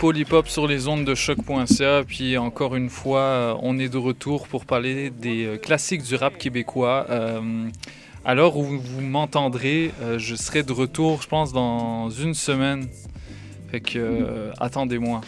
Polypop sur les ondes de choc.ca, puis encore une fois, euh, on est de retour pour parler des euh, classiques du rap québécois. Euh, alors où vous m'entendrez, euh, je serai de retour, je pense, dans une semaine. Fait que attendez-moi.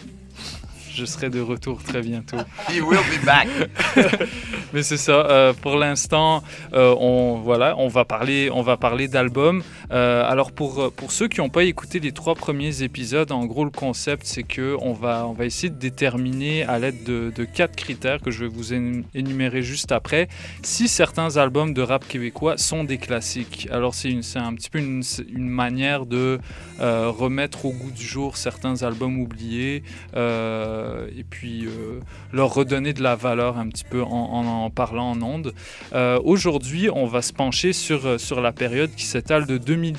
Je serai de retour très bientôt. He will be back. Mais c'est ça. euh, pour l'instant, euh, on voilà, on va parler, on va parler d'albums. Euh, alors pour pour ceux qui n'ont pas écouté les trois premiers épisodes, en gros le concept c'est que on va on va essayer de déterminer à l'aide de, de quatre critères que je vais vous énu- énumérer juste après si certains albums de rap québécois sont des classiques. Alors c'est une c'est un petit peu une, une manière de remettre au goût du jour certains albums oubliés euh, et puis euh, leur redonner de la valeur un petit peu en, en, parlant en ondes. Euh, Aujourd'hui, on va se pencher sur, euh, sur la période qui s'étale de 2000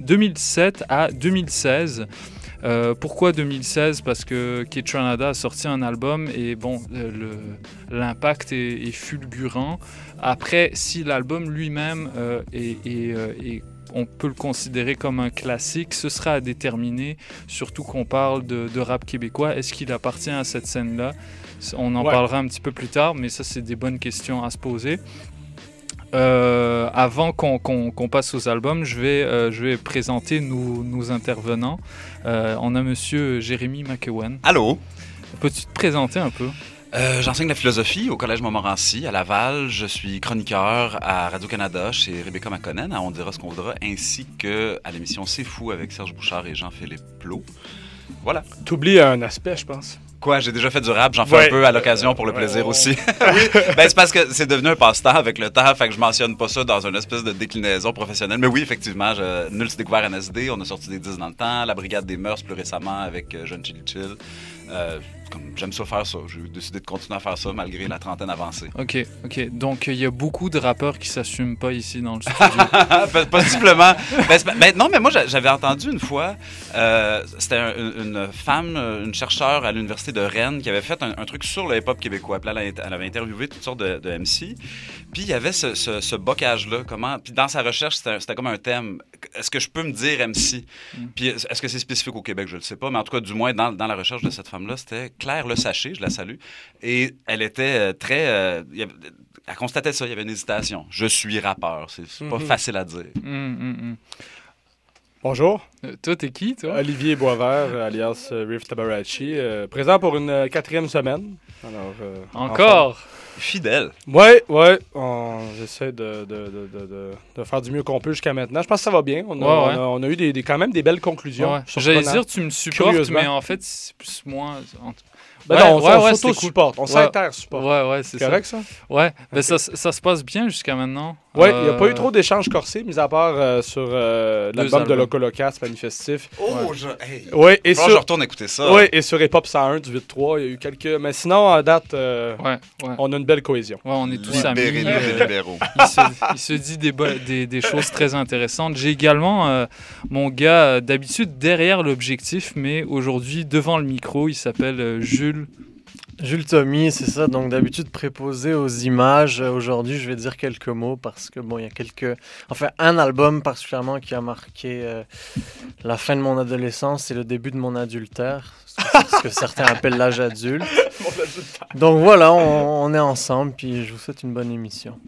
2007 à 2016. Euh, pourquoi 2016 Parce que Kid Tranada a sorti un album et bon, euh, l'impact est, fulgurant. Après, si l'album lui-même euh, euh, est- on peut le considérer comme un classique, ce sera à déterminer, surtout qu'on parle de, de rap québécois. Est-ce qu'il appartient à cette scène-là? On en Ouais. parlera un petit peu plus tard, mais ça, c'est des bonnes questions à se poser. Euh, avant qu'on passe aux albums, je vais, euh, je vais présenter nos, nos intervenants. Euh, on a monsieur Jérémy McEwen. Allô? Peux-tu te présenter un peu? Euh, J'enseigne la philosophie au Collège Montmorency à Laval. Je suis chroniqueur à Radio-Canada chez Rebecca McConnell à On dira ce qu'on voudra, ainsi que à l'émission C'est fou avec Serge Bouchard et Jean-Philippe Plot. Voilà. T'oublies un aspect, je pense. Quoi, j'ai déjà fait du rap, j'en fais Ouais. un peu à l'occasion pour le Ouais, plaisir ouais, aussi. oui, ben c'est parce que c'est devenu un passe-temps avec le temps, fait que je mentionne pas ça dans une espèce de déclinaison professionnelle. Mais oui, effectivement, je, nul s'est découvert NSD, on a sorti des 10 dans le temps, la Brigade des Mœurs plus récemment avec euh, Jeune Chili Chill. Euh, comme j'aime ça faire ça, j'ai décidé de continuer à faire ça malgré la trentaine avancée. Ok, ok. Donc, il y a beaucoup de rappeurs qui s'assument pas ici dans le studio. Possiblement. Ben, ben, non, mais moi, j'a- j'avais entendu une fois, euh, c'était un- une, femme, euh, une chercheure à l'Université de Rennes qui avait fait un, un truc sur le hip-hop québécois. Puis là, elle, avait interviewé toutes sortes de, de MC. Puis il y avait ce, ce, ce bocage-là. Comment... Puis dans sa recherche, c'était comme un thème. Est-ce que je peux me dire MC? Mm. Puis est-ce que c'est spécifique au Québec? Je ne le sais pas. Mais en tout cas, du moins, dans, dans la recherche de cette femme-là, c'était Claire Le Sachet, je la salue. Et elle était euh, très... euh, elle constatait ça, il y avait une hésitation. Je suis rappeur. C'est pas Mhm. facile à dire. Hum, hum. Bonjour, Euh, toi, t'es qui, toi? Olivier Boisvert, euh, alias euh, Riff Tabarachi, euh, présent pour une euh, quatrième semaine. Alors, euh, Encore? Fidèle. Ouais, ouais, on essaie de, de, de, de, de- de faire du mieux qu'on peut jusqu'à maintenant. Je pense que ça va bien. On a, Ouais, ouais. on a, on a eu des, des- quand même des belles conclusions. Ouais. J'allais dire, tu me supportes, mais en fait, c'est plus moi. en- Ben Ouais, non, on, ouais, on s'auto-supporte, on cool. S'inter-supporte. Ouais, ouais, c'est C'est ça. correct, ça? Ouais, ben ça, ça se passe bien jusqu'à maintenant. Ouais, il n'y a pas Euh, eu trop d'échanges corsés, mis à part euh, sur euh, l'album de albums. Locolocast manifestif. Oh, je, hey. Ouais, et que je sur, retourne écouter ça. ouais, et sur Hip Hop 101 du 8-3, il y a eu quelques. Mais sinon, à date, euh, Ouais, ouais. on a une belle cohésion. Ouais, on est tous amis. Euh, libéraux. il, se, il se dit des, bo- des, des choses très intéressantes. J'ai également euh, mon gars, euh, d'habitude derrière l'objectif, mais aujourd'hui devant le micro, il s'appelle euh, Jules. Jules Tommy, c'est ça. Donc d'habitude préposé aux images. Euh, Aujourd'hui, je vais dire quelques mots parce que bon, il y a quelques, enfin un album particulièrement qui a marqué euh, la fin de mon adolescence et le début de mon adultère, ce que certains appellent l'âge adulte. Donc voilà, on, on est ensemble, puis je vous souhaite une bonne émission.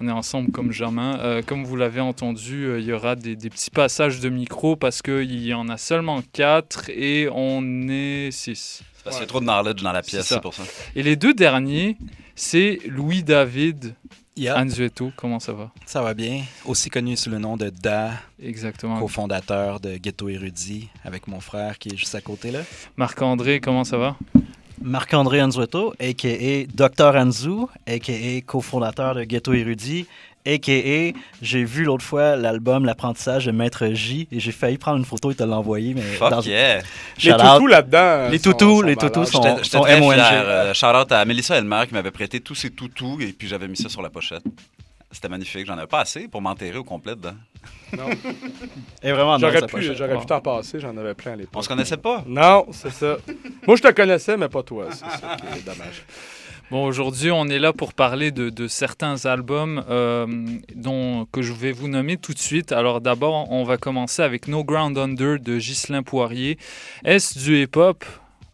On est ensemble comme jamais. Euh, comme vous l'avez entendu, euh, il y aura des, des petits passages de micro parce qu'il y en a seulement quatre et on est six. Parce qu'il y a trop de knowledge dans la pièce, C'est pour ça. Et les deux derniers, c'est Louis-David Yeah, Anzueto. Comment ça va? ça va bien. Aussi connu sous le nom de Da, Exactement. cofondateur de Ghetto Érudit, avec mon frère qui est juste à côté là. Marc-André, comment ça va? Marc-André Anzueto, a.k.a. Dr. Anzu, a.k.a. cofondateur de Ghetto Érudit, a.k.a. j'ai vu l'autre fois l'album L'apprentissage de Maître J et j'ai failli prendre une photo et te l'envoyer, mais Fuck dans- yeah. Les toutous là-dedans. Les sont- toutous, sont les toutous sont- sont très MONG. Euh, shout out à Mélissa Elmer qui m'avait prêté tous ses toutous et puis j'avais mis ça sur la pochette. C'était magnifique. J'en avais pas assez pour m'enterrer au complet dedans. Et vraiment, non, J'aurais pu, j'aurais pu t'en passer, j'en avais plein à On l'époque. se connaissait pas? Non, c'est ça. Moi, je te connaissais, mais pas toi. C'est ça qui est dommage. Bon, aujourd'hui, on est là pour parler de, certains albums euh, dont, que je vais vous nommer tout de suite. Alors d'abord, on va commencer avec No Ground Under de Ghislain Poirier. Est-ce du hip-hop?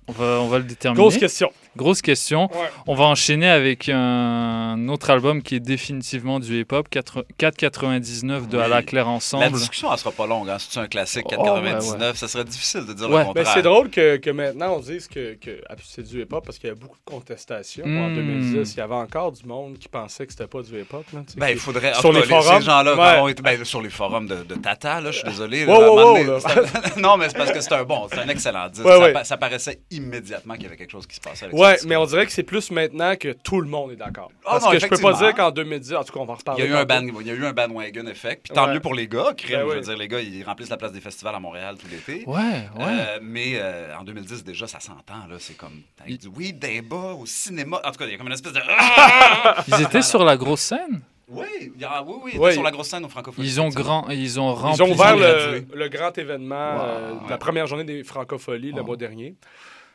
On va, on va le déterminer. Grosse question. Grosse question. Ouais. On va enchaîner avec un autre album qui est définitivement du hip-hop, 4 4,99 de Oui. À la Claire La Ensemble. discussion, elle sera pas longue. Hein. C'est un classique Oh, 4,99. ouais, Ça serait difficile de dire Ouais. le contraire. c'est drôle que, que maintenant on dise que, que ah, c'est du hip-hop parce qu'il y a beaucoup de contestations. En Hmm. 2010, il y avait encore du monde qui pensait que c'était pas du hip-hop. Ben, il faudrait. Sur les forums? Ces gens-là, Ouais. ben, sur les forums de, de Tata, là, je suis désolé. Wow, là, wow, wow, non, mais c'est parce que c'est un bon, c'est un excellent disque. Ouais, ça, ouais. pa- ça paraissait immédiatement qu'il y avait quelque chose qui se passait avec Ouais, mais on dirait que c'est plus maintenant que tout le monde est d'accord. Ah Parce non, que je peux pas dire qu'en 2010, en tout cas, on va en Il reparler. y, a eu un ban, il y a eu un bandwagon effect. Puis tant Ouais. mieux pour les gars. Crime, Ben je veux oui. dire, les gars, ils remplissent la place des festivals à Montréal tout l'été. Ouais, ouais. Euh, mais euh, en 2010, déjà, ça s'entend. là. C'est comme avec du oui, des bas au cinéma. En tout cas, il y a comme une espèce de. Ils étaient sur la grosse scène? oui, il y a- oui, oui, il Ouais. était sur la grosse scène au Francophonie. Ils ont grand, ils ont Ils rempli. ont ouvert Ils ont le, gradué. le grand événement Wow. euh, de la première journée des Francopholies le Wow. mois dernier.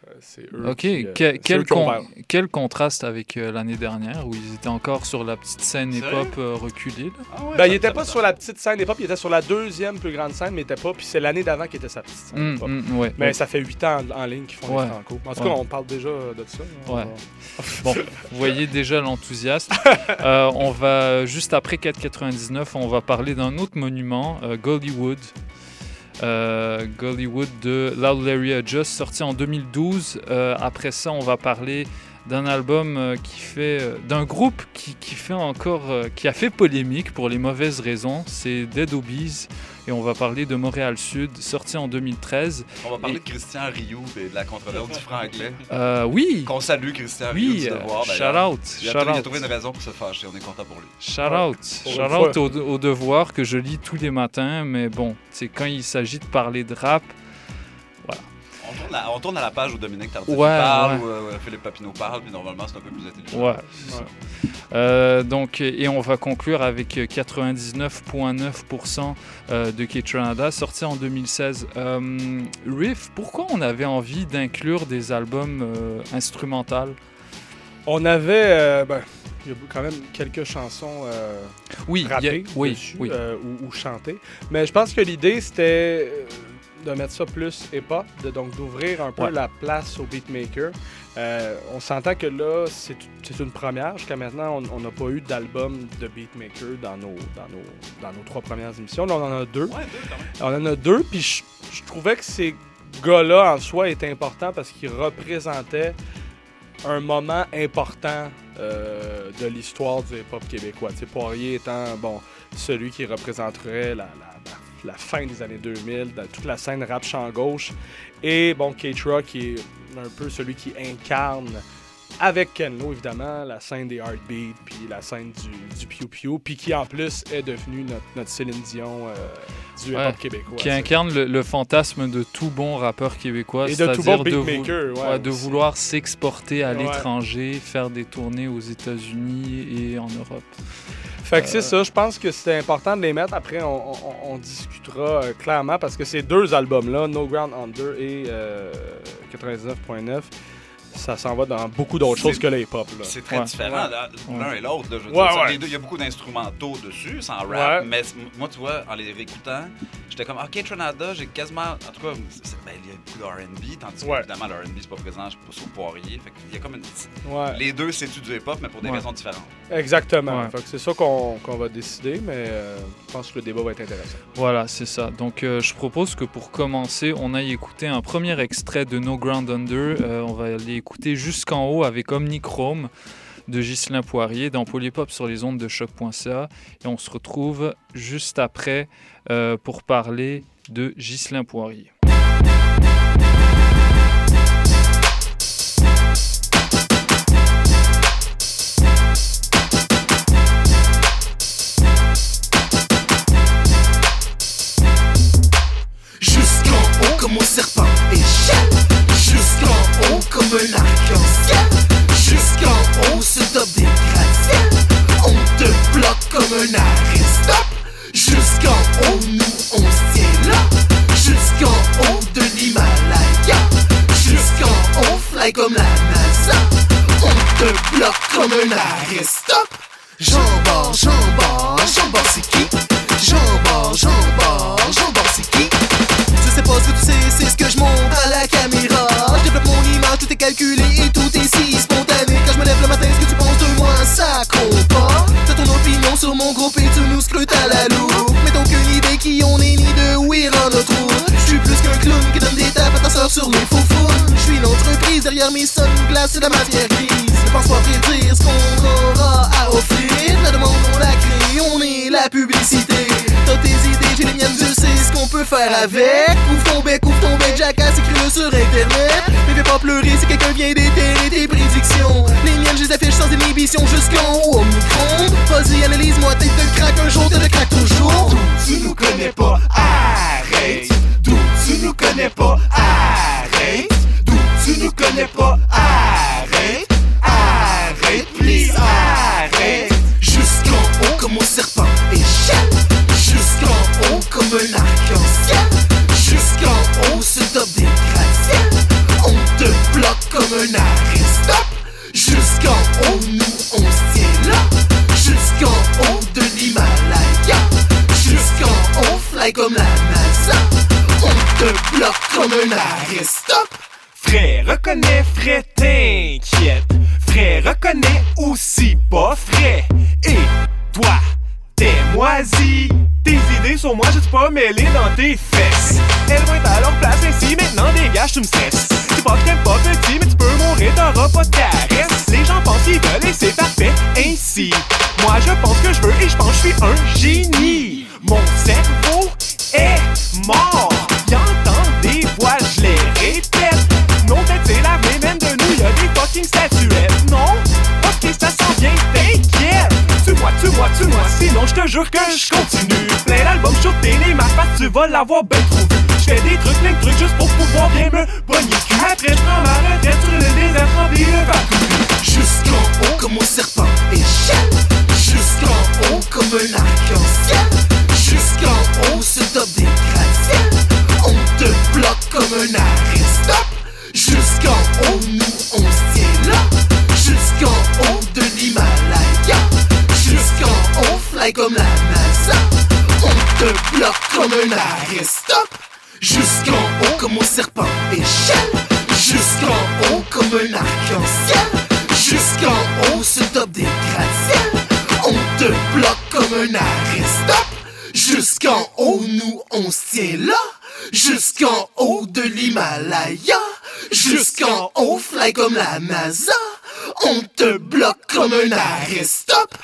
Euh, c'est eux Ok, qui, euh, que- quel, eux qui ont con- ouvert. quel contraste avec euh, l'année dernière où ils étaient encore sur la petite scène hip-hop euh, reculée. là? Ah ouais, Ben, ça- il était ça- pas ça- sur la petite scène hip-hop, il était sur la deuxième plus grande scène, mais il était pas. Puis c'est l'année d'avant qui était sa petite scène hum, ouais. Mais ça fait 8 ans en, en ligne qu'ils font Ouais. les Franco. En tout Ouais. cas, on parle déjà de ça. Ouais. va- Bon, vous voyez déjà l'enthousiasme. Euh, on va juste après 4,99, on va parler d'un autre monument, euh, Gollywood. Euh, Gollywood de Loud Larry Adjust, sorti en 2012. Euh, après ça, on va parler d'un album euh, qui fait, d'un groupe qui, qui fait encore, qui a fait polémique pour les mauvaises raisons. C'est Dead Obies et on va parler de Montréal Sud, sorti en 2013. On va parler de Christian Rioux et de la contrôleur du franc-anglais. Euh, oui, Qu'on salue, Christian Rioux oui, du euh, devoir. shout out, Il a, shout il a out. trouvé une raison pour se fâcher. On est content pour lui. Shout out, shout out au, au devoir que je lis tous les matins, mais bon, c'est quand il s'agit de parler de rap. On tourne, à, on tourne à la page où Dominique Tardif Ouais, parle, ouais. où euh, Philippe Papineau parle, puis normalement c'est un peu plus intelligent. Ouais. Euh, donc, et on va conclure avec 99,9% euh, de K-Tranada, sorti en 2016. Euh, Riff, pourquoi on avait envie d'inclure des albums euh, instrumentaux On avait. euh, ben, il y a quand même quelques chansons euh, Oui, a- oui, dessus, oui. euh, ou, ou chantées. Mais je pense que l'idée, c'était euh, de mettre ça plus hip-hop, de, donc d'ouvrir un peu Ouais. la place au beatmaker. Euh, on s'entend que là, c'est c'est une première. Jusqu'à maintenant, on n'a pas eu d'album de beatmaker dans nos, dans, nos, dans nos trois premières émissions. Là, on en a deux. Ouais, deux, quand même. On en a deux, puis je, je trouvais que ces gars-là en soi étaient importants parce qu'ils représentaient un moment important euh, de l'histoire du hip-hop québécois. Tu sais, Poirier étant bon, celui qui représenterait la, la- la- fin des années 2000, dans toute la scène rap chant gauche, et bon, K-Tra qui est un peu celui qui incarne avec Ken Lo, évidemment, la scène des Heartbeat, puis la scène du, du Pew Pew, puis qui en plus est devenu notre, notre Céline Dion euh, du hip-hop Ouais, québécois. qui incarne le, le fantasme de tout bon rappeur québécois, tout bon c'est-à-dire de, vou- beatmaker, ouais, ouais, de vouloir s'exporter à l'étranger, faire des tournées aux États-Unis et en Europe. Fait que Euh, c'est ça, je pense que c'était important de les mettre. Après, on, on- discutera euh, clairement parce que ces deux albums-là, No Ground Under et euh, 99.9, ça s'en va dans beaucoup d'autres C'est- choses que le hip-hop. là. C'est très Ouais. différent là, l'un et l'autre. Ouais, ouais. Il y a beaucoup d'instrumentaux dessus, sans rap. Ouais. Mais moi, tu vois, en les réécoutant, j'étais comme, OK, Tronada, j'ai quasiment. En tout cas, c'est- ben, il y a beaucoup de RB, tandis Ouais. qu'évidemment, le RB, c'est pas présent je suis pas sur Poirier. Fait qu'il y a comme une. Ouais, Les deux, c'est-tu du hip-hop, mais pour des Ouais. raisons différentes. exactement. Ouais. Fait que c'est ça qu'on qu'on va décider, mais euh, je pense que le débat va être intéressant. Voilà, c'est ça. Donc, euh, je propose que pour commencer, on aille écouter un premier extrait de No Ground Under. Euh, on va aller écouter jusqu'en haut avec Omnichrome de Ghislain Poirier dans Polypop sur les ondes de choc.ca. Et on se retrouve juste après euh, pour parler de Ghislain Poirier. Jusqu'en haut comme un serpent échelle Jusqu'en haut comme un arc-en-ciel Jusqu'en haut se top des gratte On te bloque comme un arrêt-stop Jusqu'en haut nous on se tient là. Jusqu'en haut de l'Himalaya. Jusqu'en haut fly comme la NASA. On te bloque comme un arrêt-stop Jambard, jambard, jambard c'est qui? Jambard, jambard, jambard c'est qui? Je sais pas ce que tu sais, c'est ce que je montre à la caméra. Mon image, tout est calculé et tout est si spontané. Quand je me lève le matin, ce que tu penses de moi, ça compte pas? T'as ton opinion sur mon groupe et tu nous scrutes à la loupe. Mais aucune idée qui on est ni de où est rend notre. Je suis plus qu'un clown qui donne des tapes à ta soeur sur les faux. Je suis l'entreprise derrière mes sunglasses, c'est la matière grise. Ne pense pas prédire ce qu'on aura à offrir. La demande, on la crée, on est la publicité. Tes j'ai les miennes, je sais ce qu'on peut faire avec. Ouvre ton bec, ouvre ton bec, jackass, écris-le sur internet. Mais fais pas pleurer si quelqu'un vient déterrer tes prédictions. Les miennes, je les affiche sans inhibition jusqu'en haut au micro. Vas-y, analyse-moi, tête de crack, un jour, tête de crack toujours. Tu nous connais pas, arrête. D'où tu nous connais pas, arrête. D'où tu nous connais pas, arrête. Arrête, please, arrête. Jusqu'en haut comme un serpent échelle. Comme un arc-en-ciel. Jusqu'en haut se top des gratte-ciel. On te bloque comme un arrêt stop. Jusqu'en haut, nous on se tient là. Jusqu'en haut de l'Himalaya. Jusqu'en haut, fly comme la NASA. On te bloque comme un arrêt stop. Frère, reconnais, frère, t'inquiète. Frère, reconnais aussi pas frais. Et toi, t'es moisi. Tes idées sur moi, je suis pas mêlé dans tes fesses. Elles vont être à leur place ainsi, maintenant dégage, tu me stresses. Tu pas que t'aimes pas petit, mais tu peux mourir, t'auras pas de caresse. Les gens pensent qu'ils veulent et c'est parfait ainsi. Moi, je pense que je veux et je pense que je suis un génie. Mon cerveau est mort. Il entend des voix, je les répète. Non, peut-être c'est la même de nous, y'a des fucking statuettes. Tue-moi, tue-moi, tue-moi, sinon je te jure que je continue. Plein d'albums sur télé, ma face, tu vas l'avoir ben trop vu. J'fais des trucs, plein de trucs juste pour pouvoir bien me pogner le cul. Après, j'prends ma le désert de partout. Jusqu'en haut comme un serpent échelle. Jusqu'en haut comme un arc-en-ciel. Jusqu'en haut se top des gratte-ciel. On te bloque comme un arrêt stop. Jusqu'en haut, nous on Comme la. On te bloque comme un stop. Jusqu'en haut comme un serpent échelle. Jusqu'en haut comme un arc-en-ciel. Jusqu'en haut se top des gratte-ciel. On te bloque comme un arrêt stop. Jusqu'en haut, nous on se tient là. Jusqu'en haut de l'Himalaya. Jusqu'en haut, fly comme la NASA. On te bloque comme un arrêt stop.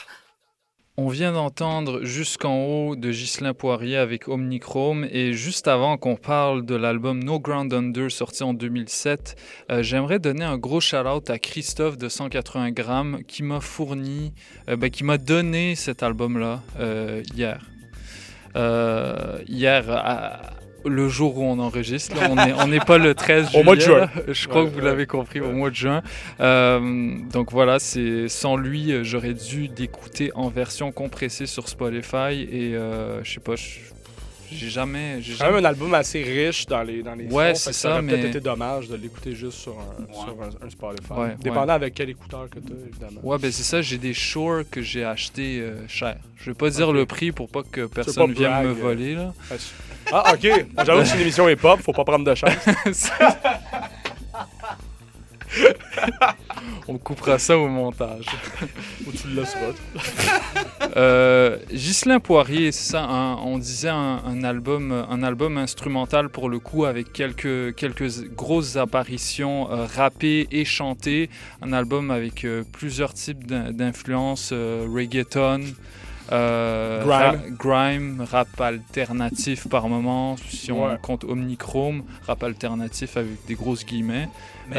On vient d'entendre Jusqu'en haut de Ghislain Poirier avec Omnichrome et juste avant qu'on parle de l'album No Ground Under sorti en 2007, euh, j'aimerais donner un gros shout-out à Christophe de 180 grammes qui m'a fourni, euh, ben, qui m'a donné cet album-là euh, hier. Hier, à- le jour où on enregistre, là, on n'est pas le 13 juillet. Au mois de juin. Je crois Ouais, que vous ouais. l'avez compris, au mois de juin. Euh, donc voilà, c'est sans lui, euh, j'aurais dû d'écouter en version compressée sur Spotify et euh, je sais pas, j'ai jamais, j'ai jamais- un album assez riche dans les, dans les Ouais, c'est que ça, aurait peut-être mais- été dommage de l'écouter juste sur un, sur un, un Spotify. Ouais, Dépendant avec quel écouteur que tu as, évidemment. Ouais, ben c'est ça, j'ai des Shure que j'ai acheté euh, cher. Je vais pas dire le prix pour pas que personne vienne me voler là. Ah, ok. J'avoue que c'est une émission hip-hop, faut pas prendre de chance. On coupera ça au montage. Ou tu le. Euh, Ghislain Poirier, c'est ça, un- on disait un, un album, un album instrumental pour le coup avec quelques, quelques grosses apparitions euh, rappées et chantées. Un album avec euh, plusieurs types d'in- d'influences, euh, reggaeton, euh, Grime. ra- grime, rap alternatif par moment, si on Ouais. compte Omnichrome, rap alternatif avec des grosses guillemets,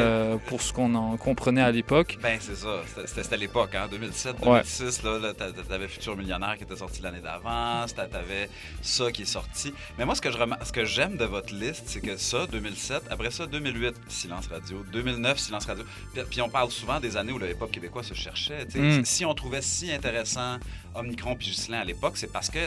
euh, pour ce qu'on en comprenait à l'époque. Ben, c'est ça. C'était- à l'époque, hein. 2007, Ouais. 2006, là, là, t'a- t'avais Futur Millionnaire qui était sorti l'année d'avant, t'a- t'avais ça qui est sorti. Mais moi, ce que je ce que j'aime de votre liste, c'est que ça, 2007, après ça, 2008, Silence Radio, 2009, Silence Radio. Puis, puis on parle souvent des années où le hip-hop québécois se cherchait. Mm. Si on trouvait si intéressant Omnicron puis Ghislain à l'époque, c'est parce que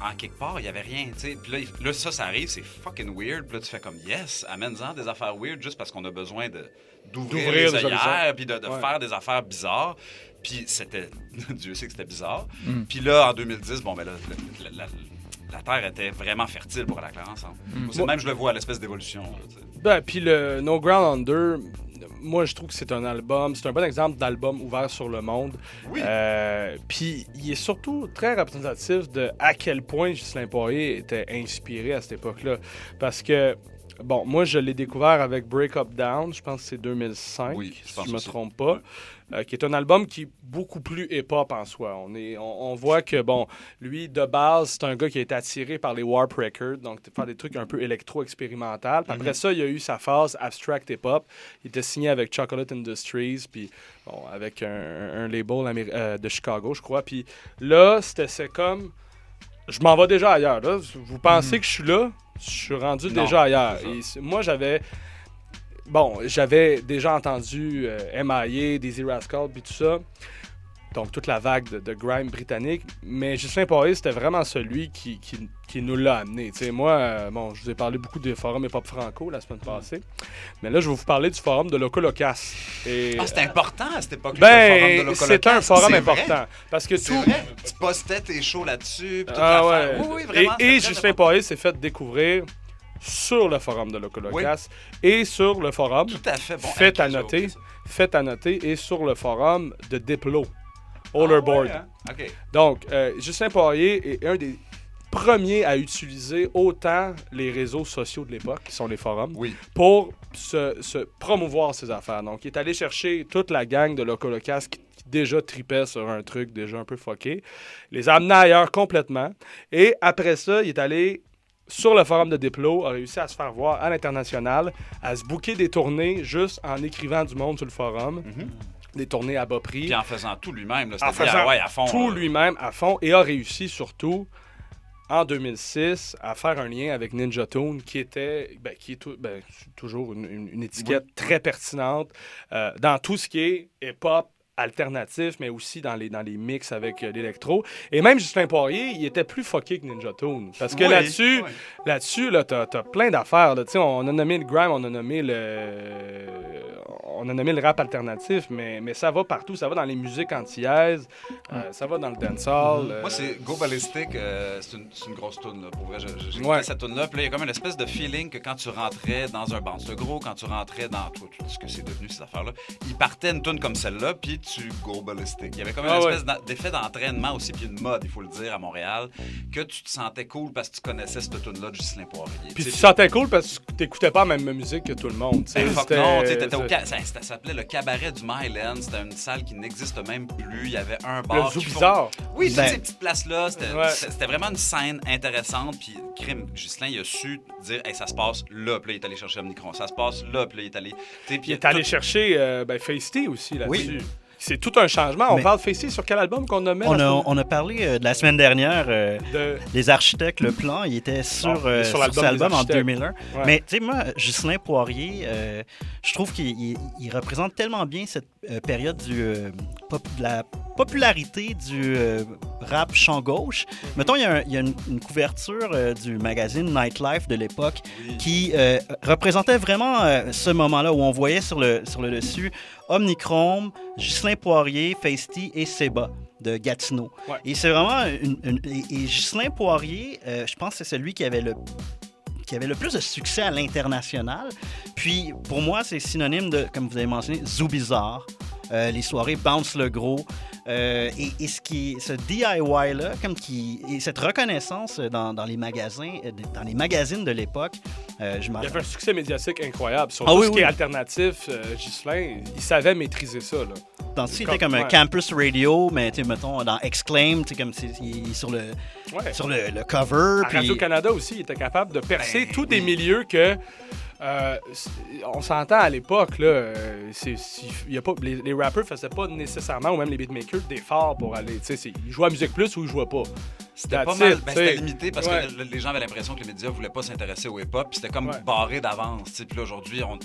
en quelque part, il y avait rien, tu sais. Puis là, là, ça, ça arrive, c'est fucking weird. Puis là, tu fais comme, yes, amène-en des affaires weird juste parce qu'on a besoin de d'ouvrir les œillères, puis de, de Ouais. faire des affaires bizarres. Puis c'était, Dieu sait que c'était bizarre. Mm. Puis là, en 2010, bon, ben là, la, la- la Terre était vraiment fertile pour la claire ensemble. Mm. C'est même, je le vois, l'espèce d'évolution. là. Ben, puis le No Ground Under, moi, je trouve que c'est un album, c'est un bon exemple d'album ouvert sur le monde. Oui. Euh, puis il est surtout très représentatif de à quel point Ghislain Poirier était inspiré à cette époque-là. Parce que, bon, moi, je l'ai découvert avec Break Up Down, je pense que c'est 2005, Oui, je si je me aussi. trompe pas. Euh, qui est un album qui est beaucoup plus hip-hop en soi. On, est, on, on voit que, bon, lui, de base, c'est un gars qui a été attiré par les Warp Records, donc faire des trucs un peu électro-expérimental. Après ça, il y a eu sa phase abstract hip-hop. Il était signé avec Chocolate Industries, puis bon, avec un, un label euh, de Chicago, je crois. Puis là, c'était c'est comme... Je m'en vais déjà ailleurs. Là. Vous pensez que je suis là? Je suis rendu Non, déjà ailleurs. Et moi, j'avais... Bon, j'avais déjà entendu euh, MIA, Dizzy Rascal, puis tout ça. Donc, toute la vague de, de grime britannique. Mais Justin Poirier, c'était vraiment celui qui, qui, qui nous l'a amené. Tu sais, moi, euh, bon, je vous ai parlé beaucoup des forums hip-hop franco la semaine passée. Mais là, je vais vous parler du forum de Loco Locas. Et, Ah, c'était important à cette époque-là, le forum de ben, c'est un forum vrai. important. Parce que tout. vrai, tu postais tes shows là-dessus. Ah ouais. Oui, oui, vraiment. et et c'était Justin Poirier s'est fait découvrir sur le forum de Loco Locas et sur le forum, Tout à fait bon. Fait à noter. fait à noter, et sur le forum de Diplo, Ah Overboard. ouais, hein? Donc, euh, Justin Poirier est un des premiers à utiliser autant les réseaux sociaux de l'époque, qui sont les forums, Oui. pour se, se promouvoir ses affaires. Donc, il est allé chercher toute la gang de Locolocas qui, qui déjà tripait sur un truc déjà un peu fucké, les a amenés ailleurs complètement. Et après ça, il est allé sur le forum de Diplo, a réussi à se faire voir à l'international, à se booker des tournées juste en écrivant du monde sur le forum, des tournées à bas prix Puis en faisant tout lui-même. en faisant DIY à fond. tout lui-même à fond et a réussi surtout en 2006 à faire un lien avec Ninja Tune qui était ben, qui est ben, toujours une, une- une étiquette très pertinente euh, dans tout ce qui est hip-hop alternatif, mais aussi dans les, dans les mix avec euh, l'électro. Et même Justin Poirier, il était plus fucké que Ninja Tune. Parce que Oui, là-dessus, oui. là-dessus, là, t'as, t'as plein d'affaires. Là. Tu sais, On a nommé le grime, on a nommé le, on a nommé le rap alternatif, mais, mais ça va partout. Ça va dans les musiques antillaises, euh, ça va dans le dancehall. euh, Moi, c'est Go Ballistic, euh, c'est une, c'est une grosse tune là, pour vrai. J'ai Ouais. cette tune là puis là, il y a comme une espèce de feeling que quand tu rentrais dans un bounce gros, quand tu rentrais dans tout, tout ce que c'est devenu ces affaires-là, il partait une tune comme celle-là, puis tu Go Ballistic. Il y avait comme une Ah ouais. espèce d'effet d'entraînement aussi, puis une mode, il faut le dire, à Montréal, que tu te sentais cool parce que tu connaissais cette tune-là de Justin Poirier. Puis Tu tu te sentais cool parce que t'écoutais pas la même musique que tout le monde. tu sais. Ben, fuck C'était- non, tu t'étais au ca- ça, ça s'appelait le cabaret du Myland. C'était une salle qui n'existe même plus. Il y avait un Le bar. zoo qui font- bizarre. Oui, toutes Ben- ces petites places-là, c'était Ouais. vraiment une scène intéressante. Puis, crime, Ghislain, il a su dire, hey, ça se passe là, puis là, il est allé chercher Omnicron. Ça se passe là, puis là, il est allé. tu puis Il est allé tout- chercher euh, ben, Feisty aussi là-dessus. Oui. C'est tout un changement. On Mais- parle Feisty sur quel album qu'on On a, semaine- on a parlé euh, de la semaine dernière, euh, de... les architectes, le plan, il était sur, est euh, sur sur, l'album cet album en architectes. 2001. Ouais. Mais tu sais, moi, Ghislain Poirier, euh, je trouve qu'il il- il représente tellement bien cette période du, pop- de la popularité du rap champ gauche. Mettons, il y a, un- il y a une, une couverture du magazine Nightlife de l'époque qui représentait vraiment ce moment-là où on voyait sur le, sur le dessus Omnichrome, Ghislain Poirier, Feisty et Seba de Gatineau. Ouais. Et c'est vraiment une, une- et, et Ghislain Poirier, euh, je pense que c'est celui qui avait le qui avait le plus de succès à l'international. Puis pour moi, c'est synonyme de, comme vous avez mentionné, Zoo Bizarre, euh, les soirées Bounce le Gros. Euh, et, et ce qui ce DIY-là, comme qui, et cette reconnaissance dans, dans les magasins, euh, dans les magazines de l'époque, euh, je m'en Il avait un succès médiatique incroyable. Sur Ah tout oui, ce qui est alternatif, euh, Ghislain, il savait maîtriser ça. Là. dans ce Comme- était comme un ouais. campus radio, mais tu mettons dans Exclaim, tu comme c'est il est sur le Ouais. sur le, le cover. Puis- Radio-Canada aussi, il était capable de percer Ben, tous des milieux que. Euh, on s'entend à l'époque, là, euh, c'est- c'est- il y a pas, les, les rappers faisaient pas nécessairement, ou même les beatmakers, d'efforts pour aller. tu sais, c'est- Ils jouaient à Musique Plus ou ils jouaient pas. C'était pas mal. ben, c'était limité parce Ouais. que le- les gens avaient l'impression que les médias voulaient pas s'intéresser au hip-hop. puis C'était comme Ouais. barré d'avance. Puis là, aujourd'hui, on...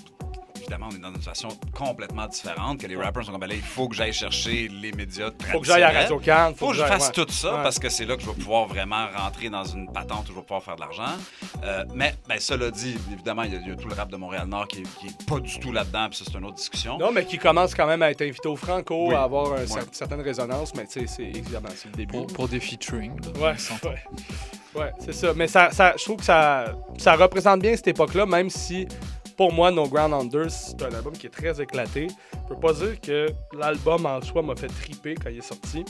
évidemment, on est dans une situation complètement différente, que les rappers sont comme, ben là, il faut que j'aille chercher les médias Faut que j'aille à traditionnels. Radio Can. faut que je fasse ouais. tout ça Ouais. parce que c'est là que je vais pouvoir vraiment rentrer dans une patente où je vais pouvoir faire de l'argent. Euh, mais ben, cela dit, évidemment, il y, a- il y a tout le rap de Montréal-Nord qui, est- qui est pas du tout là-dedans, puis ça, c'est une autre discussion. Non, mais qui commence quand même à être invité au Franco, Oui. à avoir un Ouais. cer- certaine résonance, mais tu sais, c'est évidemment, c'est le début. Pour, pour des featuring. Ouais, ouais. Ouais, c'est ça. Mais ça, ça, je trouve que ça, ça représente bien cette époque-là, même si, pour moi, No Ground Under, c'est un album qui est très éclaté. Je peux pas dire que l'album en soi m'a fait triper quand il est sorti.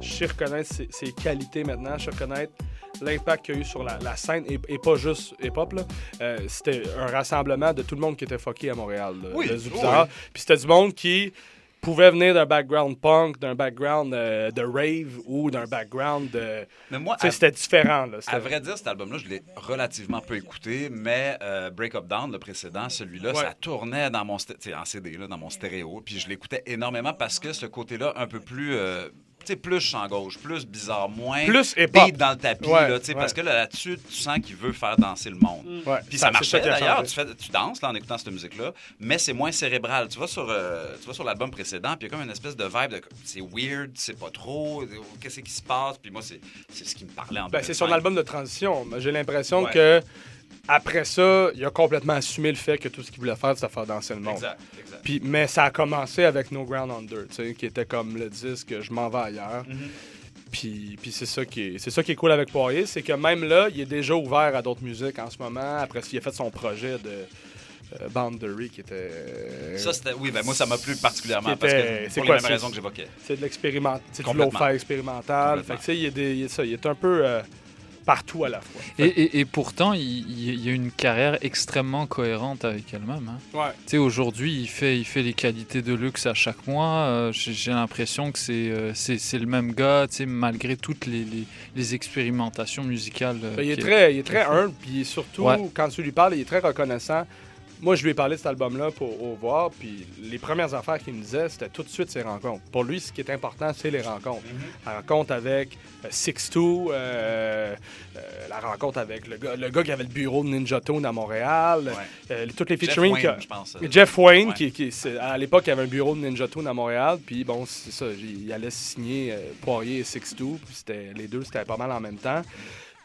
Je sais reconnaître ses, ses qualités maintenant, je sais reconnaître l'impact qu'il y a eu sur la, la scène, et, et pas juste hip-hop. Euh, c'était un rassemblement de tout le monde qui était fucké à Montréal. là, Oui, le oui. Puis c'était du monde qui pouvait venir d'un background punk, d'un background euh, de rave ou d'un background de... Mais moi, à- c'était différent. Là. À vrai dire, cet album-là, je l'ai relativement peu écouté, mais euh, Break Up Down, le précédent, celui-là, Ouais. ça tournait dans mon, en CD, là, dans mon stéréo, puis je l'écoutais énormément parce que ce côté-là, un peu plus, euh, sais, plus champ gauche, plus bizarre, moins Plus dans le tapis, Ouais, là, tu sais, ouais. parce que là, là-dessus, tu sens qu'il veut faire danser le monde. Ouais, Puis ça, c'est marchait d'ailleurs, tu, danses là, en écoutant cette musique-là, mais c'est moins cérébral. Tu vas sur, euh, tu vas sur l'album précédent, puis il y a comme une espèce de vibe de c'est weird, c'est pas trop, qu'est-ce qui se passe, puis moi, c'est c'est ce qui me parlait en Ben, c'est son 2005. album de transition. Mais J'ai l'impression Ouais. que après ça, il a complètement assumé le fait que tout ce qu'il voulait faire, c'était faire danser le monde. Exact, exact. Puis, mais ça a commencé avec No Ground Under, qui était comme le disque Je m'en vais ailleurs. Mhm. Puis, puis c'est ça qui est, c'est ça qui est cool avec Poirier, c'est que même là, il est déjà ouvert à d'autres musiques en ce moment. Après, il a fait son projet de euh, Boundary qui était. euh, Ça, c'était. Oui, ben moi, ça m'a plu particulièrement Qui parce était- que c'est pour quoi, les mêmes c'est- raisons que j'évoquais. c'est de l'expérimental, c'est du Complètement. low-fi expérimental. Fait que tu sais, il est, des- il est ça, il est un peu euh, partout à la fois. Et, et- et pourtant, il, y a une carrière extrêmement cohérente avec elle-même. hein. Ouais. Tu sais, aujourd'hui, il fait, il fait les qualités de luxe à chaque mois. Euh, J'ai l'impression que c'est euh, c'est c'est le même gars, tu sais, malgré toutes les, les, les expérimentations musicales. euh, Ben, il, est très, il est très humble, puis surtout, Ouais. quand tu lui parles, il est très reconnaissant. Moi, je lui ai parlé de cet album-là pour au voir, puis les premières affaires qu'il me disait, c'était tout de suite ses rencontres. Pour lui, ce qui est important, c'est les rencontres. Mm-hmm. La rencontre avec euh, Six-Two, euh, euh, la rencontre avec le gars, le gars qui avait le bureau de Ninja Tune à Montréal, Ouais. euh, toutes les Jeff featuring Wayne, que- je pense. euh, Jeff Wayne, Ouais. qui, à l'époque, il avait un bureau de Ninja Tune à Montréal, puis bon, c'est ça, il allait signer euh, Poirier et Six-Two, puis c'était- les deux, c'était pas mal en même temps.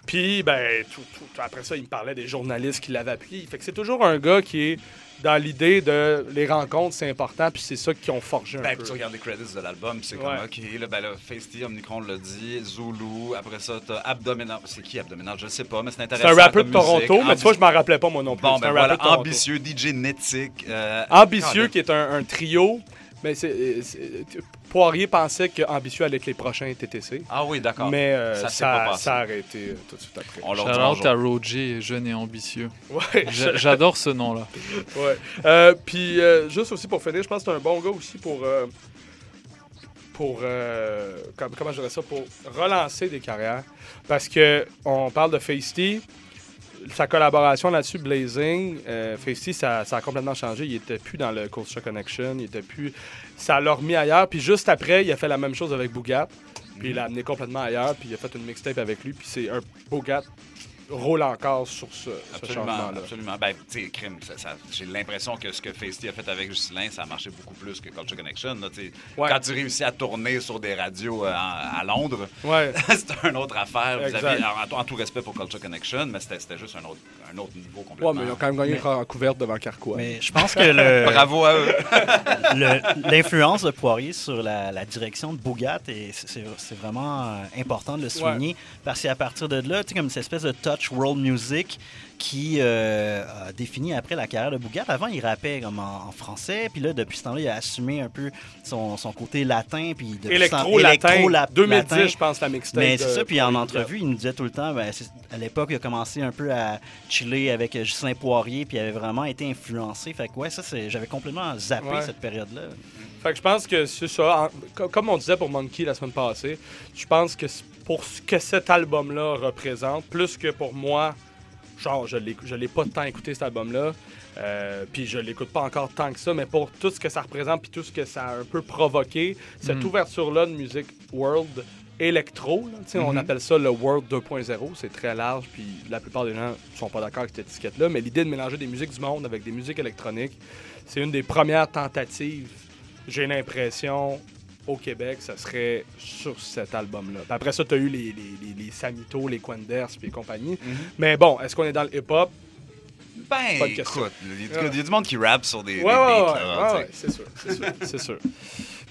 Puis, ben, tout, tout- après ça, il me parlait des journalistes qui l'avaient appuyé. Fait que c'est toujours un gars qui est dans l'idée de les rencontres, c'est important, puis c'est ça qui ont forgé un Ben, peu. puis tu regardes les credits de l'album, c'est Ouais. comme, OK, là, ben là, Feisty, Omnicron l'a dit, Zulu, après ça, t'as Abdominal. C'est qui Abdominal? Je ne sais pas, mais c'est C'est intéressant. un rappeur de. Toronto, mais tu vois, je m'en rappelais pas, moi non plus. Bon, C'est ben un voilà, ambitieux, DJ Netic. euh, Ambitieux, qui est un, un trio. Mais c'est, c'est- Poirier pensait que Ambitieux allait être les prochains TTC. Ah oui, d'accord. Mais euh, Ça ça, s'est pas passé. ça a arrêté euh, tout de suite après. On leur Shout à Roger, jeune et ambitieux. Ouais, J'a- J'adore ce nom-là. ouais. Euh, puis euh, juste aussi pour finir, je pense que c'est un bon gars aussi pour euh, pour euh, comme- comment je dirais ça pour relancer des carrières parce que on parle de Feisty sa collaboration là-dessus, Blazing, euh, Feisty, ça, ça a complètement changé. Il était plus dans le Culture Connection. Il était plus. Ça l'a remis ailleurs. Puis juste après, il a fait la même chose avec Bougat. Puis il l'a amené complètement ailleurs. Puis il a fait une mixtape avec lui. Puis c'est un Bougat roule encore sur ce, ce Absolument, changement-là. absolument. Ben, tu sais, crime, ça- ça- j'ai l'impression que ce que Feisty a fait avec Juscelin, ça a marché beaucoup plus que Culture Connection. là. Ouais. Quand tu réussis à tourner sur des radios euh, en- à Londres, Ouais. c'est une autre affaire. Vous Exact. avez- en, en tout respect pour Culture Connection, mais c'était c'était juste un autre, un autre niveau complètement. Ouais, mais ils ont quand même gagné en couverte devant Carquois. Mais je pense que le, Bravo à eux. le- l'influence de Poirier sur la, la direction de Bougat, c'est- vraiment euh, important de le souligner, parce qu'à partir de là, tu sais, comme cette espèce de touch world music qui euh, a défini après la carrière de Bougat. Avant, il rappait comme en, en français, puis là, depuis ce temps-là, il a assumé un peu son, son côté latin, puis Électro-latin. électro-la- 2010, latin. je pense, la mixtape. Mais c'est ça, puis en entrevue, il nous disait tout le temps, ben, à l'époque, il a commencé un peu à chiller avec Justin Poirier, puis il avait vraiment été influencé. Fait que ouais, ça, j'avais complètement zappé Ouais. cette période-là. Fait que je pense que c'est ça. Comme on disait pour Monkey la semaine passée, je pense que c'est pour ce que cet album-là représente, plus que pour moi, genre, je l'ai, je l'ai pas tant écouté cet album-là, euh, puis je l'écoute pas encore tant que ça, mais pour tout ce que ça représente, puis tout ce que ça a un peu provoqué, cette Mm. ouverture-là de musique world électro. là. On Mhm. appelle ça le World 2.0. C'est très large, puis la plupart des gens ne sont pas d'accord avec cette étiquette-là. Mais l'idée de mélanger des musiques du monde avec des musiques électroniques, c'est une des premières tentatives, j'ai l'impression, au Québec, ça serait sur cet album-là. Après ça, tu as eu les, les, les, les Samito, les Quenders, puis compagnie. Mhm. Mais bon, est-ce qu'on est dans le hip-hop? Ben, Pas de question. écoute, il y, a- il y a du monde qui rappe sur des, Ouais, des ouais, beats, ouais, là, ouais, tu sais. ouais, c'est sûr, c'est sûr, c'est sûr.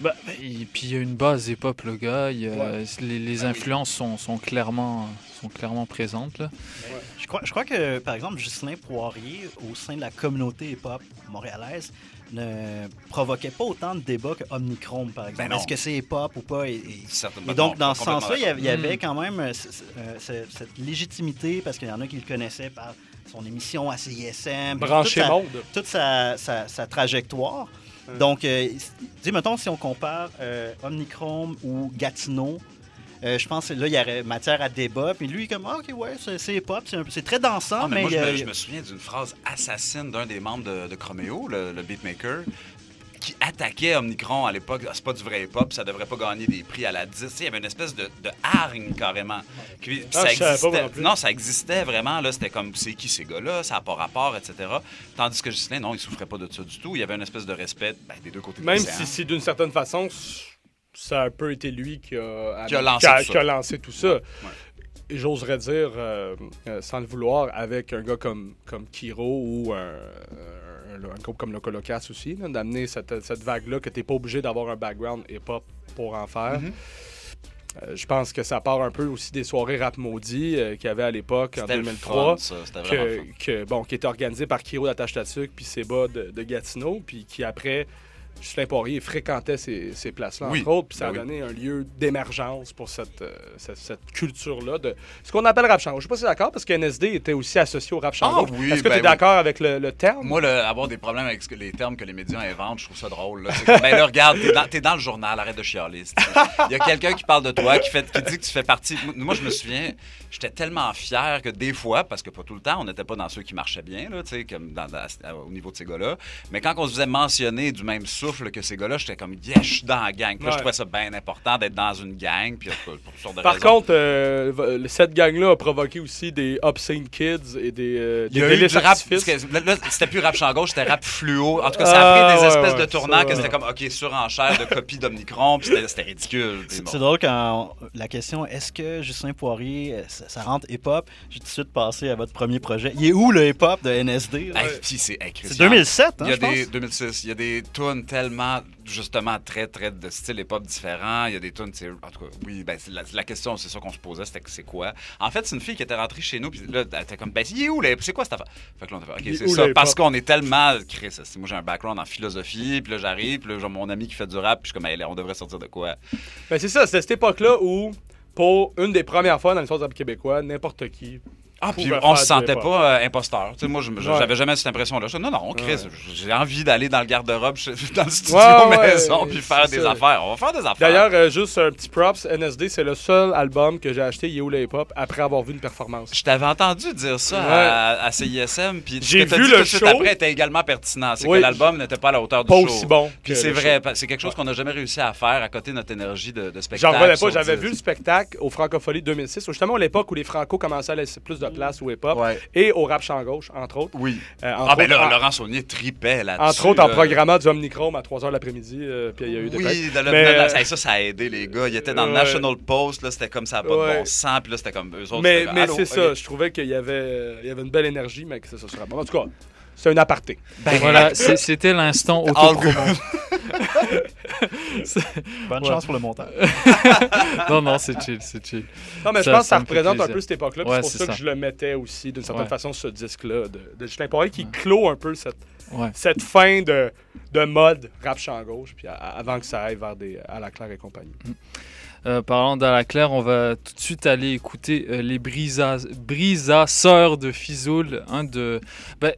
Bah, et puis il y a une base hip-hop, le gars. a-. Les, les influences sont, sont, clairement, sont clairement présentes. Là. Je crois, je crois que, par exemple, Ghislain Poirier, au sein de la communauté hip-hop montréalaise, ne provoquait pas autant de débats que Omnichrome, par exemple. Ben. Est-ce que c'est hip-hop ou pas? Et, et- Certainement. et donc, Non, dans ce sens-là, il y avait, il y avait Mm. quand même euh, euh, ce- cette légitimité, parce qu'il y en a qui le connaissaient par son émission à CISM. Branché toute sa- monde. toute sa, sa- sa trajectoire. Ouais. Donc, euh, dis, mettons, si on compare euh, Omnichrome ou Gatineau, euh, je pense que là, il y aurait matière à débat. Puis lui, il est comme, ah, OK, ouais, c'est hip-hop, c'est très dansant, Ah, mais mais, moi, je, me, je me souviens d'une phrase assassine d'un des membres de, de Chromeo, le, le beatmaker, qui attaquait Omnicron à l'époque. Ah, C'est pas du vrai hip-hop, ça devrait pas gagner des prix à la 10. Tu sais, Il y avait une espèce de, de hargne carrément. Puis, puis Ah, ça existait. non plus. non, ça existait vraiment. là C'était comme, c'est qui ces gars-là, ça n'a pas rapport, etc. Tandis que Ghislain, non, il souffrait pas de ça du tout. Il y avait une espèce de respect ben, des deux côtés de Même l'océan. si, si d'une certaine façon, ça a un peu été lui qui a, Qui a lancé qui a- tout ça. qui a lancé tout ça. Et j'oserais dire, euh, euh, sans le vouloir, avec un gars comme, comme Kiro ou un, un- un groupe comme le Colocas aussi, d'amener cette, cette vague-là que tu n'es pas obligé d'avoir un background hip-hop pour en faire. Mhm. Euh, je pense que ça part un peu aussi des soirées rap maudit euh, qu'il y avait à l'époque en C'était le 2003 fun, ça. C'était vraiment le que, fun. que, bon, qui était organisé par Kiro d'Attache Tatuc puis Seba de, de Gatineau, puis qui après, Justin Poirier fréquentait ces, ces places-là, Oui. entre autres, puis ça a Ben oui. donné un lieu d'émergence pour cette, euh, cette, cette culture-là de ce qu'on appelle rap chango. Je sais pas si d'accord, parce que NSD était aussi associé au rap chango. Ah oui, Est-ce que ben tu es d'accord avec le, le terme? Moi, le- avoir des problèmes avec les termes que les médias inventent, je trouve ça drôle. là. Comme, ben là, regarde, t'es dans, t'es dans le journal, arrête de chialer. Il y a quelqu'un qui parle de toi, qui, fait, qui dit que tu fais partie. Moi, je me souviens, j'étais tellement fier que des fois, parce que pas tout le temps, on n'était pas dans ceux qui marchaient bien, là, tu sais, comme dans- dans- au niveau de ces gars-là. Mais quand on se faisait mentionner du même souffle que ces gars-là, j'étais comme, yes, je suis dans la gang. Puis là, Ouais. je trouvais ça bien important d'être dans une gang, puis pour, pour toutes sortes de Par raisons. contre, euh, v- cette gang-là a provoqué aussi des Obscene Kids et des, euh, Il des y a eu délices du rap, c'était plus rap champ gauche, c'était rap fluo. En tout cas, ça a pris Ah, des ouais, espèces ouais, de tournants ça, que c'était comme, OK, surenchère de copies d'Omnicron, puis c'était ridicule. C'est bon. drôle quand on- la question est-ce que Justin Poirier, euh, ça, ça rentre hip-hop J'ai tout de suite passé à votre premier projet. Il est où le hip-hop de NSD? Hey, c'est C'est Christian, 2007, hein, Il y a des 2006, il y a des tunes tellement justement très très de style hip-hop différent. Il y a des tunes, c'est- en tout cas, oui, ben, c'est la, la question, c'est ça qu'on se posait, c'était que c'est quoi? En fait, c'est une fille qui était rentrée chez nous, puis là, elle était comme, ben, il est où C'est quoi cette affaire? Fait que là, on a fait, ok, c'est ça, parce qu'on est tellement, Chris, c'est- moi j'ai un background en philosophie, puis là j'arrive, puis là j'ai mon ami qui fait du rap, puis je suis comme, Hey, on devrait sortir de quoi? Ben, c'est ça, c'était cette époque-là où, pour une des premières fois dans l'histoire du rap québécois, n'importe qui. Ah, puis on se sentait pas euh, imposteur. Tu sais, moi, Ouais. j'avais jamais cette impression-là. Non, non, Chris, Ouais. j'ai envie d'aller dans le garde-robe, dans le studio Ouais, maison, puis faire des ça. affaires. On va faire des affaires. D'ailleurs, euh, juste un petit props, NSD, c'est le seul album que j'ai acheté, Yo hip-hop, après avoir vu une performance. je t'avais entendu dire ça à, à CISM, puis J'ai que t'as vu dit le show. après était également pertinent. C'est Oui. que l'album n'était pas à la hauteur du Pas show. aussi bon. Puis c'est vrai, c'est quelque chose qu'on n'a jamais réussi à faire à côté de notre énergie de, de J'en spectacle. revenais pas, j'avais vu le spectacle au Francophonie 2006, justement à l'époque où les Franco commençaient à laisser plus de place au hip-hop Ouais. et au rap champ gauche, entre autres. Oui. Euh, entre Ah, ben là, en- Laurent Saunier tripait là-dessus. Entre autres, en programmant du Omnichrome à 3h l'après-midi, euh, puis il y a eu des. Oui, le- Mais, euh, ça, ça a aidé les gars. Ils étaient dans le. National Post, là, c'était comme ça, pas de bon sens. Puis là, c'était comme eux autres. Mais, mais c'est ça, je trouvais qu'il y avait, il y avait une belle énergie, mais que ça, ça serait bon. En tout cas, c'est un aparté. Ben, Voilà, c'était l'instant autopromo. Bonne Ouais. chance pour le montage. non, non, c'est chill, c'est chill. Non, mais Ça- je pense que ça représente un peu cette époque-là. Ouais, c'est pour ça, ça. que je le mettais aussi, d'une certaine Ouais. façon, ce disque-là de, de Justin Poirier qui clôt un peu cette, Ouais. cette fin de, de mode rap champ gauche, puis à- avant que ça aille vers des, à la Claire et compagnie. Euh, parlant d'À la Claire, on va tout de suite aller écouter euh, les brisa- brisasseurs de Fizoul. Un de, ben,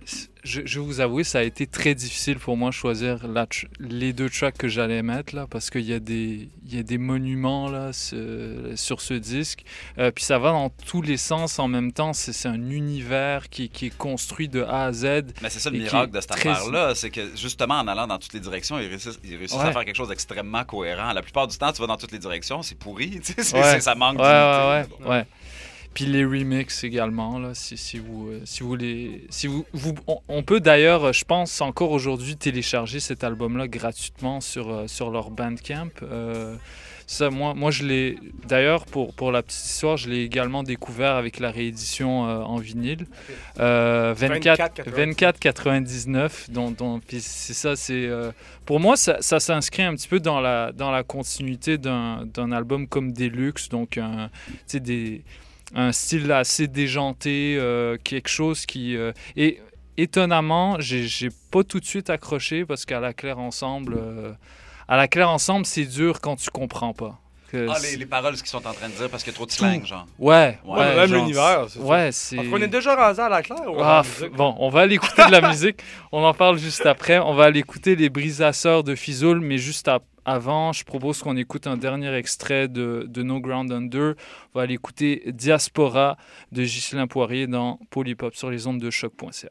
je, je vous avouer, ça a été très difficile pour moi de choisir la les deux tracks que j'allais mettre là, parce qu'il y, a des- il y a des monuments là, ce- sur ce disque. Euh, puis ça va dans tous les sens en même temps. C'est c'est un univers qui, qui est construit de A à Z. Mais c'est ça le miracle de cette très- affaire-là, c'est que justement en allant dans toutes les directions, ils réussissent, ils réussissent Ouais. à faire quelque chose d'extrêmement cohérent. La plupart du temps, tu vas dans toutes les directions, c'est pourri, Ouais. ça manque Ouais, ouais, d'unité. Puis les remixes également, là, si, si vous, euh, si vous les, si vous, vous- on, on peut d'ailleurs, euh, je pense encore aujourd'hui télécharger cet album-là gratuitement sur euh, sur leur Bandcamp. Euh, ça, moi, moi, je l'ai. D'ailleurs, pour pour la petite histoire, je l'ai également découvert avec la réédition euh, en vinyle. Euh, 24 24,99. 24,99. dont, dont- puis c'est ça, c'est euh, pour moi ça, ça s'inscrit un petit peu dans la dans la continuité d'un d'un album comme Deluxe, donc un, des un style assez déjanté, euh, quelque chose qui euh, et étonnamment, j'ai pas tout de suite accroché parce qu'à la claire ensemble, euh, à la claire ensemble, c'est dur quand tu comprends pas. Que Ah, les, les paroles, ce qu'ils sont en train de dire, parce qu'il y a trop de slang, genre. Ouais, Ouais, ouais, même genre, l'univers, c'est. Ouais, c'est. Parce qu'on est déjà rasé à la claire. ou Ah, f- bon, on va aller écouter de la musique. On en parle juste après. On va aller écouter les brisasseurs de Fizoul, mais juste à- avant, je propose qu'on écoute un dernier extrait de, de No Ground Under. On va aller écouter Diaspora de Ghislain Poirier dans Polypop sur les ondes de choc.ca.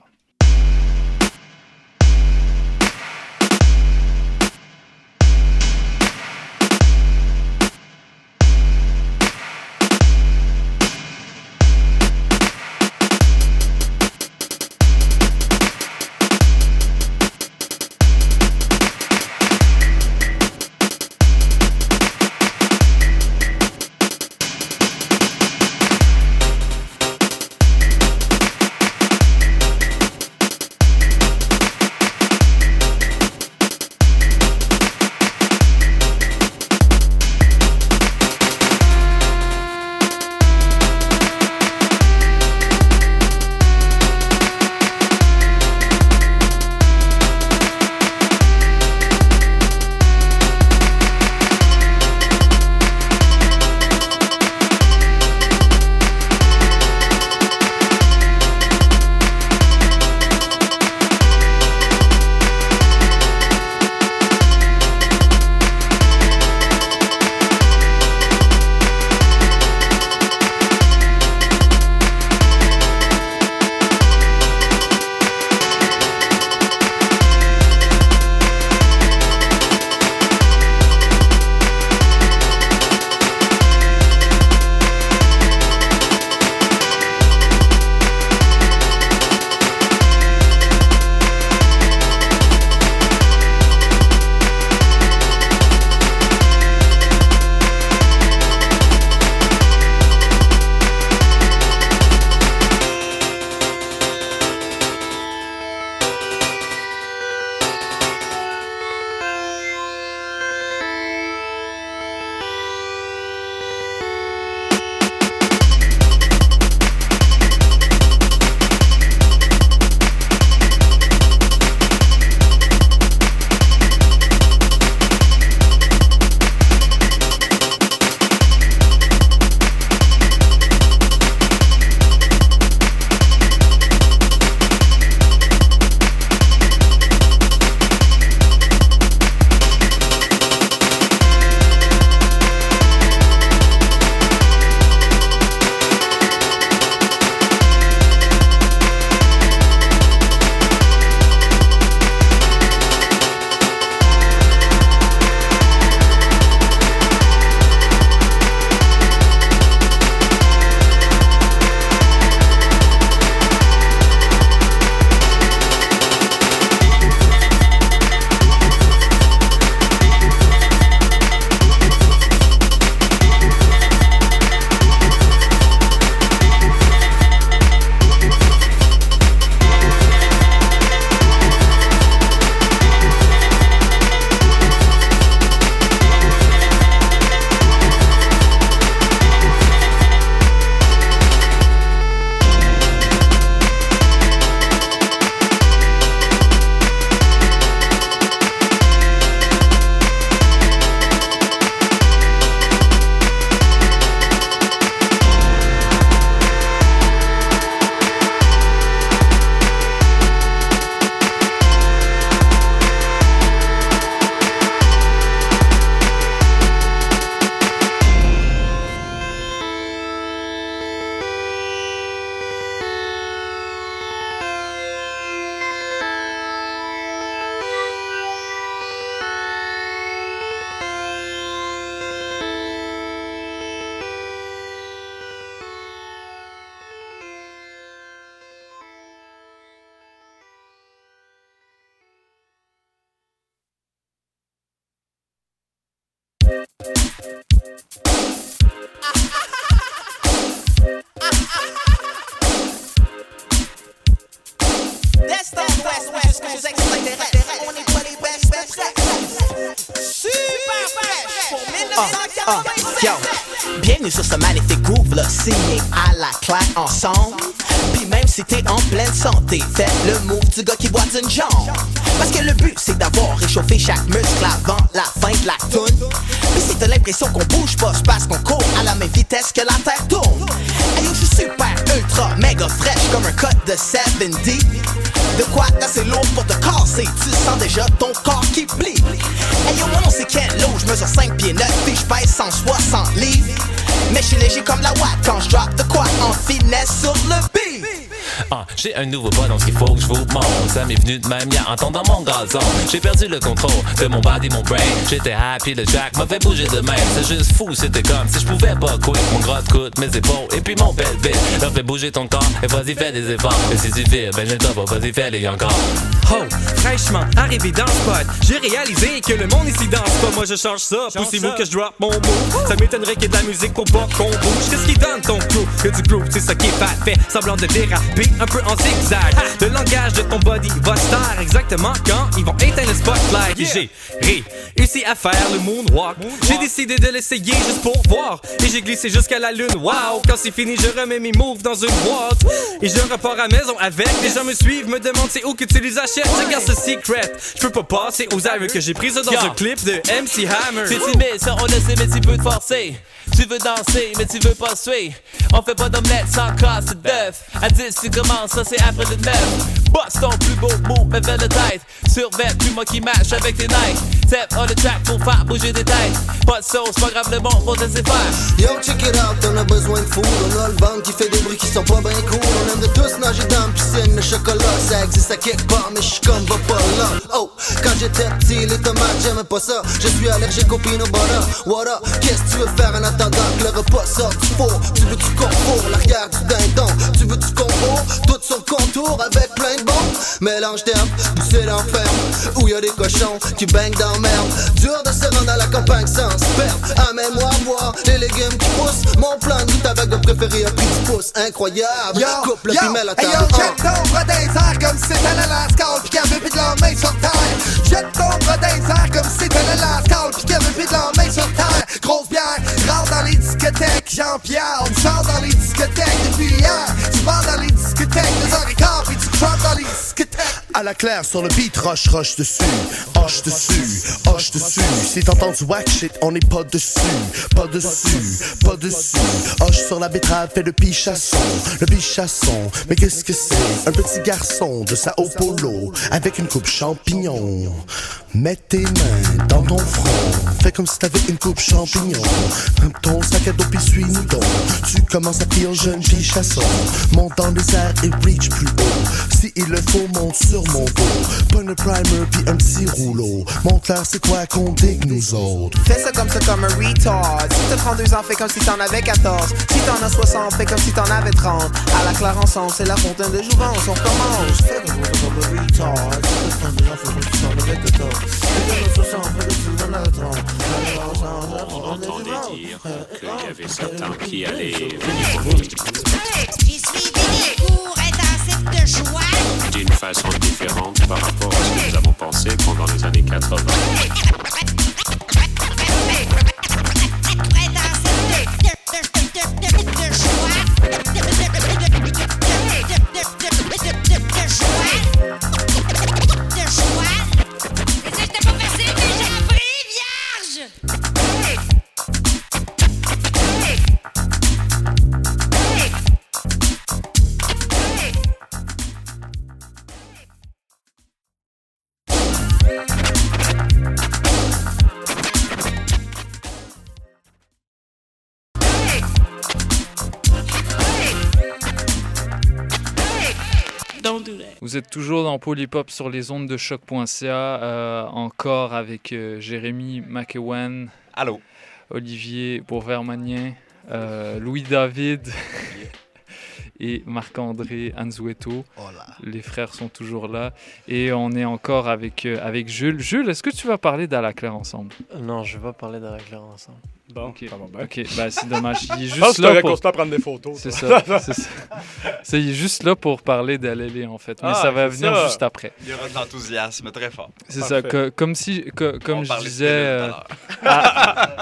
un nouveau pas, donc il faut que je vous montre. Ça m'est venu de même, y'a en dans mon gazon. J'ai perdu le contrôle de mon body, mon brain. J'étais happy, le jack m'a fait bouger de même. C'est juste fou, c'était comme si je pouvais pas quitter. Mon gros coude, mes épaules, et puis mon pelvis. Leur fait bouger ton corps, et vas-y, fais des efforts. Et si tu fais, ben je pas, vas-y, fais-les encore. Oh, fraîchement arrivé dans le spot, j'ai réalisé que le monde ici danse pas. Moi je change ça, poussez-vous que je drop mon mot. Ça m'étonnerait qu'il y ait de la musique pour pas qu'on bouge. Qu'est-ce qui donne ton crew? Que du groove, c'est ça qui est parfait. Semblant de déraper un peu en zigzag. Le langage de ton body va se taire exactement quand ils vont éteindre le spotlight. J'ai à faire le moonwalk. J'ai décidé de l'essayer juste pour voir. Et j'ai glissé jusqu'à la lune. Wow, quand c'est fini, je remets mes moves dans une boîte. Et je repars à la maison avec. Les gens me suivent, me demandent c'est où que tu les achètes. Je garde ce secret. Je peux pas passer aux arrêts que j'ai pris ça dans Yo. un clip de MC Hammer. C'est timide, ça on le sait, mais tu peux te forcer. Tu veux danser, mais tu veux pas suer. On fait pas d'omelette sans casse d'œuf. À 10, tu commences, ça c'est après le 9. Boss ton plus beau move, mais vers le tête. Survêt, plus moi qui match avec tes nights. Tap on the track pour faire bouger des têtes. Pas de sauce, pas grave, le bon pour te faire. Yo, check it out, on a besoin de food. On a le ventre qui fait des bruits qui sont pas bien cool. On aime de tous nager dans la piscine, le chocolat, ça existe à quelque part, mais j'suis comme va pas là. Oh, quand j'étais petit, les tomates, j'aimais pas ça. Je suis allergique au peanut butter. What up, qu'est-ce que tu veux faire en attendant que le repas sorte du four? Tu veux du concours, l'arrière du dindon. Tu veux du concours, tout le contour avec plein de bons. Mélange d'herbes, poussé ferme, où y a des cochons qui baignent dans merde. Dur de se rendre à la campagne sans se perdre. Amène-moi voir les légumes qui poussent. Mon plan de goût avec de préféré a pris du pouce. Incroyable, Yo, coupe le yo, piment à table. yo, jette ton bras les airs comme si c'était le lascar pis qu'il y avait plus de la main sur terre. Jette ton bras les airs comme si c'était le lascar pis qu'il y avait plus de la main sur terre. Grosse bière, rentre dans les discothèques, Jean-Pierre. On chante dans les discothèques depuis hier. Tu vas dans les discothèques, deux heures et quart pis tu discothèques. À la claire sur le beat, rush, rush dessus, hoche dessus, hoche dessus. Si t'entends du shit, on n'est pas dessus, pas dessus, pas dessus. Hoche sur la betterave, fait le pichasson, le pichasson. Mais qu'est-ce que c'est? Un petit garçon de Sao Paulo, avec une coupe champignon. Mets tes mains dans ton front, fais comme si t'avais une coupe champignon. Ton sac à dos puis suis-nous donc. Tu commences à pire jeune pichasson. Monte dans les airs et reach plus haut. Si il le faut, monte sur mon dos. Pogne le primer puis un petit rouleau. Montre-leur c'est quoi qu'on digue nous autres. Fais ça comme ça comme un retard. Si t'as 32 ans, fais comme si t'en avais 14. Si t'en as 60, fais comme si t'en avais 30. À la claire ensemble, c'est la fontaine de jouvence. On recommence. Fais comme ça comme un retard. Si t'as 32 ans, fais comme si t'en avais 14. Si t'en as 60, fais comme si t'en avais 30. On entendait dire qu'il y avait certains qui allaient venir monde J'ai de joie. d'une façon différente par rapport à ce que nous avons pensé pendant les années 80. Vous êtes toujours dans Polypop sur les ondes de choc.ca, euh, encore avec euh, Jérémy McEwen. Allô. Olivier Beauvermanien, euh, Louis-David et Marc-André Anzueto. Hola. Les frères sont toujours là. Et on est encore avec, euh, avec Jules. Jules, est-ce que tu vas parler d'À la claire ensemble? Non, je vais pas parler d'À la claire ensemble. Bon, Ok, bah, c'est dommage. Il est juste là pour... prendre des photos. C'est ça. c'est ça. Il est juste là pour parler d'Alélé, en fait. Mais Ah, ça va venir ça. juste après. Il y aura de l'enthousiasme très fort. C'est ça, que- comme si, que- comme On je disais, euh, à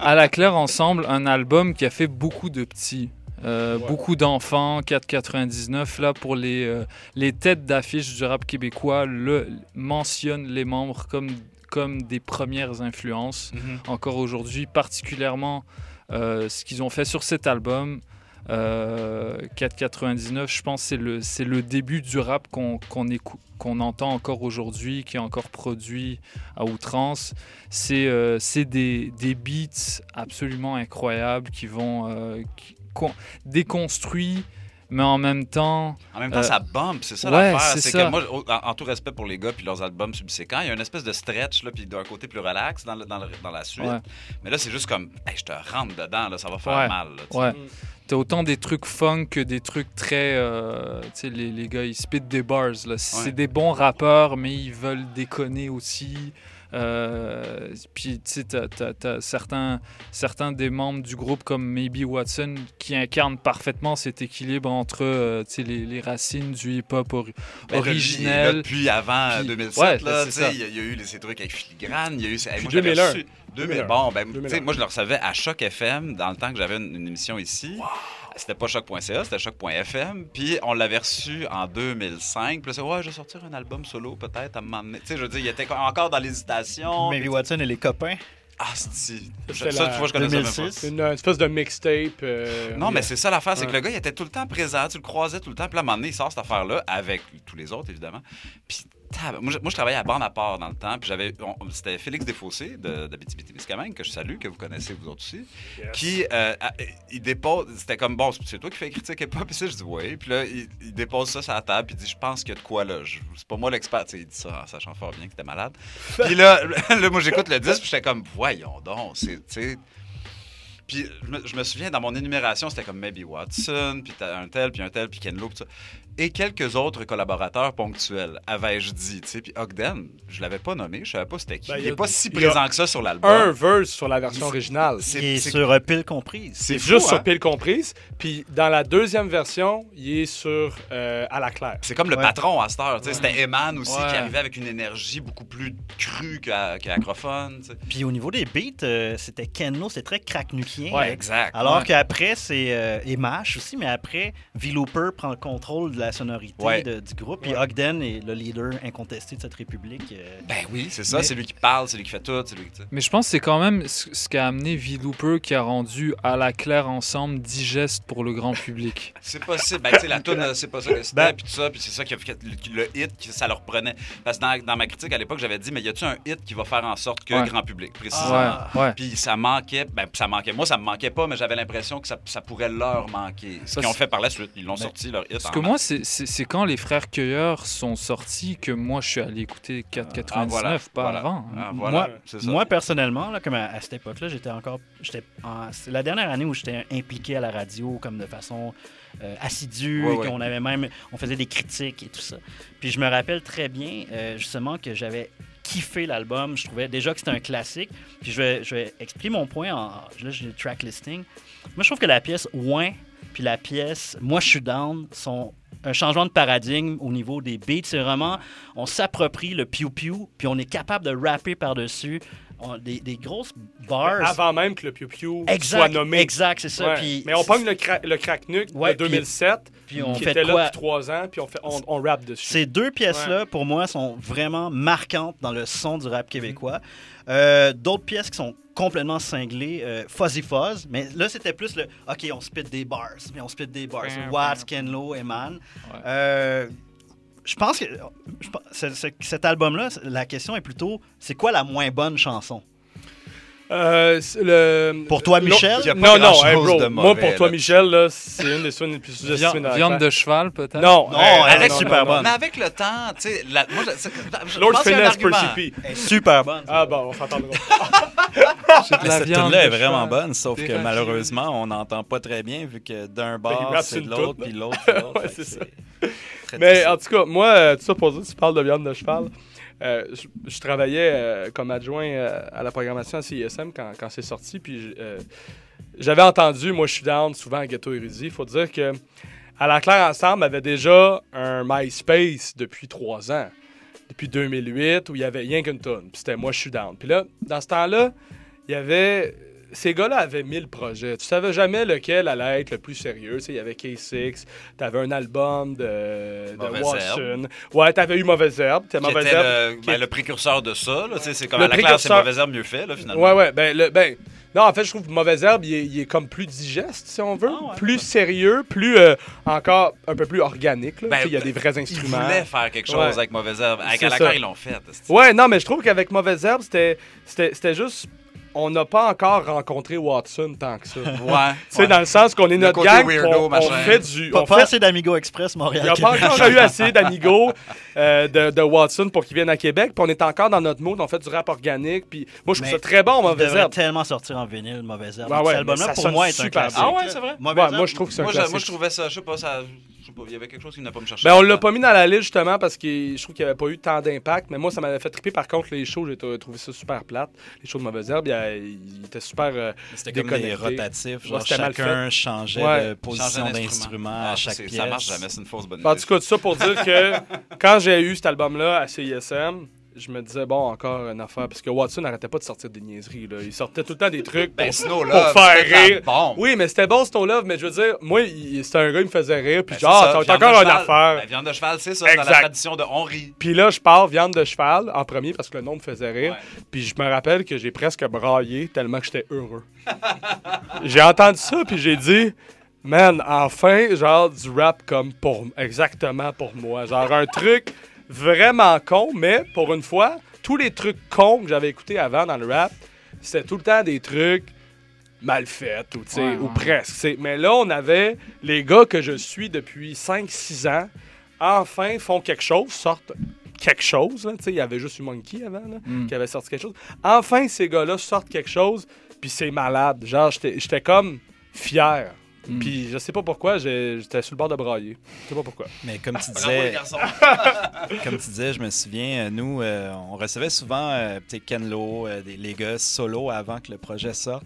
à, à la claire ensemble, un album qui a fait beaucoup de petits, euh, Ouais. beaucoup d'enfants, 4,99 là pour les euh, les têtes d'affiche du rap québécois le mentionnent les membres comme comme des premières influences Mhm. encore aujourd'hui, particulièrement euh, ce qu'ils ont fait sur cet album. Euh, 4,99, je pense que c'est le, c'est le début du rap qu'on écou- qu'on entend encore aujourd'hui, qui est encore produit à outrance. C'est euh, des, des beats absolument incroyables qui vont euh, qui- déconstruits, mais en même temps... En même temps, euh, ça bump, c'est ça ouais, l'affaire. c'est que moi, en, en tout respect pour les gars puis leurs albums subséquents, il y a une espèce de stretch, là, puis d'un côté plus relax dans, le- dans, le- dans la suite. Ouais. Mais là, c'est juste comme, hey, je te rentre dedans, là, ça va faire Ouais, mal. là. T'as autant des trucs funk que des trucs très. euh, tu sais, les, les gars, ils spit des bars. là. C'est des bons rappeurs, mais ils veulent déconner aussi. Euh, puis, tu sais, t'as- t'as- t'as certains, certains des membres du groupe, comme Maybe Watson, qui incarnent parfaitement cet équilibre entre euh, les, les racines du hip-hop ori- Ben, originel. Depuis avant Puis- 2007, ouais, là, il y, a- il y a eu les- ces trucs avec Filigrane, il y a eu... hey, moi, j'avais 2001. reçu- 2000, 2001. bon, ben, tu sais, 2001. moi, je le recevais à Choc FM dans le temps que j'avais une, une émission ici. C'était pas choc.ca, c'était choc.fm. Puis on l'avait reçu en 2005. Puis là, c'est ouais, je vais sortir un album solo peut-être à un moment donné. Tu sais, je veux dire, il était encore dans l'hésitation. Puis- Watson et les copains. Ah, c'est. C'était Ça, la- tu vois, je connais ça même pas. 2006. Une, une espèce de mixtape. euh, Non, mais c'est ça l'affaire, c'est que le gars, il était tout le temps présent, tu le croisais tout le temps. Puis là, à un moment donné, il sort cette affaire-là avec tous les autres, évidemment. Puis, moi, je, moi, je travaillais à bande à part dans le temps. Puis j'avais. C'était Félix Desfossés de, de que je salue, que vous connaissez vous autres aussi. Yes. Qui, euh, a- il dépose. C'était comme, bon, c'est toi qui fais critique hip-hop. Puis ça, je dis, oui. Puis là, il, il dépose ça sur la table. Puis il dit, je pense qu'il y a de quoi là. C'est pas moi l'expert. Tu sais, il dit ça en sachant fort bien que t'es malade. Puis là, là, moi, j'écoute le disque. Puis j'étais comme, voyons donc. C'est. tu puis je me, je me souviens, dans mon énumération, c'était comme Maybe Watson, puis t'as un tel, puis un tel, puis Ken Lo, puis ça. Et quelques autres collaborateurs ponctuels, avais-je dit. Puis Ogden, je l'avais pas nommé, je savais pas c'était qui. Ben, il il est a- pas si il présent que ça sur l'album. un verse sur la version Il- originale. Il C'est est c'est- sur euh, pile comprise. c'est C'est fou, juste hein? sur pile comprise. Puis dans la deuxième version, il est sur euh, à la claire. C'est comme le Ouais. patron à cette heure. C'était Eman aussi Ouais. qui arrivait avec une énergie beaucoup plus crue qu'à- qu'acrophone. Puis au niveau des beats, euh, c'était Kenlo, c'est très cracknuckien. Ouais, exact. Alors Ouais. qu'après, c'est euh, Emash aussi, mais après, V-Looper prend le contrôle de la sonorité Ouais. de- du groupe. Puis. Ogden est le leader incontesté de cette république. euh. Ben oui, c'est ça. Mais- C'est lui qui parle, c'est lui qui fait tout. C'est lui qui. Mais je pense que c'est quand même ce, ce qui a amené V-Looper qui a rendu à la claire ensemble digeste pour le grand public. C'est possible. Ben, tu sais, la tune, euh, c'est pas ça que c'était, Ben- puis tout ça, puis c'est ça qui a fait le, le hit, qui, ça leur prenait. Parce que dans, dans ma critique à l'époque, j'avais dit, mais y a-tu un hit qui va faire en sorte que Ouais. grand public, précisément? Ouais, ouais. Puis ça manquait, ben ça manquait. Moi, ça me manquait pas, mais j'avais l'impression que ça, ça pourrait leur manquer. Ce qu'ils ont fait par la suite, ils l'ont Ben, sorti leur hit. Parce que moi, c'est- quand les frères Cueilleurs sont sortis que moi, je suis allé écouter 4,99, Ah, voilà, pas voilà. avant. Ah, voilà, moi, c'est ça. moi, personnellement, là, comme à, à cette époque-là, j'étais encore. j'étais en- C'est la dernière année où j'étais impliqué à la radio comme de façon euh, assidue, Ouais, qu'on avait même. On faisait des critiques et tout ça. Puis je me rappelle très bien, euh, justement, que j'avais kiffé l'album. Je trouvais déjà que c'était un classique. Puis je vais, je vais expliquer mon point. En, là, j'ai le track listing. Moi, je trouve que la pièce Ouin puis la pièce Moi, je suis down sont un changement de paradigme au niveau des beats. C'est vraiment, on s'approprie le piou-piou, puis on est capable de rapper par-dessus. On- des, des grosses bars. Avant même que le Piu Piu soit nommé. exact, c'est ça. Ouais. Puis- Mais on pogne le, cra le crack nuke Ouais, de 2007, puis on qui fait était quoi? là depuis trois ans, puis on, fait, on, on rappe dessus. Ces deux pièces-là, pour moi, sont vraiment marquantes dans le son du rap québécois. Euh, D'autres pièces qui sont complètement cinglées, euh, Fuzzy Fuzz, mais là, c'était plus le OK, on spit des bars, mais on spit des bars. Watts, Kenlo, Eman. Euh, je pense que cet album-là, la question est plutôt c'est quoi la moins bonne chanson? Euh, le... Pour toi, l'autre- Michel? Il y a pas Non, non, grand-chose hey, bro, de moi, pour toi, là-dessus. Michel, là, c'est une des tunes les plus sous-estimées Viande, de cheval, peut-être? Non, Non, hey, elle est super non, bonne. Mais avec le temps, tu sais, la- moi, un Finesse, argument. Percy P. Elle est super bonne. Ah bon, on la cette viande tune-là est vraiment bonne, sauf que malheureusement, on n'entend pas très bien vu que d'un Ben, bord, c'est l'autre, puis là. l'autre, c'est l'autre. Mais en tout cas, moi, euh, tout ça pour dire, tu parles de viande de cheval. Euh, je, travaillais euh, comme adjoint euh, à la programmation à CISM quand, c'est sorti. Puis j'avais entendu, moi je suis down souvent à Ghetto Érudit. Il faut dire que à la Claire Ensemble avait déjà un MySpace depuis trois ans. Depuis 2008, où il y avait rien qu'une tonne. C'était moi je suis down. Puis là, dans ce temps-là, il y avait. Ces gars-là avaient 1000 projets. Tu savais jamais lequel allait être le plus sérieux. Tu sais, il y avait K6, t'avais un album de, de Watson. Ouais, t'avais eu Mauvaise Herbe. Qui Mauvaise était Herbe. le, qui ben, le précurseur de ça. là, C'est comme Le à la classe, c'est précurseur- mauvaise herbe mieux fait, là, finalement. Ouais, ouais. Ben, le, ben, non, en fait, je trouve que Mauvaise Herbe, il est, il est comme plus digeste, si on veut. Ah, plus sérieux, plus euh, encore un peu plus organique. là. Ben, il y a des vrais Ils instruments. voulaient faire quelque chose Ouais. avec mauvaise herbe. Avec claire, ils l'ont fait. Ouais, non, mais je trouve qu'avec Mauvaise Herbe, c'était juste. On n'a pas encore rencontré Watson tant que ça. Ouais. Tu sais, ouais. dans le sens qu'on est Le notre côté gang, weirdo, on, on fait du. Pas, on pas fait- assez d'Amigo Express, Il Montréal. n'y a pas encore eu assez d'amigos euh, de, de Watson pour qu'ils viennent à Québec. Puis on est encore dans notre mood, on fait du rap organique. Puis moi, je trouve ça très bon, Il Mauvaise Herbe. tellement sortir en vinyle, Mauvaise Herbe. Ouais, ouais, Cet album-là, pour moi, est un super classique. bien. Ah ouais, c'est vrai? Mauvaise Ouais, moi, je trouve que c'est un Moi, classique. moi, je trouvais ça, je sais pas, ça, je sais pas, il y avait quelque chose qui n'a pas me chercher. Ben, on l'a pas mis dans la liste justement parce que je trouve qu'il n'y avait pas eu tant d'impact. Mais moi, ça m'avait fait triper. Par contre, les shows, j'ai trouvé ça super plate. Les shows de Mauvaise Herbe, il, y a- il était super. euh, C'était comme des déconnecté. rotatifs, genre chacun changeait Ouais. de position d'instrument. Ah, à ça, chaque pièce. Ça marche jamais, c'est une fausse bonne idée. En tout cas, tout ça pour dire que quand j'ai eu cet album-là à CISM, je me disais, bon, encore une affaire. Parce que Watson n'arrêtait pas de sortir des niaiseries. Là. Il sortait tout le temps des trucs pour, Ben, Snow pour faire rire. bombe. Oui, mais c'était bon, Snow Love. Mais je veux dire, moi, c'était un gars, il me faisait rire. Puis Ben, genre, t'as encore une affaire. Ben, viande de cheval, c'est ça, dans la Exact. tradition de on rit. Puis là, je pars viande de cheval en premier parce que le nom me faisait rire. Puis je me rappelle que j'ai presque braillé tellement que j'étais heureux. j'ai entendu ça, puis j'ai dit, man, enfin, genre du rap comme pour exactement pour moi. Genre un truc vraiment con, mais pour une fois, tous les trucs cons que j'avais écoutés avant dans le rap, c'était tout le temps des trucs mal faits ou, Ouais, ou presque. Mais là, on avait les gars que je suis depuis 5-6 ans, enfin font quelque chose, sortent quelque chose. Il y avait juste eu Monkey avant là, Mm. qui avait sorti quelque chose. Enfin, ces gars-là sortent quelque chose, puis c'est malade. Genre, j'étais comme fier. Mm. Puis je sais pas pourquoi, j'étais sur le bord de brailler. Je sais pas pourquoi. Mais comme tu les disais, comme tu disais, je me souviens, euh, nous, euh, on recevait souvent euh, Ken Lo, euh, des, les gars solo avant que le projet sorte.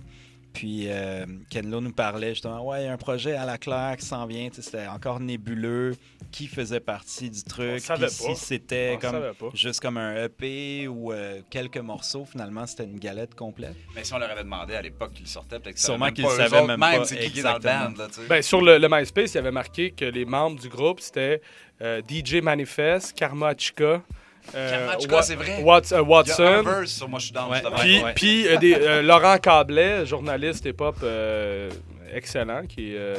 Puis euh, Ken Lo nous parlait justement, ouais, il y a un projet à la claire qui s'en vient. Tu sais, C'était encore nébuleux. Qui faisait partie du truc? Puis si c'était comme juste comme un EP ou euh, quelques morceaux, finalement, c'était une galette complète. Mais si on leur avait demandé à l'époque qu'ils sortaient, peut-être que ça Sûrement même qu'ils savaient même même pas c'est qui qui est dans le exactement. band. Là, tu sais. Ben, sur le, le MySpace, il y avait marqué que les membres du groupe, c'était euh, DJ Manifest, Karma Chica, euh, Wa- c'est vrai. Watson, verse sur Moi, je suis dans Ouais. justement. puis, Ouais. puis, euh, des- euh, Laurent Cablet, journaliste hip-hop euh, excellent, qui, euh,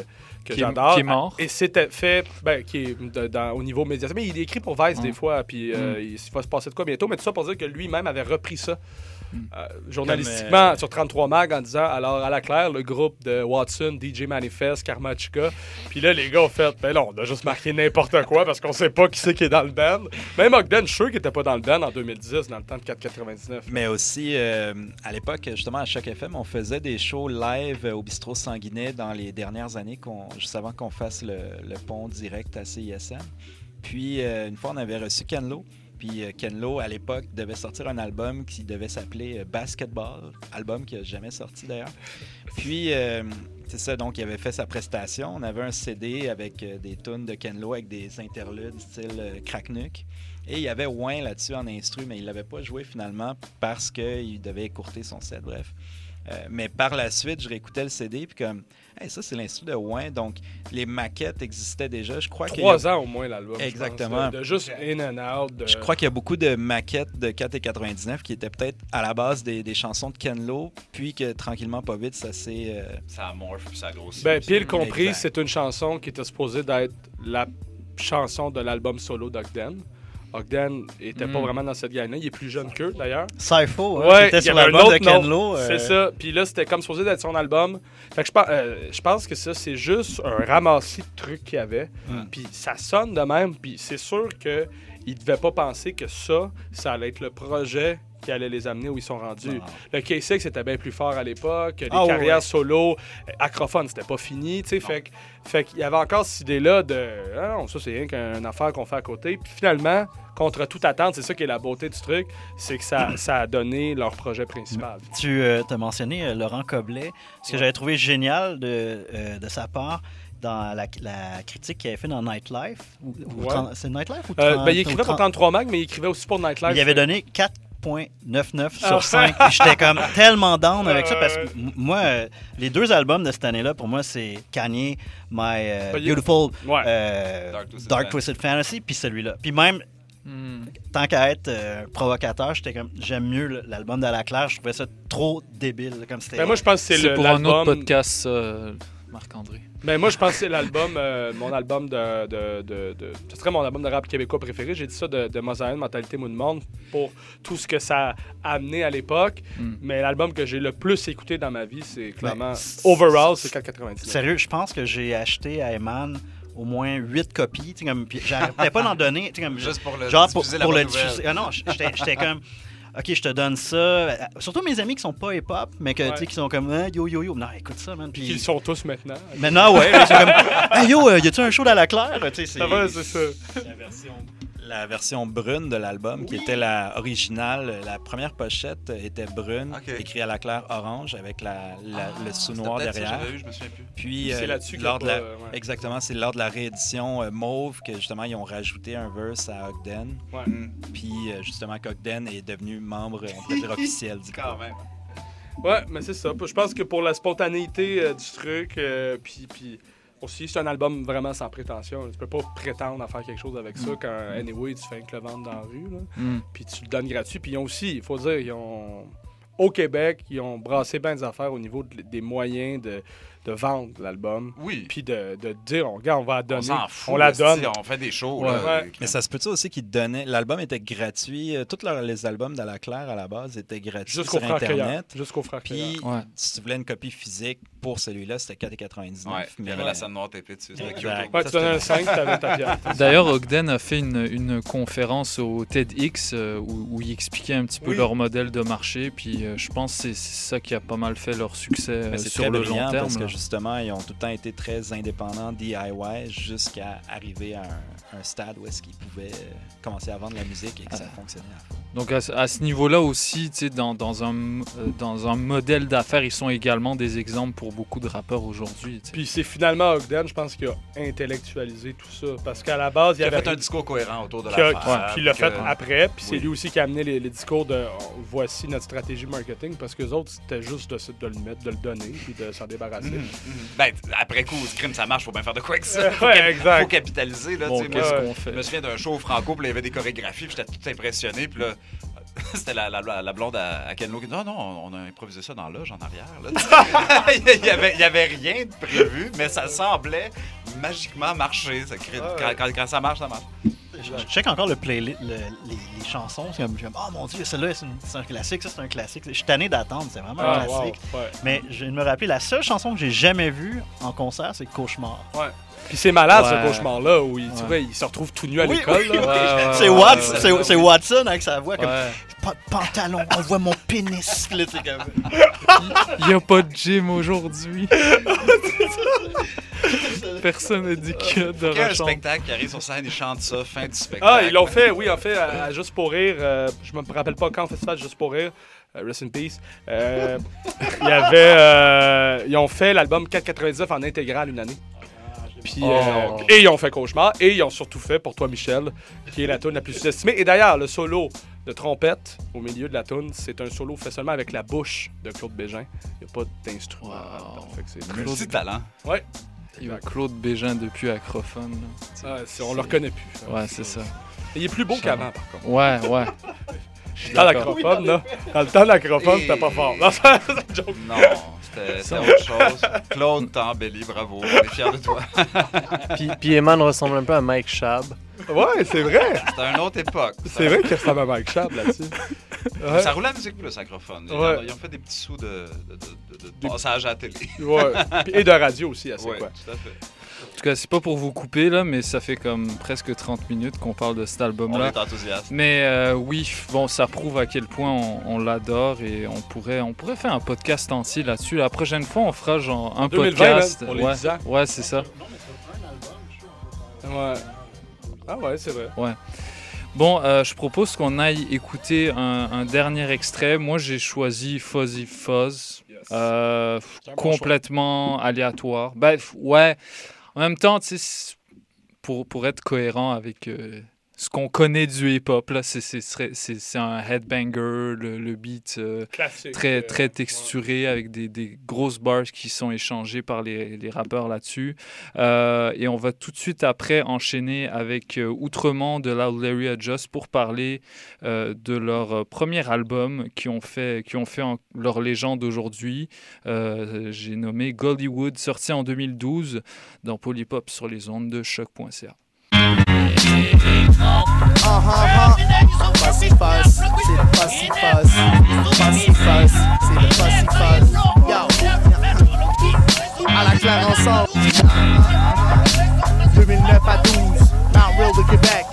que Qui est- j'adore. qui est mort. Et c'était fait, ben, qui est de- dans- au niveau médiatique. Mais il écrit pour Vice des fois, puis euh, il va se passer de quoi bientôt. Mais tout ça pour dire que lui-même avait repris ça. Euh, journalistiquement Comme, euh, sur 33 Mag en disant alors à la claire le groupe de Watson, DJ Manifest, Karma Chica puis là les gars ont fait ben non on a juste marqué n'importe quoi parce qu'on sait pas qui c'est qui est dans le band même Ogden je suis sûr qu'il était pas dans le band en 2010 dans le temps de 4,99 Mais aussi, euh, à l'époque, justement, à chaque FM, on faisait des shows live au bistrot Sanguinet dans les dernières années, juste avant qu'on fasse le, le pont direct à CISM. Puis, euh, une fois, on avait reçu Ken Lo. Puis, euh, Ken Lo, à l'époque, devait sortir un album qui devait s'appeler euh, Basketball, album qui n'a jamais sorti d'ailleurs. Puis, euh, c'est ça, donc il avait fait sa prestation. On avait un CD avec des tunes de Ken Lo avec des interludes style Cracknuck. Et il y avait Wayne là-dessus en instru, mais il l'avait pas joué finalement parce qu'il devait écourter son set, bref. Mais par la suite, je réécoutais le CD, puis comme, hey, ça c'est l'instru de Wayne, donc les maquettes existaient déjà. Je crois qu'il y a- trois ans au moins l'album je pense, Exactement. de, de juste in and out de- Je crois qu'il y a beaucoup de maquettes de 4,99 qui étaient peut-être à la base des, des chansons de Ken Lo, puis que tranquillement, pas vite, ça s'est. euh, Ça morphe puis ça grossit. ben pile compris c'est une chanson qui était supposée d'être la chanson de l'album solo d'Ogden Ogden était pas Mm. vraiment dans cette gang-là. Il est plus jeune qu'eux, d'ailleurs. Sypho, hein, Ouais, était il sur l'album de. Ken Lo, euh, C'est ça. Puis là, c'était comme supposé d'être son album. Fait que je pense, euh, je pense que ça, c'est juste un ramassis de trucs qu'il y avait. Puis ça sonne de même. Puis c'est sûr que ils devaient pas penser que ça, ça allait être le projet qui allait les amener où ils sont rendus. Le K6 c'était bien plus fort à l'époque. Les Ah, carrières ouais. solo, euh, acrophone, c'était pas fini. Fait, fait qu'il y avait encore cette idée-là de ah non, ça c'est rien qu'une affaire qu'on fait à côté. Puis finalement, contre toute attente, c'est ça qui est la beauté du truc, c'est que ça, ça a donné leur projet principal. Tu as mentionné euh, Laurent Coblet. Ce que j'avais trouvé génial de, euh, de sa part dans la, la critique qu'il avait fait dans Nightlife. ou- ou Ouais. 30 C'est Nightlife ou Euh, 30 ben, il ou écrivait pour 30? 33 mag, mais il écrivait aussi pour Nightlife. Il avait donné 4.99 Ah. sur 5. Et J'étais comme tellement down avec ça parce que moi, euh, les deux albums de cette année-là, pour moi, c'est Kanye, My euh, Beautiful Ouais. euh, Dark Twisted Dark Fantasy. Twisted Fantasy, puis celui-là. Puis même, Hmm. tant qu'à être euh, provocateur, j'étais comme j'aime mieux l'album de la Claire. Je trouvais ça trop débile. Comme c'était. Ben, moi, je pense que c'est pour un autre podcast, euh, Marc-André. Ben, moi, je pense que c'est l'album, euh, mon album de, de, de, de- Ce serait mon album de rap québécois préféré. J'ai dit ça de, de Mosaïen, Mentalité Moon Monde, pour tout ce que ça a amené à l'époque. Mm. Mais l'album que j'ai le plus écouté dans ma vie, c'est clairement. Ben, Overall, c'est 4,99. Sérieux, je pense que j'ai acheté à Eman au moins 8 copies. j'arrêtais pas d'en donner. Comme, Juste pour le genre pour, diffuser la pour bonne le diffuser. Ah non, j'étais j'étais comme. Ok, je te donne ça. Euh, Surtout mes amis qui sont pas hip-hop, mais que, tu sais, qui sont comme Ah, yo yo yo. Non, écoute ça, man. Puis qu'ils sont tous maintenant. Maintenant, ouais. c'est comme Ah, yo, euh, y a-tu un show dans la Claire? C'est- Ça va, c'est ça. La version, la version brune de l'album, qui était la originale, la première pochette était brune, Ok. écrit à la claire orange avec la, la- Ah, le sous c'était noir peut-être ça, derrière. je me souviens plus. Puis C'est euh, là-dessus lors de la, euh, ouais. exactement, c'est lors de la réédition euh, mauve que justement ils ont rajouté un verse à Ogden. Ouais. Mm. Puis euh, justement qu'Ogden est devenu membre, on pourrait dire officiel du Quand même. Ouais, mais c'est ça. Je pense que pour la spontanéité euh, du truc, euh, puis, puis aussi, c'est un album vraiment sans prétention. Tu peux pas prétendre à faire quelque chose avec ça quand, anyway, tu fais que le vendre dans la rue. Là. Mm. Puis tu le donnes gratuit. Puis ils ont aussi, il faut dire, ils ont. Au Québec, ils ont brassé bien des affaires au niveau de- des moyens de, de vendre l'album. Oui. Puis de, de dire, on, regarde, on va la On donner. s'en fout. on la donne. On fait des shows. Ouais. là. Ouais. Mais ça se peut-tu aussi qu'ils donnaient. L'album était gratuit. euh, Tous leurs- les albums de la Claire à la base étaient gratuits Jusqu'au sur. Internet. Jusqu'au frère Puis, Ouais. si tu voulais une copie physique pour celui-là, c'était 4,99. Ouais. Il y avait Mais- la scène noire tapée dessus. Ouais, tu donnais un c'était- 5, t'avais ta pierre. D'ailleurs, Ogden a fait une, une conférence au TEDx euh, où, où il expliquait un petit peu Oui. leur modèle de marché. Puis euh, je pense que c'est ça qui a pas mal fait leur succès euh, sur très le long terme. parce que justement, ils ont tout le temps été très indépendants, DIY, jusqu'à arriver à un, un stade où est-ce qu'ils pouvaient euh, commencer à vendre la musique et que ça fonctionnait à fond. Donc à, ce- à ce niveau-là aussi, tu sais, dans, dans, un, euh, dans un modèle d'affaires, ils sont également des exemples pour beaucoup de rappeurs aujourd'hui. Puis c'est finalement Ogden, je pense, qui a intellectualisé tout ça. Parce qu'à la base, il y avait. fait un discours cohérent autour de qui l'affaire. Puis il l'a fait après, puis c'est Oui. lui aussi qui a amené les, les discours de oh, voici notre stratégie marketing, parce que les autres, c'était juste de, le mettre, de le donner, puis de s'en débarrasser. Mhm, mhm. Ben, après coup, crime, ça marche, faut bien faire de quoi que ça. Ouais, Faut exact. Faut capitaliser, là. Bon, tu sais, qu'est-ce moi, qu'on fait? Je me souviens d'un show au franco, puis là, il y avait des chorégraphies, puis j'étais tout impressionné, puis là. C'était la, la, la blonde à, à Ken Lo qui dit Non, non, on a improvisé ça dans l'âge en arrière. Là. il n'y avait, il y avait rien de prévu, mais ça semblait magiquement marcher. Ça crée- Ah quand, ouais. quand- quand ça marche, ça marche. Je check encore le playlist, le- les, les chansons. C'est comme, oh mon dieu, celle-là, c'est un classique, ça, c'est un classique. Je suis tanné d'attendre, c'est vraiment un Ah, wow, classique. ouais. Mais je me rappeler, la seule chanson que j'ai jamais vue en concert, c'est Cauchemar. Ouais. Puis c'est malade, Ouais. ce cauchemar-là, où il, tu Ouais. vois, il se retrouve tout nu à Oui, l'école. oui, oui. Ouais, ouais, c'est ouais, Watson, ouais, c'est- ouais. c'est Watson avec sa voix comme Ouais. pas de pantalon, on voit mon pénis. Là, comme- Il n'y a pas de gym aujourd'hui. Personne n'a dit qu'il y a de Il y a un spectacle qui arrive sur scène, il chante ça, fin du spectacle. Ah, ils l'ont fait, oui, en fait, à, à Juste pour rire. euh, je me rappelle pas quand, festival Juste pour rire. euh, rest in peace. Euh, il y avait. euh, ils ont fait l'album 499 en intégrale une année. Puis, euh, Oh. et ils ont fait Cauchemar. Et ils ont surtout fait Pour toi, Michel, qui est la tune la plus sous-estimée. Et d'ailleurs, le solo de trompette au milieu de la tune, c'est un solo fait seulement avec la bouche de Claude Bégin. Il n'y a pas d'instrument. Wow. c'est Claude- Multi-talent. Ouais. Il y a Claude Bégin depuis Acrophone. là. Ah, on le reconnaît plus. Ouais, c'est ça. Il est plus beau qu'avant, par contre. Ouais, ouais. Dans D'accord. l'acrophone, là. Dans le temps de l'acrophone, c'était pas fort. Non. C'était autre chose. Claude, t'as embelli, bravo. On est fiers de toi. Puis, puis Eman ressemble un peu à Mike Shab. Ouais, c'est vrai. C'était une autre époque. C'est vrai qu'il ressemble à Mike Schaab là-dessus. Ouais. Ça roulait la musique, le saxophone. Ils, Ouais. ils ont fait des petits sous de, de, de- de- de passage à la télé. Ouais. Et de radio aussi, à c'est Ouais, quoi. tout à fait. En tout cas, c'est pas pour vous couper là, mais ça fait comme presque 30 minutes qu'on parle de cet album-là. On est enthousiaste. Mais euh, oui, bon, ça prouve à quel point on, on l'adore et on pourrait, on pourrait faire un podcast entier là-dessus. La prochaine fois, on fera genre un 2020, podcast. pour les ouais, 10 ans. ouais, c'est ça. Ouais. Ah ouais, c'est vrai. Ouais. Bon, euh, je propose qu'on aille écouter un, un dernier extrait. Moi, j'ai choisi Fuzzy Fuzz. Euh, bon complètement aléatoire. Ben, f- ouais. En même temps, pour, pour être cohérent avec euh, ce qu'on connaît du hip-hop, là, c'est- un headbanger, le, le beat euh, très, euh, très texturé avec des, des grosses bars qui sont échangées par les, les rappeurs là-dessus. Euh, et on va tout de suite après enchaîner avec euh, Outremont de Loud Larry Adjust pour parler de leur premier album qui ont fait, qui ont fait en- leur légende aujourd'hui. J'ai nommé Gollywood, sorti en 2012 dans Polypop sur les ondes de choc.ca. Ah ah ah. Fussy Fuzz, c'est le Fussy Fuzz. Fussy Fuzz, c'est le Fussy Fuzz. Yo. À la claire ensemble. 2009 à 12. Mount Real de Québec.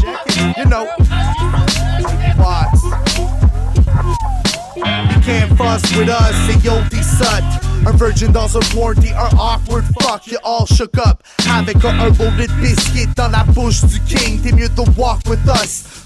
Check it, you know. What? You can't fuss with us, c'est yo des sut. Un virgin dans un warranty, un awkward fuck, you all shook up. Avec un herbal biscuit dans la bouche du king, t'es mieux de walk with us.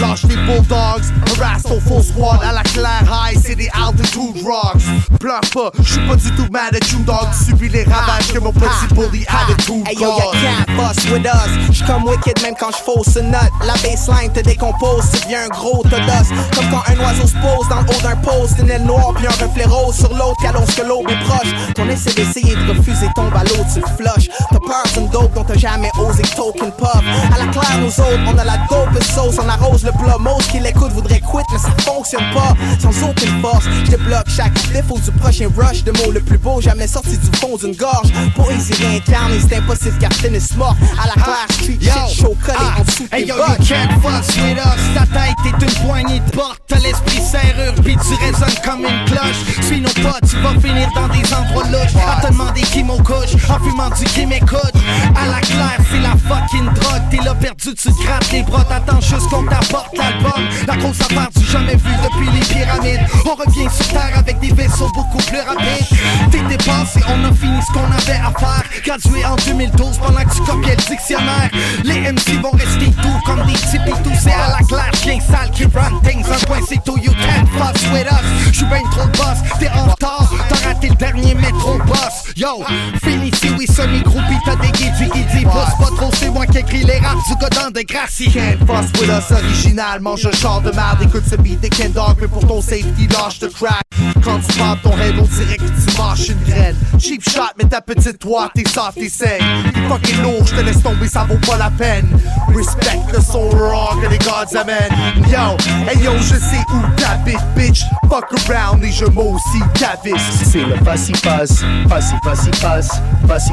Lâche les bulldogs, harass ton full squad à la claire high, c'est des altitude rocks. Pleure pas, j'suis pas du tout mad at you dog, subis les ravages que mon petit bully attitude Hey yo, ya can't fuss with us. J'suis comme wicked même quand j'fausse une note. La baseline te décompose, tu deviens un gros todos. Comme quand un oiseau se pose dans le haut d'un poste, une aile noire puis un reflet rose sur l'autre qui annonce que l'aube est proche. Ton essai d'essayer de refuser tombe à l'eau, tu le flushes. T'as peur d'une dope dont t'as jamais osé token puff. À la claire, nous autres, on a la dope sauce, on arrose le plat. Most qui l'écoute voudrait quit, mais ça fonctionne pas. Sans aucune force, j'débloque chaque défaut du prochain rush. De mots le plus beau, jamais sorti du fond d'une gorge. Poésie réincarnée, c'est impossible car tennis mort. À la claire, street shit show collé en dessous Hey tes yo, you can't fuss with us. Ta tête est une poignée de porte. T'as l'esprit serrure, puis tu résonnes comme une cloche. Suis nos potes, tu vas finir dans des endroits louches. À te demander qui m'en couche, en fumant du qui m'écoute. À la claire, c'est la fucking drogue. T'es là perdu, tu te grattes les bras. T'attends juste qu'on t'apporte l'album. La grosse affaire du jamais vu depuis les pyramides. On revient sur terre avec des vaisseaux beaucoup plus rapides. T'es dépassé, on a fini ce qu'on avait à faire. Gradué en 2012 pendant que tu copiais le dictionnaire. Les MC vont rester doux comme des petits pitous. C'est à la claire, chien sale qui run things. Un point c'est tout, you can't fuss with us. J'suis ben trop boss, t'es en retard. T'as raté le dernier métro boss. Yo, fini si oui, semi-groupie, t'as des guidis guidis. Pousse pas trop, c'est moi qui écris les raps du godin de Gracie. Can't fuss with us, original. Mange un char de merde, écoute ce beat de Ken Dog. Mais pour ton safety, lâche de crack. Quand tu pars ton dirait que tu marches une graine. Cheap shot, mais ta petite toi, t'es soft, t'es. T'es fucking lourd, j'te laisse tomber, ça vaut pas la peine. Respect le son raw que les gods amènent. Yo, hey yo, je sais où t'habites, bitch. Fuck around, les jeux mots aussi t'habites. C'est le Fuzz, Fussy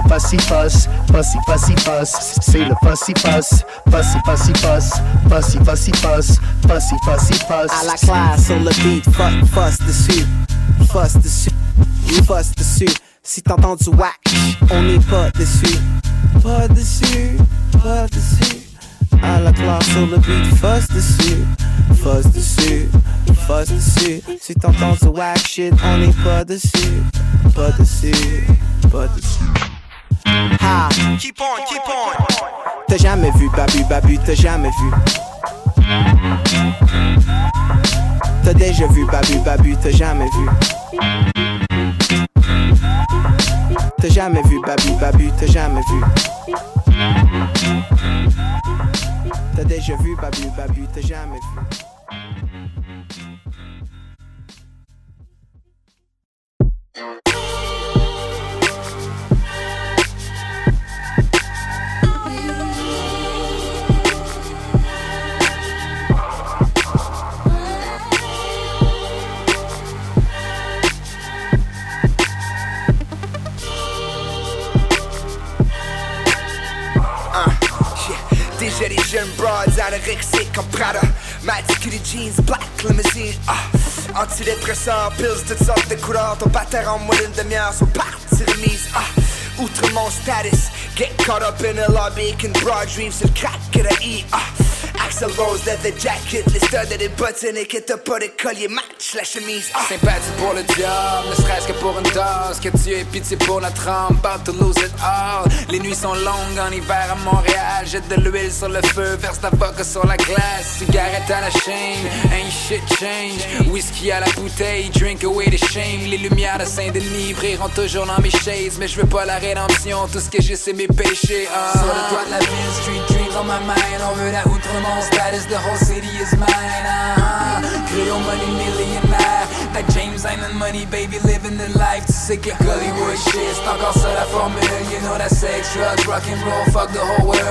Fussy Fuzz. C'est le Fussy Fuzz, Fussy Fussy Fuzz, Fussy Fussy Fuzz. À la classe sur le beat, fuck, fuss dessus, fuss dessus, fuss dessus. Si t'entends du whack, on n'est pas dessus, pas dessus, pas dessus. À la classe sur le beat, fuss dessus, fuss dessus, fuss dessus. Si t'entends du whack shit, on n'est pas dessus, pas dessus, pas dessus. Ha, keep on, keep on. T'as jamais vu Babu, Babu, t'as jamais vu. T'as déjà vu Babu Babu, t'as jamais vu. T'as jamais vu Babu Babu, t'as jamais vu. T'as déjà vu Babu Babu, t'as jamais vu. Anorexiques comme Prada. Maticule jeans, black limousine. Ah, antidépresseurs, pills, toutes sortes de couleurs. Ton pater en moins d'une demi-heure sont parties remises. Ah, outre mon status, get caught up in a lobby, can broad dreams, c'est le crack que I. Ah, Axel Rose, leather jacket, les studs et les buttons et que t'as pas de collier, match la chemise. Ah. Sympathie pour le job, ne serait-ce que pour une dose. Que Dieu ait pitié pour notre âme, about to lose it all. Les nuits sont longues en hiver à Montréal. Jette de l'huile sur le feu, verse ta vodka sur la glace. Cigarette à la chaîne, ain't shit change. Whisky à la bouteille, drink away the shame. Les lumières de Saint-Denis brilleront toujours dans mes shades. Mais je veux pas la rédemption, tout ce que j'ai c'est mes péchés. Ah. Sur le toit de la ville, street dreams on my mind. On veut la outre-monde, status, the whole city is mine. Ah. Creole money millionnaire. That James ain't Island money, baby, living the life. Sais que Hollywood shit, c'est encore ça la formule. You know that sex, drugs, rock and roll, fuck the whole world.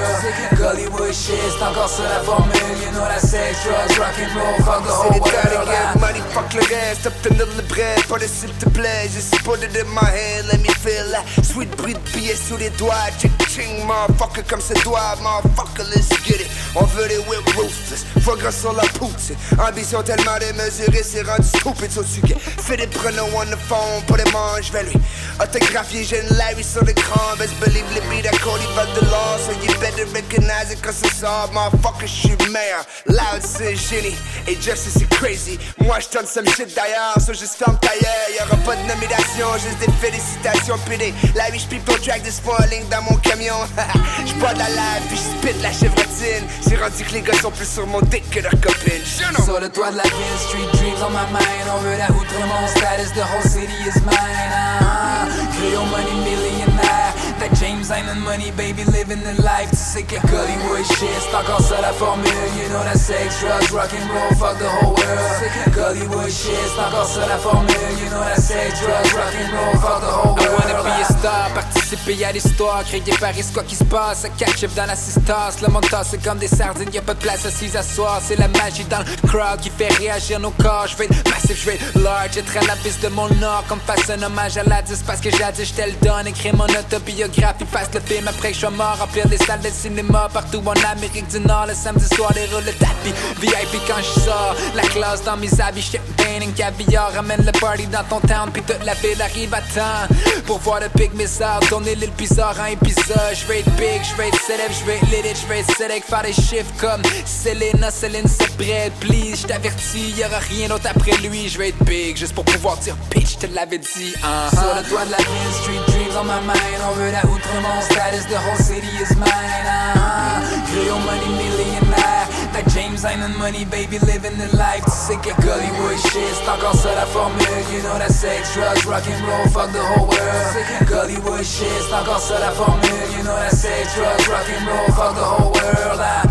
Hollywood shit, encore ça la formule. You know that sex, drugs, rock and roll, fuck the whole des world. guerre, money, fuck le reste, obtenir le bread, de s'il te plaît, just put it in my head, let me feel that sweet bruit de billets sous les doigts, ching ching, motherfucker comme c'est doigt, motherfucker, let's get it, on veut les whip roosters, foie gras sur la poutine, ambition tellement démesurée, c'est rendu stupid, fais des pronos on the phone, pour les manches, je vais lui autographier, j'ai une Larry sur l'écran, best believe le beat à Cody va de l'or, so you better recognize it quand c'est ça, motherfucker, je suis meilleur, loud c'est génie, et Justice c'est crazy, moi je donne some shit d'ailleurs, so juste ferme ta gueule, y'aura pas de nomination, juste des félicitations, puis des Larry, j'pipe ton track de spoiling dans mon camion, j'bois de la live, puis j'spit la chevrotine, c'est rendu que les gars sont plus sur mon dick que leurs copines, Je. Sur le toit de la ville, street dreams on my mind. On veut la outre-monde, status, the whole city is mine. Ah, Creole money millionnaire. That James Island money, baby, living the life. Tu sais que Hollywood shit, c'est encore ça la formule. You know that sex, drugs, rock and roll, fuck the whole world. Hollywood shit, c'est encore ça la formule. You know that sex, drugs, rock and roll, fuck the whole world. I wanna be a star, participer à l'histoire, créer Paris, quoi qui se passe? Catch up dans l'assistance, le monde tasse, c'est comme des sardines, y a pas de place assise à soir. C'est la magie dans le crowd qui fait réagir nos corps. Je vais être massif, je vais large, être à la piste de mon nord. Comme face un hommage à la 10 parce que jadis j'étais le don. Écrire mon autobiographie, fasse le film après que je sois mort. Remplir les salles de cinéma partout en Amérique du Nord. Le samedi soir, les roules le tapis. VIP quand je sors, la classe dans mes habits. Champagne, caviar, ramène le party dans ton town. Puis toute la ville arrive à temps pour voir le big missile. Tourner l'île bizarre en épisode. Je vais être big, je vais être célèbre, je vais être lit, je vais être sélect. Faire des chiffres comme Selena, Céline, c'est prêt, please. Je t'avertis, y'aura rien d'autre après lui. Je vais être big juste pour pouvoir dire bitch, je te l'avais dit. hein. Sur le toit de la ville, street dreams on my mind. On veut la outre-monde, status, the whole city is mine. ah. Creole money millionnaire. That James Island money, baby, living the life. Tu sais que Hollywood shit, c'est encore ça la formule. You know that sex, drugs, rock and roll, fuck the whole world. Hollywood shit, c'est encore ça la formule. You know that sex, drugs, rock and roll, fuck the whole world. ah.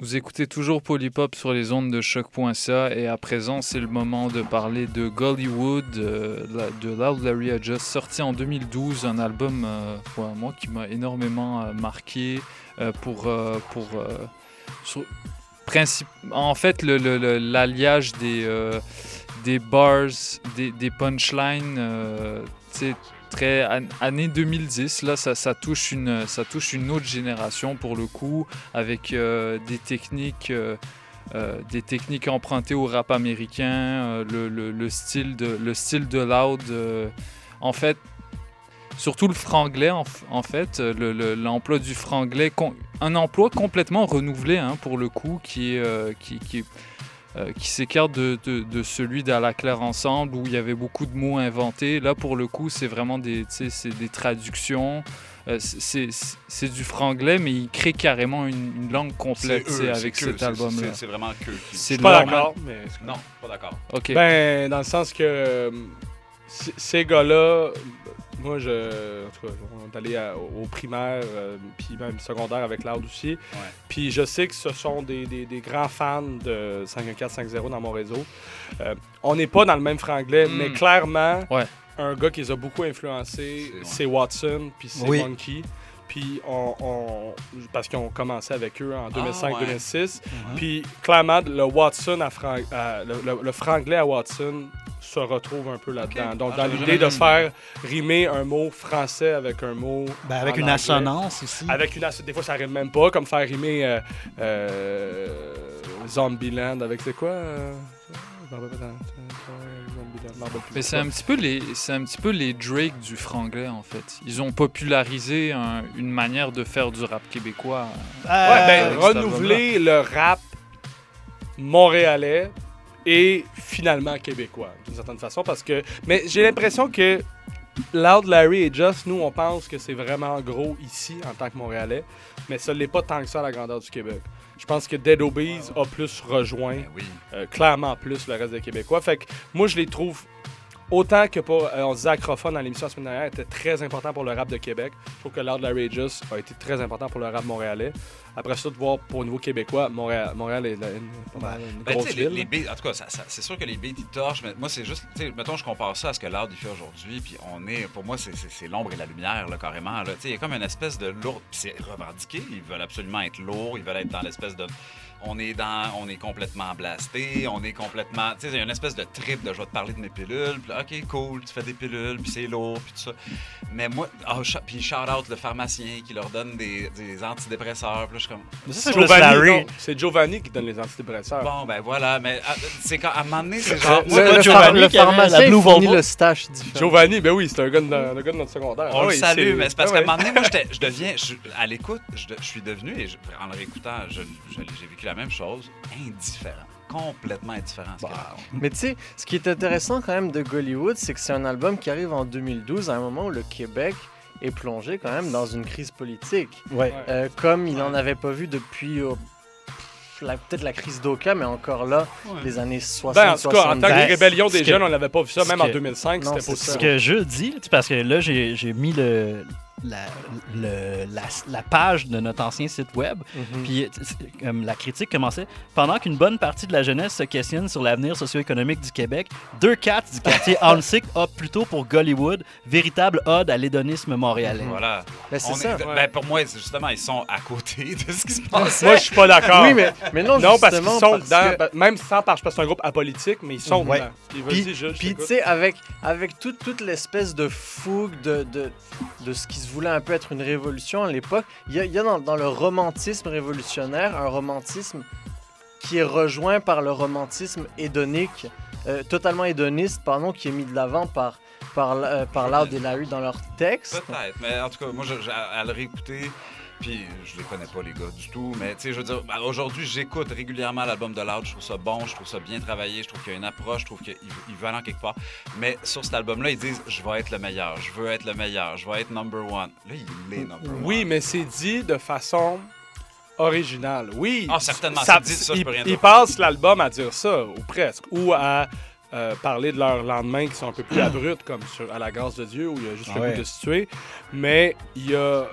Vous écoutez toujours Polypop sur les ondes de choc.ca et à présent c'est le moment de parler de Gollywood euh, de Loud Larry Adjust sorti en 2012 un album euh, moi qui m'a énormément euh, marqué pour pour en fait l'alliage des bars des, des punchlines très an- année 2010 là ça, touche une ça touche une autre génération pour le coup avec euh, des techniques euh, euh, des techniques empruntées au rap américain le, le- le style de le style de loud en fait surtout le franglais en, fait le- le- l'emploi du franglais un emploi complètement renouvelé hein, pour le coup qui est qui, euh, qui s'écarte de, de- de celui d'À la claire ensemble où il y avait beaucoup de mots inventés. Là, pour le coup, c'est vraiment des, des traductions. Euh, c'est- du franglais, mais il crée carrément une, une langue complète eux, avec que, cet album-là. c'est- vraiment que. C'est pas d'accord, mais. Non, pas d'accord. Ok. Ben, dans le sens que euh, ces gars-là, moi, je, en tout cas, on est allé à- au primaire, euh, puis même secondaire avec Loud aussi. Puis je sais que ce sont des, des- des grands fans de 51450 dans mon réseau. Euh, on n'est pas dans le même franglais, Mm. mais clairement, Ouais. un gars qui les a beaucoup influencés, c'est Watson, puis c'est Oui. Monkey. Puis on, on- parce qu'ils ont commencé avec eux en 2005-2006. Mhm. Puis clairement, le Watson à Fran- à- le, le- le franglais à Watson se retrouve un peu là-dedans. Donc Ah, dans l'idée de faire rimer un mot français avec un mot Ben, avec en une anglais. assonance aussi. Avec une asso- Des fois, ça rime même pas, comme faire rimer euh, euh, Zombieland avec c'est quoi euh, Mais c'est un petit peu les, c'est un petit peu les Drake du franglais en fait. Ils ont popularisé un- une manière de faire du rap québécois. Ouais, ben, cet renouveler le rap montréalais et finalement québécois, d'une certaine façon, parce que... Mais j'ai l'impression que Loud, Larry et Just, nous, on pense que c'est vraiment gros ici, en tant que Montréalais, mais ça l'est pas tant que ça à la grandeur du Québec. Je pense que Dead Obeez a plus rejoint, euh, clairement plus, le reste des Québécois. Fait que moi, je les trouve... Autant que pour, euh, on disait Acrophone dans l'émission la semaine dernière, était très important pour le rap de Québec. Je trouve que Loud Larry et Just a été très important pour le rap montréalais. Après ça, de voir pour au niveau québécois, Montréal, Montréal est la- une, Ben, grosse les, ville. les beats, en tout cas, ça- ça- c'est sûr que les beats, ils torchent, mais moi, c'est juste, mettons, je compare ça à ce que il fait aujourd'hui, puis on est, pour moi, c'est- c'est c'est l'ombre et la lumière, là, carrément, là. Tu sais, il y a comme une espèce de lourd, puis c'est revendiqué, ils veulent absolument être lourds, ils veulent être dans l'espèce de... On est dans, on est complètement blasté, on est complètement, tu sais, il y a une espèce de trip de je vais te parler de mes pilules, puis là, ok, cool, tu fais des pilules, puis c'est lourd, puis tout ça. Mais moi, oh, puis shout out le pharmacien qui leur donne des, des antidépresseurs, puis là, je suis comme. Mais ça, c'est Giovanni, c'est Giovanni qui donne les antidépresseurs. Bon, ben voilà, mais ah, c'est quand à un moment donné, c'est Le- genre. le- moi, le Giovanni qui avait pharmacien la Blue fournit Volvo. le stash différent. Giovanni, ben oui, c'est un gars de, un gars de notre secondaire. On Ah le oui, salue, mais c'est parce ah qu'à un moment donné, moi, je deviens, je- à l'écoute, je, suis devenu, et je- en le réécoutant, j'ai vécu la même chose, indifférent. Complètement indifférent. Mais tu sais, ce qui est intéressant quand même de Gollywood, c'est que c'est un album qui arrive en 2012, à un moment où le Québec est plongé quand même dans une crise politique. Ouais. Euh, comme il n'en avait pas vu depuis euh, la- peut-être la crise d'Oka, mais encore là, Ouais. les années 60 Ben, en tout cas, en tant que 70. rébellion des que- jeunes, on n'avait pas vu ça, même en que- 2005, Non, c'était ça. Ce que je dis, parce que là, j'ai mis le, la, le- la, la page de notre ancien site web, Mhm. puis la critique commençait. Pendant qu'une bonne partie de la jeunesse se questionne sur l'avenir socio-économique du Québec, deux cats du quartier Hansick optent plutôt pour Gollywood, véritable ode à l'hédonisme montréalais. Voilà. Ben, c'est On ça. est- ben, pour moi, c'est justement, ils sont à côté de ce qui se passe. Moi, je suis pas d'accord. Oui, mais- mais non, non parce qu'ils sont parce dedans, que- ben, même sans parce que c'est un groupe apolitique, mais ils sont Ouais. dedans. Puis tu sais, avec, avec toute, toute l'espèce de fougue de, de, de ce qui se voulait un peu être une révolution à l'époque, il y a, dans, le romantisme révolutionnaire un romantisme qui est rejoint par le romantisme hédonique, euh, totalement hédoniste, pardon, qui est mis de l'avant par, par, euh, Loud et Larry dans leurs textes. Peut-être, mais en tout cas, moi, je- à le réécouter, puis je les connais pas, les gars, du tout, mais tu sais, je veux dire, ben, aujourd'hui, j'écoute régulièrement l'album de Loud, je trouve ça bon, je trouve ça bien travaillé, je trouve qu'il y a une approche, je trouve qu'il il veut aller en quelque part. Mais sur cet album-là, ils disent, je vais être le meilleur, je veux être le meilleur, je vais être number one. Là, il est number one. Oui, mais c'est dit de façon originale. Oui. Ah, certainement, c'est dit, ça, je peux rien ils dire. passent l'album à dire ça, ou presque, ou à euh, parler de leurs lendemains qui sont un peu plus abrupts, comme sur À la grâce de Dieu, où il y a juste Ah le ouais. goût de se tuer. Mais il y a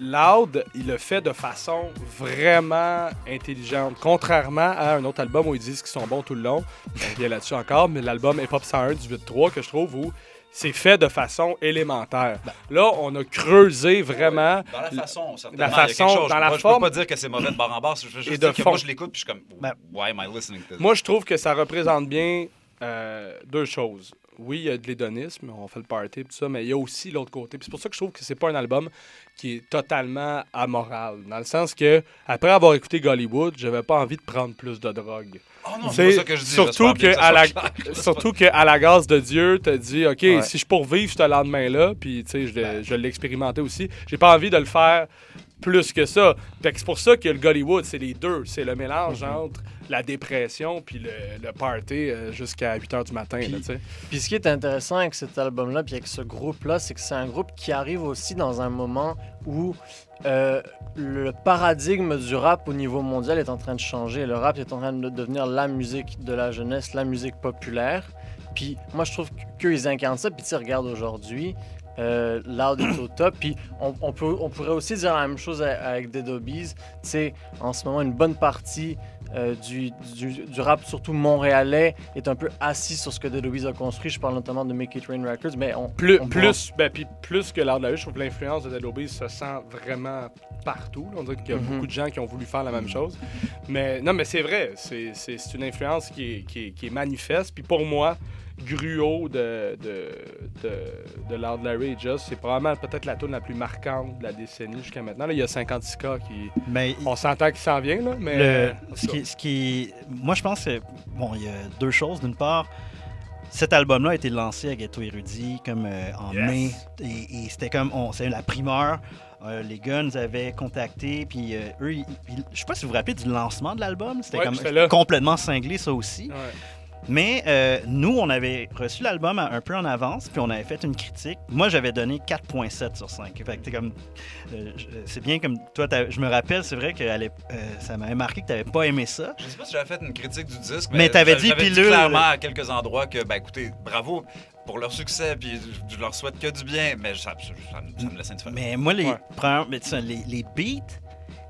Loud, il le fait de façon vraiment intelligente, contrairement à un autre album où ils disent qu'ils sont bons tout le long. On revient là-dessus encore, mais l'album Hip Hop 101 du 8-3 que je trouve où c'est fait de façon élémentaire. Là, on a creusé vraiment Dans la façon, certainement. la il y a façon, chose. dans la Moi, forme. Je peux pas dire que c'est mauvais de barre en barre, je veux juste Et dire de que fond. moi, je l'écoute, puis je suis comme, why am I listening to this? Moi, je trouve que ça représente bien euh, deux choses. Oui, il y a de l'hédonisme, on fait le party et tout ça, mais il y a aussi l'autre côté. C'est pour ça que je trouve que c'est pas un album qui est totalement amoral. Dans le sens que, après avoir écouté Gollywood, j'avais pas envie de prendre plus de drogue. Oh non, c'est ça que je dis, Surtout que, à la, surtout que à la grâce de Dieu, te dit, OK, Ouais. si je pourvive ce lendemain-là, puis tu sais, je l'ai expérimenté aussi, j'ai pas envie de le faire plus que ça. C'est pour ça que le Gollywood, c'est les deux. C'est le mélange entre la dépression puis le, le party euh, jusqu'à 8 h du matin. là, sais. Puis ce qui est intéressant avec cet album-là, puis avec ce groupe-là, c'est que c'est un groupe qui arrive aussi dans un moment où euh, le paradigme du rap au niveau mondial est en train de changer. Le rap est en train de devenir la musique de la jeunesse, la musique populaire. Puis moi, je trouve qu'eux, ils incarnent ça. Puis tu sais, regarde aujourd'hui, euh, Loud est au top. Puis on, on peut, on pourrait aussi dire la même chose avec Dead Obies. Tu sais, en ce moment, une bonne partie euh, du, du, du rap, surtout montréalais, est un peu assis sur ce que Dead Obies a construit. Je parle notamment de Make It Rain Records, mais on, Plus, on plus, ben, puis plus que l'art de la rue, je trouve que l'influence de Dead Obies se sent vraiment partout. là. On dirait qu'il y a Mhm. beaucoup de gens qui ont voulu faire la même chose. Mais non, mais c'est vrai, c'est une influence qui est, qui est- qui est manifeste. Puis pour moi, Gruau de, de, de, de Larry Just, c'est probablement peut-être la tune la plus marquante de la décennie jusqu'à maintenant. Là, il y a 56K qui. Mais on s'entend qu'il s'en vient, là, mais. Le- ce, qui, ce qui- moi, je pense que bon, il y a deux choses. D'une part, cet album-là a été lancé à Ghetto Érudit comme euh, en Yes. mai, et, et c'était comme on, c'est la primeur. Euh, les gars nous avaient contactés, puis euh, eux, ils- ils- je sais pas si vous vous rappelez du lancement de l'album, c'était Ouais, comme complètement cinglé ça aussi. Ouais. Mais euh, nous, on avait reçu l'album un peu en avance, puis on avait fait une critique. Moi, j'avais donné 4.7 sur 5. Fait que t'es comme, euh, je- c'est bien comme toi, je me rappelle, c'est vrai que euh, ça m'avait marqué que tu n'avais pas aimé ça. Je sais pas si j'avais fait une critique du disque, Mais mais, t'avais dit clairement à quelques endroits que, ben écoutez, bravo pour leur succès, puis je leur souhaite que du bien, mais ça, ça, ça me- ça me laisse indifférent. Mais moi, les, Ouais. premières- mais tu sais, les, les beats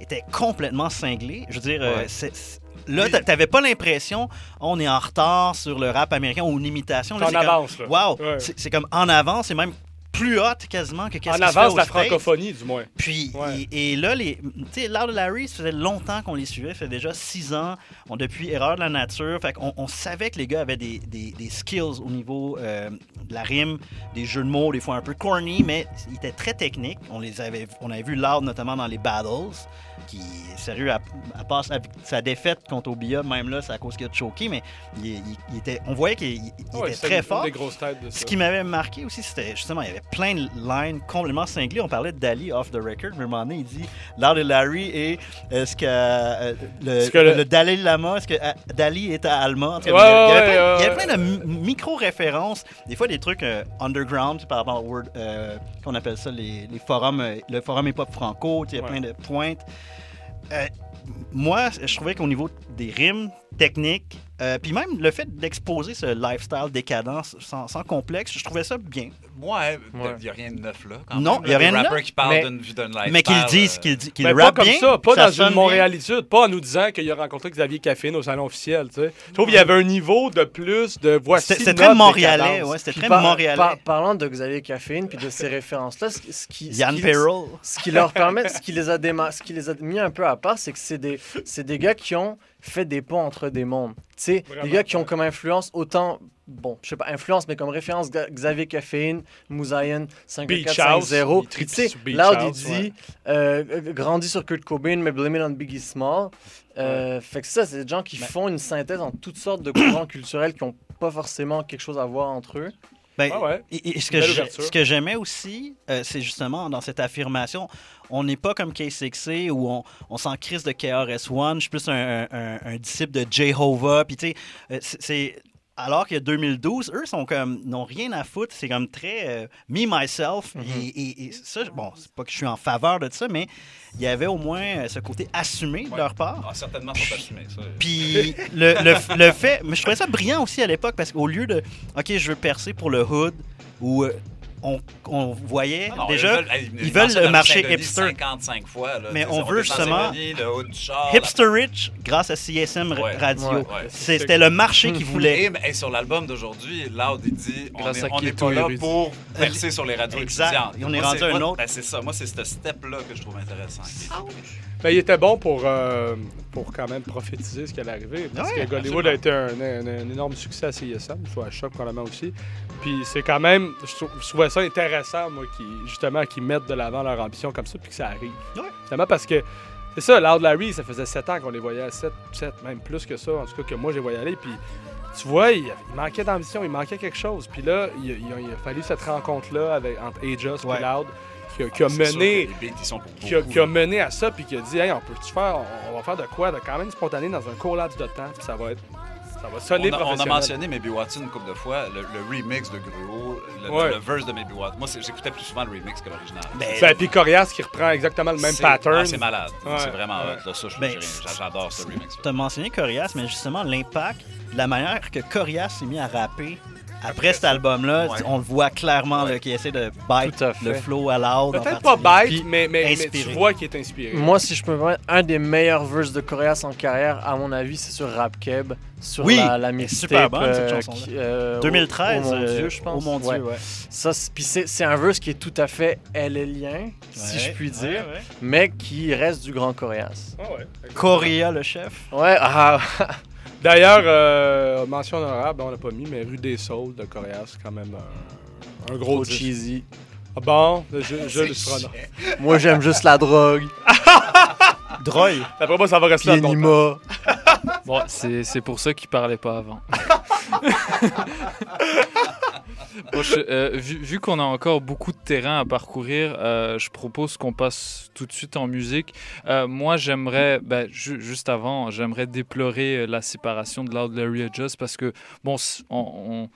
étaient complètement cinglés. Je veux dire, euh, Ouais. c'est- c'est- là, t'a- t'avais pas l'impression on est en retard sur le rap américain ou une imitation. En c'est comme, avance, là. Wow! Ouais. C'est comme en avance, c'est même plus hot quasiment que qu'est-ce En avance de la States. francophonie, du moins. Puis, Ouais. et, et là, les, tu sais, l'art de Larry, ça faisait longtemps qu'on les suivait, ça fait déjà six ans, on, depuis Erreur de la nature. Fait qu'on on savait que les gars avaient des, des- des skills au niveau euh, de la rime, des jeux de mots, des fois un peu corny, mais ils étaient très techniques. On les avait, on avait vu Loud notamment dans les battles, qui, sérieux, à, sa, sa défaite contre Obia, même là, c'est à cause qu'il a choqué, mais il, il- il était, on voyait qu'il Ouais, était très une fort. des grosses têtes de Ce qui m'avait marqué aussi, c'était justement, il y avait plein de lines complètement cinglées. On parlait de Dali off the record, mais à un moment donné, il dit l'art de Larry et euh, ce que, euh, le, Ce que le- le Dalai Lama, est-ce que euh, Dali est à Alma. Il y avait- plein- de mi- micro-références, des fois des trucs euh, underground par rapport au word, euh, qu'on appelle ça, les, les forums, euh, le forum hip-hop franco, il y a Ouais. plein de pointes. Euh, moi, je trouvais qu'au niveau des rimes techniques, euh, puis même le fait d'exposer ce lifestyle décadent sans, sans complexe, je trouvais ça bien. Ouais, Ouais. il n'y a rien de neuf là. Quand Non, il y a rien de neuf, qui mais- d'une vie d'un lifestyle. mais qu'ils disent, euh, qu'ils di- qu'ils Mais rappent pas comme bien, ça, pas ça dans une bien. Montréalitude, pas en nous disant qu'il a rencontré Xavier Caffine au salon officiel. Tu sais. Je trouve qu'il y avait un niveau de plus de voici. C'était- très montréalais, ouais, c'était très par- montréalais. par- parlant de Xavier Caffeine puis de ces références-là, ce, ce qui, ce Yann qui- Perrault. ce qui leur permet, ce qui les a déma- ce qui les a mis un peu à part, c'est que c'est des, c'est des gars qui ont fait des ponts entre des mondes. Tu sais, des gars qui ont comme influence autant, bon, je sais pas influence, mais comme référence Xavier Caffeine, Mouzaïen, Beach House, 5450. il Puis tripe tu sais, Loud il dit, ouais. euh, euh, grandi sur Kurt Cobain, mais blame it on Biggie Small. Euh, Fait que ça, c'est des gens qui font une synthèse en toutes sortes de courants culturels qui ont pas forcément quelque chose à voir entre eux. Ben, Ah ouais. et, et ce que ce j'aimais aussi, euh, c'est justement dans cette affirmation, on n'est pas comme K6 où on, on s'en crise de KRS-One. Je suis plus un, un- un disciple de Jehovah. Puis tu sais, euh, c'est alors a 2012, eux sont comme n'ont rien à foutre. C'est comme très euh, me myself. Mm-hmm. et, et- et ça, bon, c'est pas que je suis en faveur de ça, mais il y avait au moins euh, ce côté assumé de leur part. Ah, certainement, sont assumés. Ça. Puis le, le- le fait, mais je trouvais ça brillant aussi à l'époque parce qu'au lieu de, ok, je veux percer pour le hood où euh, on, on voyait Non, déjà, ils veulent le marché hipster. 55 fois, là. Mais on veut justement hipster rich grâce à CSM Ouais, Radio. ouais, ouais. C'est- C'était le marché qui Et, voulait. mais, hey, sur l'album d'aujourd'hui, Loud, il dit on n'est pas là pour percer sur les radios Exact. étudiantes. Et on est rendu un moi, autre. ben, c'est ça. Moi, c'est ce step-là que je trouve intéressant. Ben, il était bon pour, euh, pour quand même prophétiser ce qui allait arriver. Parce Ouais, que Gollywood a été un, un- un énorme succès à CISM, soit à Choc probablement aussi. Puis c'est quand même, je, trou- je trouvais ça intéressant, moi, qui, justement, qu'ils mettent de l'avant leur ambition comme ça, puis que ça arrive. Justement parce que c'est ça, Loud Larry, ça faisait 7 ans qu'on les voyait à 7, 7, même plus que ça, en tout cas que moi j'ai voyé aller. Puis tu vois, il, il manquait d'ambition, il manquait quelque chose. Puis là, il, il a, il a fallu cette rencontre-là avec, entre Aegis Ouais. et Loud qui a, qui Ah, mené beats, qui a, beaucoup, qui a là. mené à ça puis qui a dit hey, on peut tu faire on, on va faire de quoi de quand même spontané dans un court laps de temps puis ça va être ça va sonner on, a, on a professionnel. mentionné Maybe Watson une couple de fois, le, le remix de Gruau, le, Ouais. le verse de Maybe Watson. Moi, j'écoutais plus souvent le remix que l'original. Ben, puis Corias qui reprend exactement le même pattern. ah, c'est malade. Ouais. C'est vraiment Ouais. hot. Là, ça, je- Ben, j'adore ce remix. Tu as mentionné Corias, mais justement, l'impact, la manière que Corias s'est mis à rapper après cet album-là, Ouais. on le voit clairement là, qu'il essaie de bite le flow à en Peut-être pas bite, mais, mais, mais tu vois qu'il est inspiré. Moi, si je peux me permettre, un des meilleurs verses de Coréas en carrière, à mon avis, c'est sur Rap Keb, sur Oui, la, la mixtape. super bonne, cette euh, chanson-là. qui- euh, 2013, Au, au Mon euh, Dieu, je pense. Au Mon Dieu, ouais. Ça, puis c'est un verse qui est tout à fait LLien, si Ouais, je puis ouais, dire, ouais. mais qui reste du grand Coréas. Ah ouais. Coréa, le chef. Ouais, ah, D'ailleurs, euh, mention honorable, on l'a pas mis, mais Rue des Saules de Coréas, c'est quand même un, un gros Trop disque. cheesy. Ah bon, je, je le C'est ferai. Moi, j'aime juste la drogue. Drogue? D'après moi, ça va rester là. Bon, c'est c'est pour ça qu'il parlait pas avant. Euh, vu qu'on a encore beaucoup de terrain à parcourir, euh, je propose qu'on passe tout de suite en musique. Euh, moi, j'aimerais, ben, ju- juste avant, j'aimerais déplorer la séparation de Loud Larry et Just parce que, bon, on-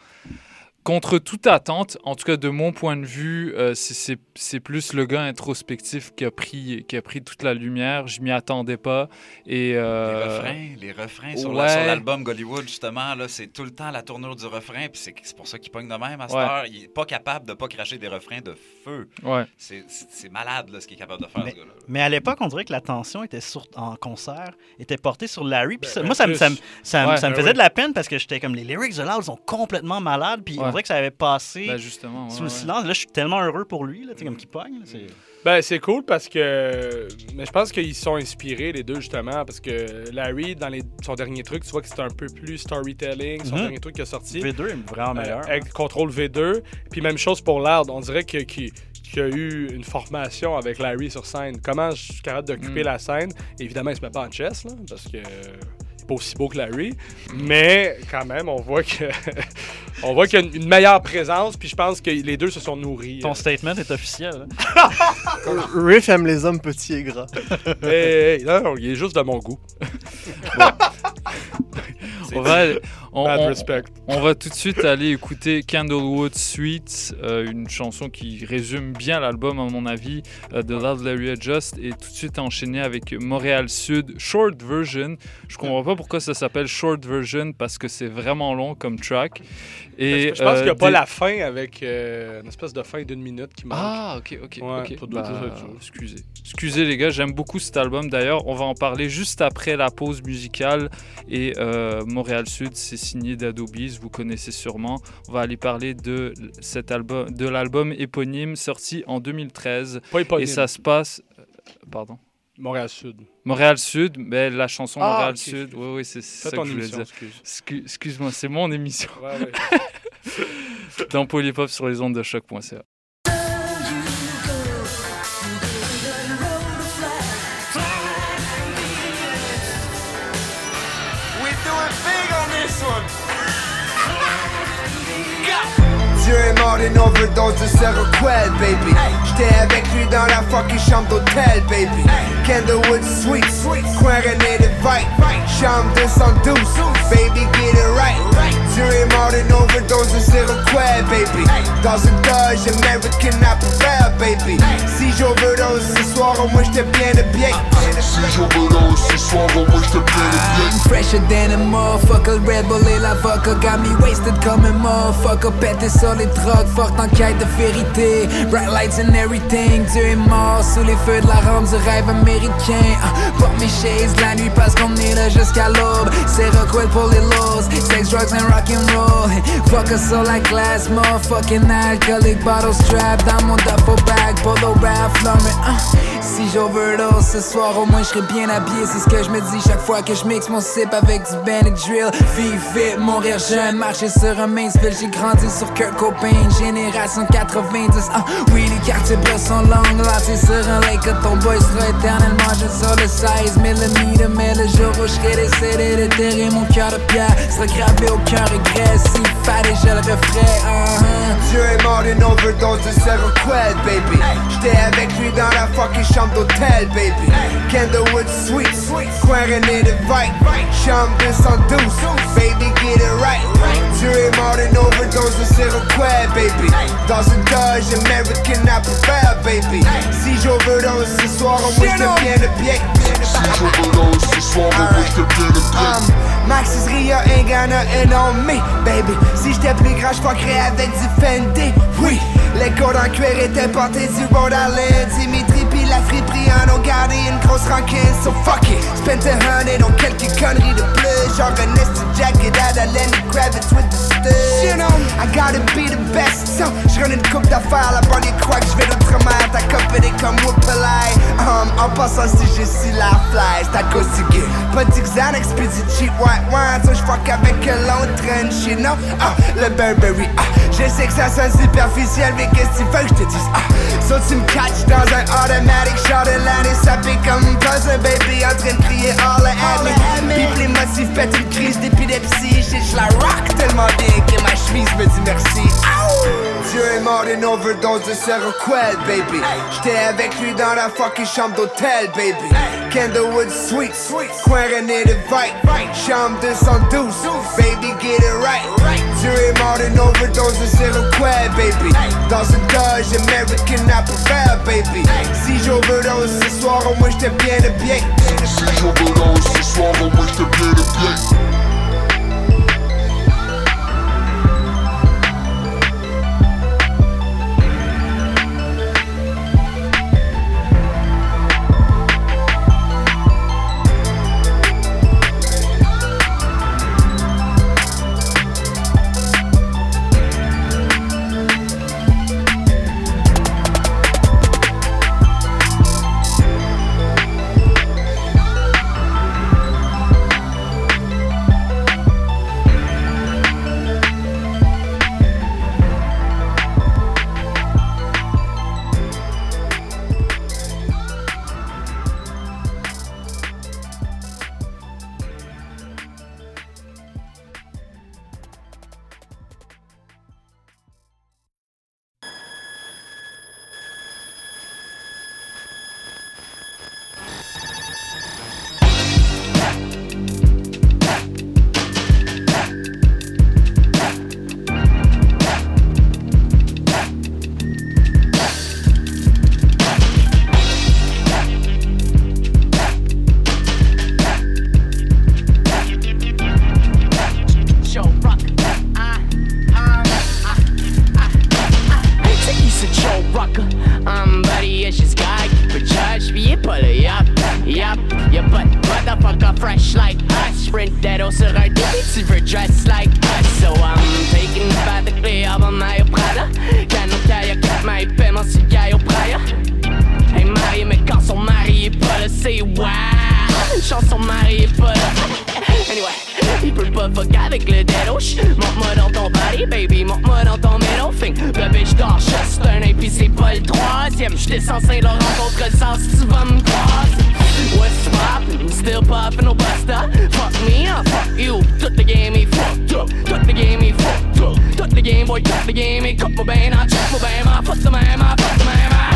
Contre toute attente, en tout cas de mon point de vue, euh, c'est- plus le gars introspectif qui a pris, qui a pris toute la lumière. Je m'y attendais pas. Et, Les euh, refrains, les refrains sur ouais. la- sur l'album Gollywood, justement, là, c'est tout le temps la tournure du refrain, puis c'est pour ça qu'il pogne de même à cette Ouais. heure. Il est pas capable de pas cracher des refrains de feu. Ouais. C'est- malade, là, ce qu'il est capable de faire, Mais, ce gars-là. mais à l'époque, on dirait que l'attention était sur, en concert, était portée sur Larry. Puis Ben, ça- ben moi, ça, me- plus. ça, me- ça me- Ouais, ça me ben faisait oui. de la peine parce que j'étais comme les lyrics de Loud sont complètement malades. Puis. Dirait que ça avait passé Ben, justement, ouais, sous le ouais. silence. Là, je suis tellement heureux pour lui, là, sais, comme qu'il pogne. là, c'est- Ben, c'est cool parce que. Mais je pense qu'ils sont inspirés, les deux, justement. Parce que Larry, dans les... son dernier truc, tu vois que c'est un peu plus storytelling. Son Mhm. dernier truc qui est sorti. V2 est vraiment meilleur. Euh, avec Contrôle V2. Puis même chose pour Loud. On dirait que- qu'il qu'il y a eu une formation avec Larry sur scène. Comment je suis capable d'occuper Mm. la scène? Évidemment, il se met pas en chess, là, parce que. Pas aussi beau que Larry, mais quand même, on voit que on voit qu'il y a une, meilleure présence, puis je pense que les deux se sont nourris. Ton euh. statement est officiel. hein. Riff aime les hommes petits et gras. Hey, hey, non, non, il est juste de mon goût. on va, on, Bad on- respect. on va tout de suite aller écouter Candlewood Suite, euh, une chanson qui résume bien l'album à mon avis euh, de Loud Larry Adjust et tout de suite enchaîner avec Montréal Sud Short Version. Je comprends pas pourquoi ça s'appelle Short Version parce que c'est vraiment long comme track. Et je pense qu'il n'y a euh, pas la fin avec euh, une espèce de fin d'une minute qui manque. Ah, ok, ok. Ouais, ok. ça doit être Bah, excusez. Excusez les gars, j'aime beaucoup cet album. D'ailleurs, on va en parler juste après la pause musicale. Et Montréal Sud, c'est signé d'Adobe's, vous connaissez sûrement. On va aller parler de cet album, de l'album éponyme sorti en 2013. Pas éponyme. Et ça se passe. euh, Pardon. Montréal Sud. Montréal Sud, mais la chanson Ah, Montréal Sud, excuse. oui, oui, c'est ça que je voulais émission, dire. excuse. Excu- Excuse-moi, c'est mon émission. Ouais, ouais. Dans Polypop sur les ondes de choc.ca. Dieu est mort d'une overdose de Seroquel, baby. J'étais avec lui dans la fucking chambre d'hôtel, baby. Candlewood Suites, coin René de Vite. Chambre 212, baby, get it right. Est mort d'une overdose de Seroquel, baby. Dans une Dodge American Apparel, baby. Si j'overdose ce soir, au moins j'étais bien de bien. Si j'overdose ce soir, au moins j'étais bien de bien. Fresher than a motherfucker, Red Bull et la vodka Got me wasted comme un motherfucker Pété sur les drogues, forte en quête de vérité Bright lights and everything Dieu est mort sous les feux de la rampe du rêve américain Ah, Porte mes shades la nuit parce qu'on est là jusqu'à l'aube C'est Rockwell pour les lows Sex, drugs and rock'n'roll Fuck us sur la glace, motherfucking alcoolic Bottle strap dans mon duffel bag Polo Ralph Lauren ah. Si j'overdose ce soir, au moins je serai bien habillé. C'est ce que je me dis chaque fois que je mixe mon sip avec du Benadryl. Vive vite, mourir jeune, marcher sur un Mainsville. J'ai grandi sur Kurt Cobain, génération 90. Ah, oui, les quartiers bleus sont longs, là c'est sur un lake que ton boy sera éternellement juste sur le 16 mm. Mais le jour où je serai décédé, mon cœur de pierre sera gravé aucun regret. Si fallait, je le referais. ah, ah. Dieu est mort d'une overdose de Seroquel, baby. J'étais avec lui dans la fucking chambre d'hôtel, baby. Candlewood Suites, coin René de Vite. Chambre 212, baby, get it right. Dieu est mort d'une overdose de Seroquel, baby. Dans une Dodge American Apparel, baby. Si j'overdose ce soir, au moins j'étais bien de bien. Si j'overdose ce soir, au moins j'étais bien bien. Um, Maxis Ria ain't got nothing me, baby. Si j'étais plus grand, j'fuckerais avec du Fendi, oui. Les codes en cuir étaient portés du. Dimitri pis la friperie en ont gardé une grosse rancune, so fuck it. Spent a hundred on quelques conneries de plus. Genre un nasty jacket out of Lenny Kravitz with the studs. You know, I gotta be the best. So, j'run une coupe d'affaires, la banlieue croit que j'vais d'outre-mer. Ta copine est comme Whoopalai. Um, en passant, si je suis la fly, c'est à cause du gay. De Xanax pis du cheap white wine. So, j'fuck avec un long you know. Ah, le Burberry, ah. Je sais que ça sonne superficiel, mais qu'est-ce que tu veux que je te dise? Ah, so tu me catches dans un automatic de l'année, ça fait comme un puzzle, baby, en train de crier all at me. Pis les motifs pètent une crise d'épilepsie, je la rock tellement bien que ma chemise me dit merci. Dieu est mort d'une overdose de Seroquel, baby. J'étais avec lui dans la fucking chambre d'hôtel, baby. Candlewood Suite, coin René de Vite, chambre 212, baby, get it right. Est mort d'une overdose de Seroquel, baby. Dans une Dodge American Fair, baby. Si j'overdose ce soir, au moins j'étais bien de bien. Si j'overdose ce soir, au moins j'étais bien de. Veux dress like us. So I'm taking the bath de clé avant Mayo Prada. Canon kayak, my paiement sur Gaio Praya. Hey, marié, mais quand son mari est pas là, c'est wow. Chanson mari est pas. Anyway, il peut pas avec le dead body, baby, dans ton middle finger. Le bitch dort un c'est pas le troisième. J'étais censé le rencontrer sans si tu vas me croiser. What's poppin'? Still poppin' no buster. Fuck me, uh, fuck you. Toute the game est fucked up. Toute the game est fucked up. Toute the game, boy, toute the game est coupe mon bain, I check mon bain, I fuck the man, I fuck the man, I.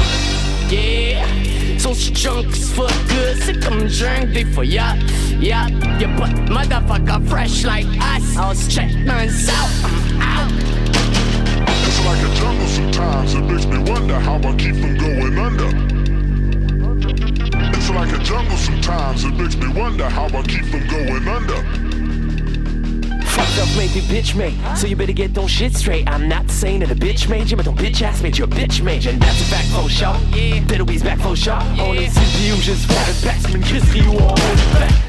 Yeah, so she drunk as fuck good, sick of me drink day for ya. Yeah, you put motherfucker fresh like us. I was checking us out, I'm out. It's like a jungle sometimes, it makes me wonder how I keep from going under. It's like a jungle sometimes, it makes me wonder how I keep from going under. Fucked up made me bitch made, so you better get those shit straight. I'm not saying that a bitch made you, but don't bitch ass made you a bitch made. And that's a fact for sure. Yeah, Diddleby's back for sure. On est CPU, juste faire un batsman, Chris Ryu, on hold it back.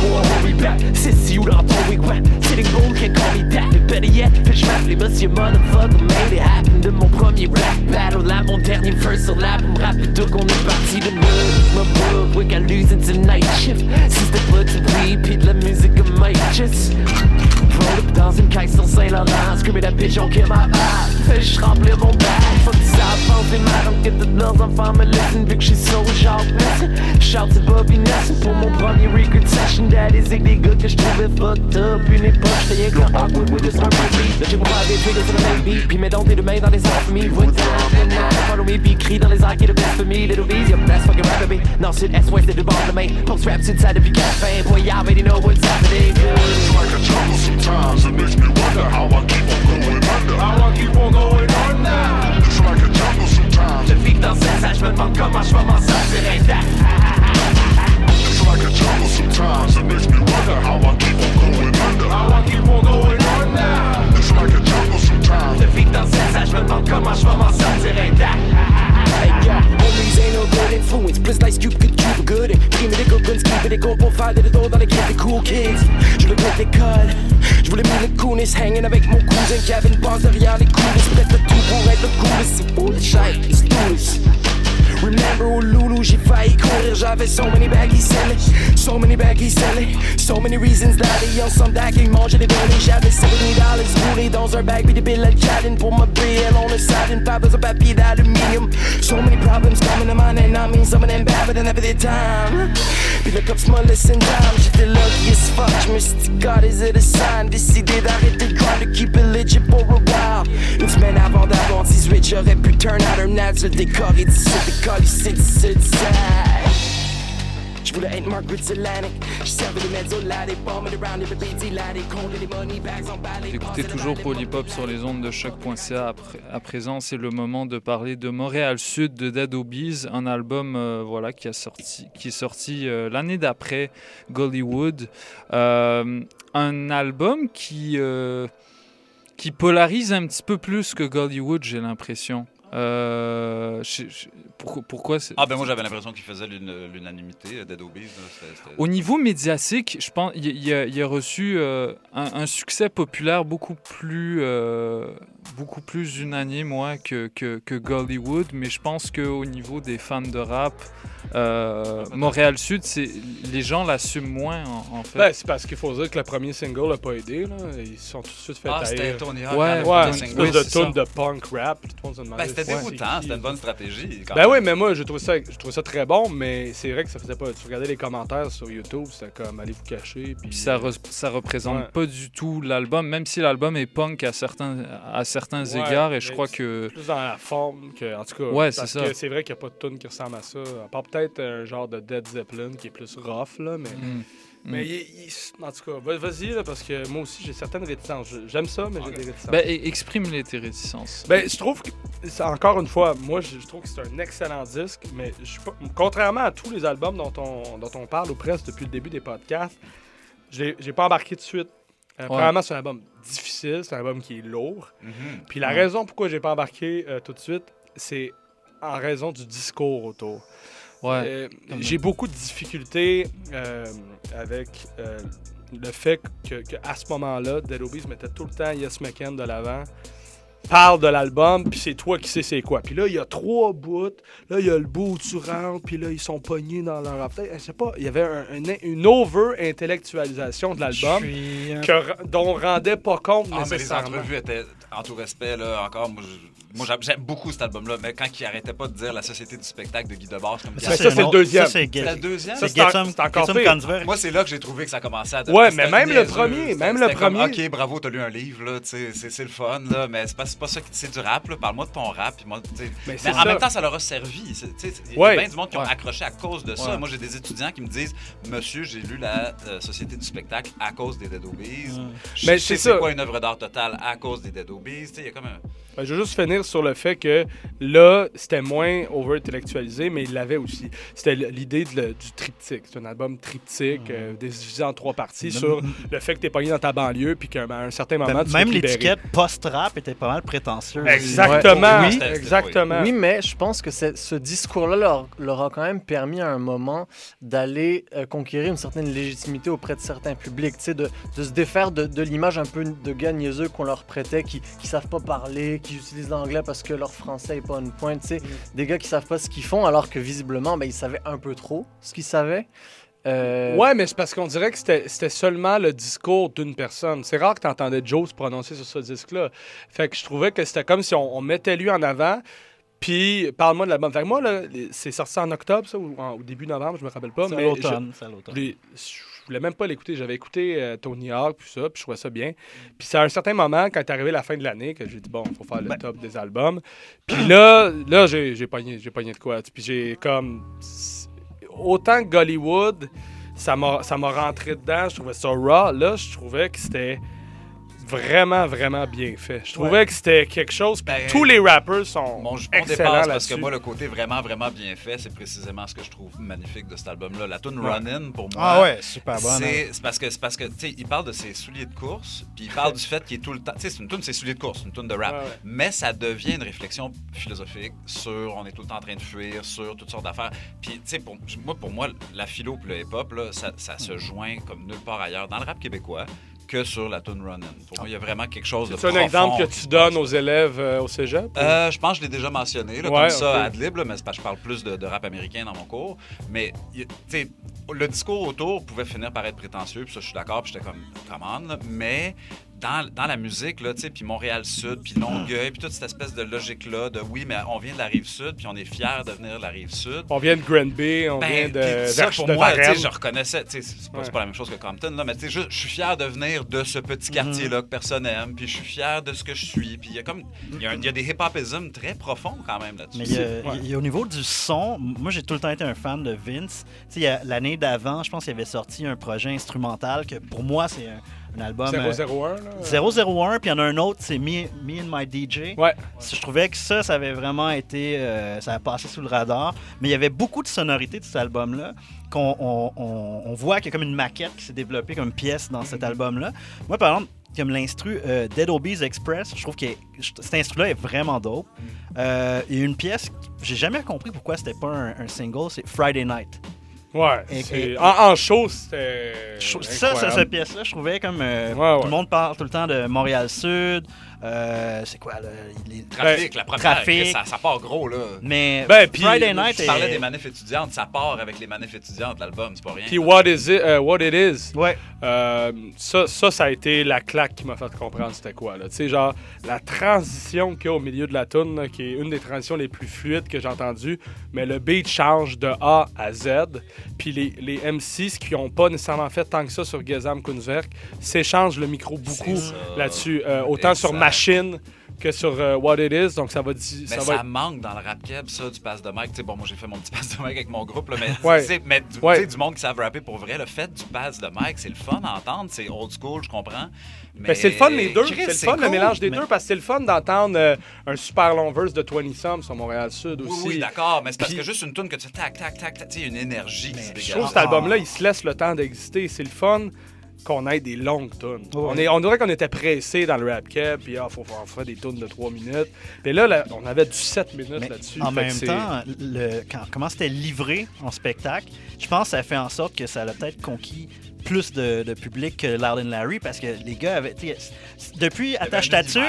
Hold me back. Sissy, you dans ton wigwam. Sitting bull, can't call me that. Better yet, bitch m'appelez monsieur motherfucker, made it happen. De mon premier rap battle, là, mon dernier first lap. Me rappelle tout qu'on est parti de move. My book, we got losing tonight shift. Sister pas de weed, pis de la musique, I might just. Up dans une caisse sur Saint-Laurent that bitch on kill my Fais je remplir mon bag. Faut que ça avance des marins Que toutes leurs enfants me listen. Vu que j'suis so sharpness Shout to Bobby Nelson Pour mon premier record session Daddy's avec des gars que fucked up. Une époque j'étais rien qu'un awkward with this hard beat Là j'ai mon des triggers sur le beat Puis mes dents tes deux mains dans les airs for me What's now Follow me puis crie dans les airs qui est le best for me. Little V's, yep that's fucking rap me Non c'est S-West c'est de bord de main. Post rap sur le side depuis café Boy y'all already know what's happening times, it makes me wonder how I keep on going under. How I keep on going under. It's like a jungle sometimes. If ik dan zes, als met mijn kamers van mijn zes, it ain't that. It's like a jungle sometimes, it makes me wonder how I keep on going under. How I keep on going under. It's like a jungle sometimes. If ik dan zes, als met mijn kamers van mijn zes, it ain't that one influence. Blitz Ice Cube could keep good. Give me the good guns, keep it. All that I the cool kids. Coolness hanging avec mon cousin foolish, it's foolish. Remember oh Lulu, j'ai failli courir, j'avais so many baggies selling, so many baggies selling, so many reasons that les young some dag ils mangeaient des données, j'avais 70 dollars roulés dans un bag, puis the billes à chatting pour ma BL on the side, And table dans papier d'aluminium, so many problems coming to mind and I mean some of them bad, but then every time. Puis le cops m'a laissé une dame, j'étais lucky as fuck. J'me suis dit, God, is it a sign? Décidé d'arrêter le grind, de keep it legit pour a while. Une semaine avant d'avoir 18, j'aurais pu turn out un ad sur le décor et 17 décolle ici, 17 Je voulais être Margaret Atlantic. Je servais des mezzo latte, bombing around in the BT latte, compter les money bags en balai. Écoutez toujours Polypop sur les ondes de choc.ca. À, pré- à présent, c'est le moment de parler de Montréal Sud de Dead Obies, un album euh, voilà, qui, a sorti, qui est sorti euh, l'année d'après Gollywood. Euh, un album qui, euh, qui polarise un petit peu plus que Gollywood, j'ai l'impression. Euh, je- je- pourquoi, pourquoi c'est- Ah, ben moi, j'avais l'impression qu'il faisait l'unanimité, euh, Dead Obies. Au niveau médiatique, je pense il il a, il a reçu euh, un, un succès populaire beaucoup plus euh, beaucoup plus unanime ouais, que, que, que Gollywood, mais je pense qu'au niveau des fans de rap, euh, Montréal Sud, c'est les gens l'assument moins en, en fait. Ben, c'est parce qu'il faut dire que le premier single n'a pas aidé. Là. Ils se sont tout de suite fait Ah, c'était haïr. Tony Hawk, Ouais, hein, ouais, premier une espèce Oui, de tune de punk rap. puis tout le monde se demandait Ben, c'était c'était une bonne stratégie. quand Ben même. Oui, mais moi, je trouve ça, je trouve ça très bon, mais c'est vrai que ça faisait pas. Tu regardais les commentaires sur YouTube, c'était comme allez vous cacher. Puis, Puis ça, re- ça représente Ouais. pas du tout l'album, même si l'album est punk à certains, à certains Ouais, égards, et je crois c'est que... Plus dans la forme que. En tout cas, Ouais, c'est ça. c'est vrai qu'il n'y a pas de tune qui ressemble à ça. À part peut-être un genre de Dead Zeppelin qui est plus rough, là, mais. Mm. Mais Mm. il- il- en tout cas, va- vas-y, là, parce que moi aussi, j'ai certaines réticences. J'aime ça, mais j'ai des réticences. Ben, exprime-les tes réticences. Ben, je trouve que, encore une fois, moi, je, trouve que c'est un excellent disque, mais je contrairement à tous les albums dont on, dont on parle ou presque depuis le début des podcasts, j'ai j'ai pas embarqué tout de suite. Euh, Premièrement, c'est un album difficile, c'est un album qui est lourd. Mhm. Puis la Ouais. raison pourquoi j'ai pas embarqué euh, tout de suite, c'est en raison du discours autour. Ouais. Euh, j'ai beaucoup de difficultés euh, avec euh, le fait que, que à ce moment-là, Dead Obies mettait tout le temps Yes McCann de l'avant. Parle de l'album, puis c'est toi qui sais c'est quoi. Puis là, il y a trois bouts. Là, il y a le bout où tu rentres, puis là, ils sont pognés dans leur affaire. Je sais pas, il y avait un- un- une over-intellectualisation de l'album dont on rendait pas compte Ah, mais les entrevues étaient, en tout respect, là, encore, moi, je- moi, j'aime- beaucoup cet album-là, mais quand il arrêtait pas de dire la société du spectacle de Guy Debord, comme Mais ça, c'est le deuxième. Ça, c'est le deuxième. Ça, c'est en- c'est encore pire. Moi, c'est là que j'ai trouvé que ça commençait à Ouais, mais même le premier, même le premier. ok, bravo, t'as lu un livre, là, c'est c'est le fun, là, mais c'est pas, c'est pas ça qui c'est du rap, là. Parle-moi de ton rap, moi. Mais en ça. même temps, ça leur a servi. c'est- tu sais, Il y a bien du monde qui ont accroché à cause de ça. Moi, j'ai des étudiants qui me disent, Monsieur, j'ai lu la euh, Société du spectacle à cause des Dead Obies. Mais c'est ça. quoi une œuvre d'art totale à cause des Dead Obies. Tu sais, il y a comme un. Ben, je veux juste finir sur le fait que là, c'était moins over-intellectualisé, mais il l'avait aussi. C'était l'idée du triptyque. C'est un album triptyque, euh, divisé en trois parties, sur le fait que t'es pogné dans ta banlieue, puis qu'à un certain moment, tu Même l'étiquette post-rap était pas mal prétentieuse. Exactement, Oui, exactement. Oui, mais je pense que ce discours-là leur, leur a quand même permis à un moment d'aller euh, conquérir une certaine légitimité auprès de certains publics, tu sais, de, de se défaire de, de l'image un peu de gars niaiseux qu'on leur prêtait, qui, qui savent pas parler, qui utilisent l'anglais parce que leur français est pas une pointe, tu sais, des gars qui savent pas ce qu'ils font alors que visiblement, ben, ils savaient un peu trop ce qu'ils savaient. Euh, Ouais, mais c'est parce qu'on dirait que c'était c'était seulement le discours d'une personne. C'est rare que tu entendais Joe se prononcer sur ce disque-là. Fait que je trouvais que c'était comme si on, on mettait lui en avant, puis parle-moi de l'album. Fait que moi, c'est sorti en octobre, ça, ou en- au début novembre, je me rappelle pas. C'est l'automne, je- c'est à l'automne. Je l'ai- Je voulais même pas l'écouter. J'avais écouté euh, Tony Hawk, puis ça, puis je trouvais ça bien. Puis c'est à un certain moment, quand est arrivé la fin de l'année, que j'ai dit, bon, il faut faire le top des albums. Puis là, là j'ai j'ai pogné, j'ai pogné de quoi. Puis j'ai comme autant que Gollywood, ça m'a ça m'a rentré dedans, je trouvais ça raw. Là, je trouvais que c'était vraiment, vraiment bien fait. Je trouvais que c'était quelque chose. puis tous les rappers sont Mon jupon excellents dépasse parce là-dessus. que moi, le côté vraiment, vraiment bien fait, c'est précisément ce que je trouve magnifique de cet album-là. La tune Ouais. Run-In, pour moi. Ah ouais, super bonne, C'est hein. c'est parce que, c'est parce que tu sais, il parle de ses souliers de course, puis il parle du fait qu'il est tout le temps. Tu sais, c'est une tune, ses souliers de course, une tune de rap. Ouais, ouais. Mais ça devient une réflexion philosophique sur on est tout le temps en train de fuir, sur toutes sortes d'affaires. Puis, tu sais, pour moi, pour moi, la philo puis le hip-hop, là, ça, ça se joint comme nulle part ailleurs dans le rap québécois que sur la tune Run-In. Pour moi, il y a vraiment quelque chose de C'est un exemple que tu donnes aux élèves euh, au cégep? ou- euh, je pense que je l'ai déjà mentionné, là, Ouais, comme ça, ad lib, là, mais c'est parce que je parle plus de, de rap américain dans mon cours. Mais, y- tu sais, le discours autour pouvait finir par être prétentieux, puis ça, je suis d'accord, puis j'étais comme, commande, là. mais dans, dans la musique, là, tu sais, puis Montréal-Sud, puis Longueuil, puis toute cette espèce de logique-là de oui, mais on vient de la Rive-Sud, puis on est fiers de venir de la Rive-Sud. On vient de Granby, on Ben, vient de, puis ça, pour de moi, tu sais, Varennes. je reconnaissais, tu sais, c'est pas, Ouais. pas la même chose que Compton, là, mais tu sais, je, je suis fier de venir de ce petit quartier-là que personne aime, puis je suis fier de ce que je suis, puis il y a comme, il y, a un- il y a des hip-hopismes très profonds quand même là-dessus. Mais au niveau du son, moi j'ai tout le temps été un fan de Vince. L'année d'avant, je pense qu'il avait sorti un projet instrumental que pour moi c'est un, un album. euh, 001, là. 001, puis il y en a un autre, c'est Me, Me and My DJ. Ouais. Je trouvais que ça, ça avait vraiment été. euh, ça a passé sous le radar. Mais il y avait beaucoup de sonorités de cet album-là. Qu'on on, on- on voit qu'il y a comme une maquette qui s'est développée comme pièce dans cet album-là. Moi, par exemple, comme l'instru euh, Dead Obies Express, je trouve que cet instru-là est vraiment dope. Euh, Il y a une pièce, j'ai jamais compris pourquoi c'était pas un, un single, c'est Friday Night. Ouais. Et- c'est- et- en, en show, c'était. Ça, ça, cette pièce-là, je trouvais comme. euh, Ouais, ouais. Tout le monde parle tout le temps de Montréal-Sud. Euh, c'est quoi, là? Les... Trafic, la première, Trafic. Chris, ça, ça part gros, là. Mais Ben, puis- Friday Night est- parlais des manifs étudiantes, ça part avec les manifs étudiantes, l'album, c'est pas rien. Puis What Is It, euh, What It Is? Ouais. Euh, ça, ça, ça a été la claque qui m'a fait comprendre c'était quoi. là. Tu sais, genre, la transition qu'il y a au milieu de la tune, là, qui est une des transitions les plus fluides que j'ai entendues, mais le beat change de A à Z. Puis les, les MCs qui n'ont pas nécessairement fait tant que ça sur Gezam Kunzwerk s'échangent le micro beaucoup ça. là-dessus. Euh, autant sur Exact. Machine que sur euh, What It Is. Donc ça va, Mais ça ça, va être manque dans le rap keb, ça, du pass de mic. Tu sais, bon, moi, j'ai fait mon petit pass de mic avec mon groupe, là, mais, Ouais. mais du, Ouais. du monde qui savent rapper pour vrai, le fait du pass de mic, c'est le fun à entendre, c'est old school, je comprends. Mais Ben, c'est le fun les deux. C'est le fun le mélange des Mais- deux parce que c'est le fun d'entendre euh, un super long verse de 20 Some sur Montréal-Sud aussi. oui, d'accord, mais c'est parce Puis- que juste une tune que tu fais tac, tac, tac, tac, tu une énergie qui se Je dégage. trouve que cet album-là, il se laisse le temps d'exister. C'est le fun qu'on ait des longues tunes. Ouais. On, est, on dirait qu'on était pressé dans le rap cap, puis il faut, faut faire des tunes de 3 minutes. Puis là, là, on avait du 7 minutes là-dessus. En même temps, le, quand- comment c'était livré en spectacle, je pense que ça fait en sorte que ça a peut-être conquis plus de, de public que Loud and Larry parce que les gars avaient. Depuis Attache Tatuc,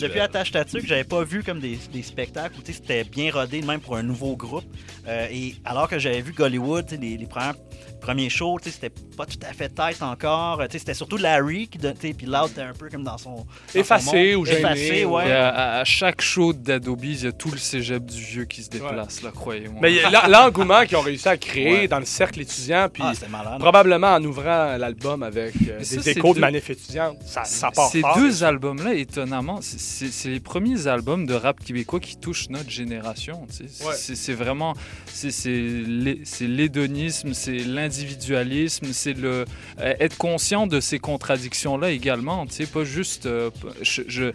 depuis Attache Tatuc, j'avais pas vu comme des, des spectacles où tu sais, c'était bien rodé, même pour un nouveau groupe. Euh, et alors que j'avais vu Gollywood, les, les premières- premiers shows, tu sais, c'était pas tout à fait tête encore. Tu sais, C'était surtout Larry qui donnait, puis Loud était un peu comme dans son. dans Effacé ou gêné, Effacé, ouais. Et à, à- chaque show d'Adobe, il y a tout le cégep du vieux qui se déplace, là, croyez-moi. Mais l'engouement qu'ils ont réussi à créer Ouais. dans le cercle étudiant, puis Ah, probablement en ouvrant l'album avec euh, ça, des échos de manifs étudiantes, ça, ça part Ces fort. deux albums-là, étonnamment, c'est- les premiers albums de rap québécois qui touchent notre génération. Ouais. C'est vraiment, c'est c'est l'hé- c'est l'hédonisme, c'est l'individualisme, c'est le euh, être conscient de ces contradictions-là également. Pas juste. euh, je, je-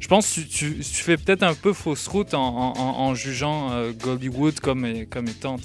je pense que tu, tu- tu fais peut-être un peu fausse route en- en jugeant euh, Gollywood comme, comme étant.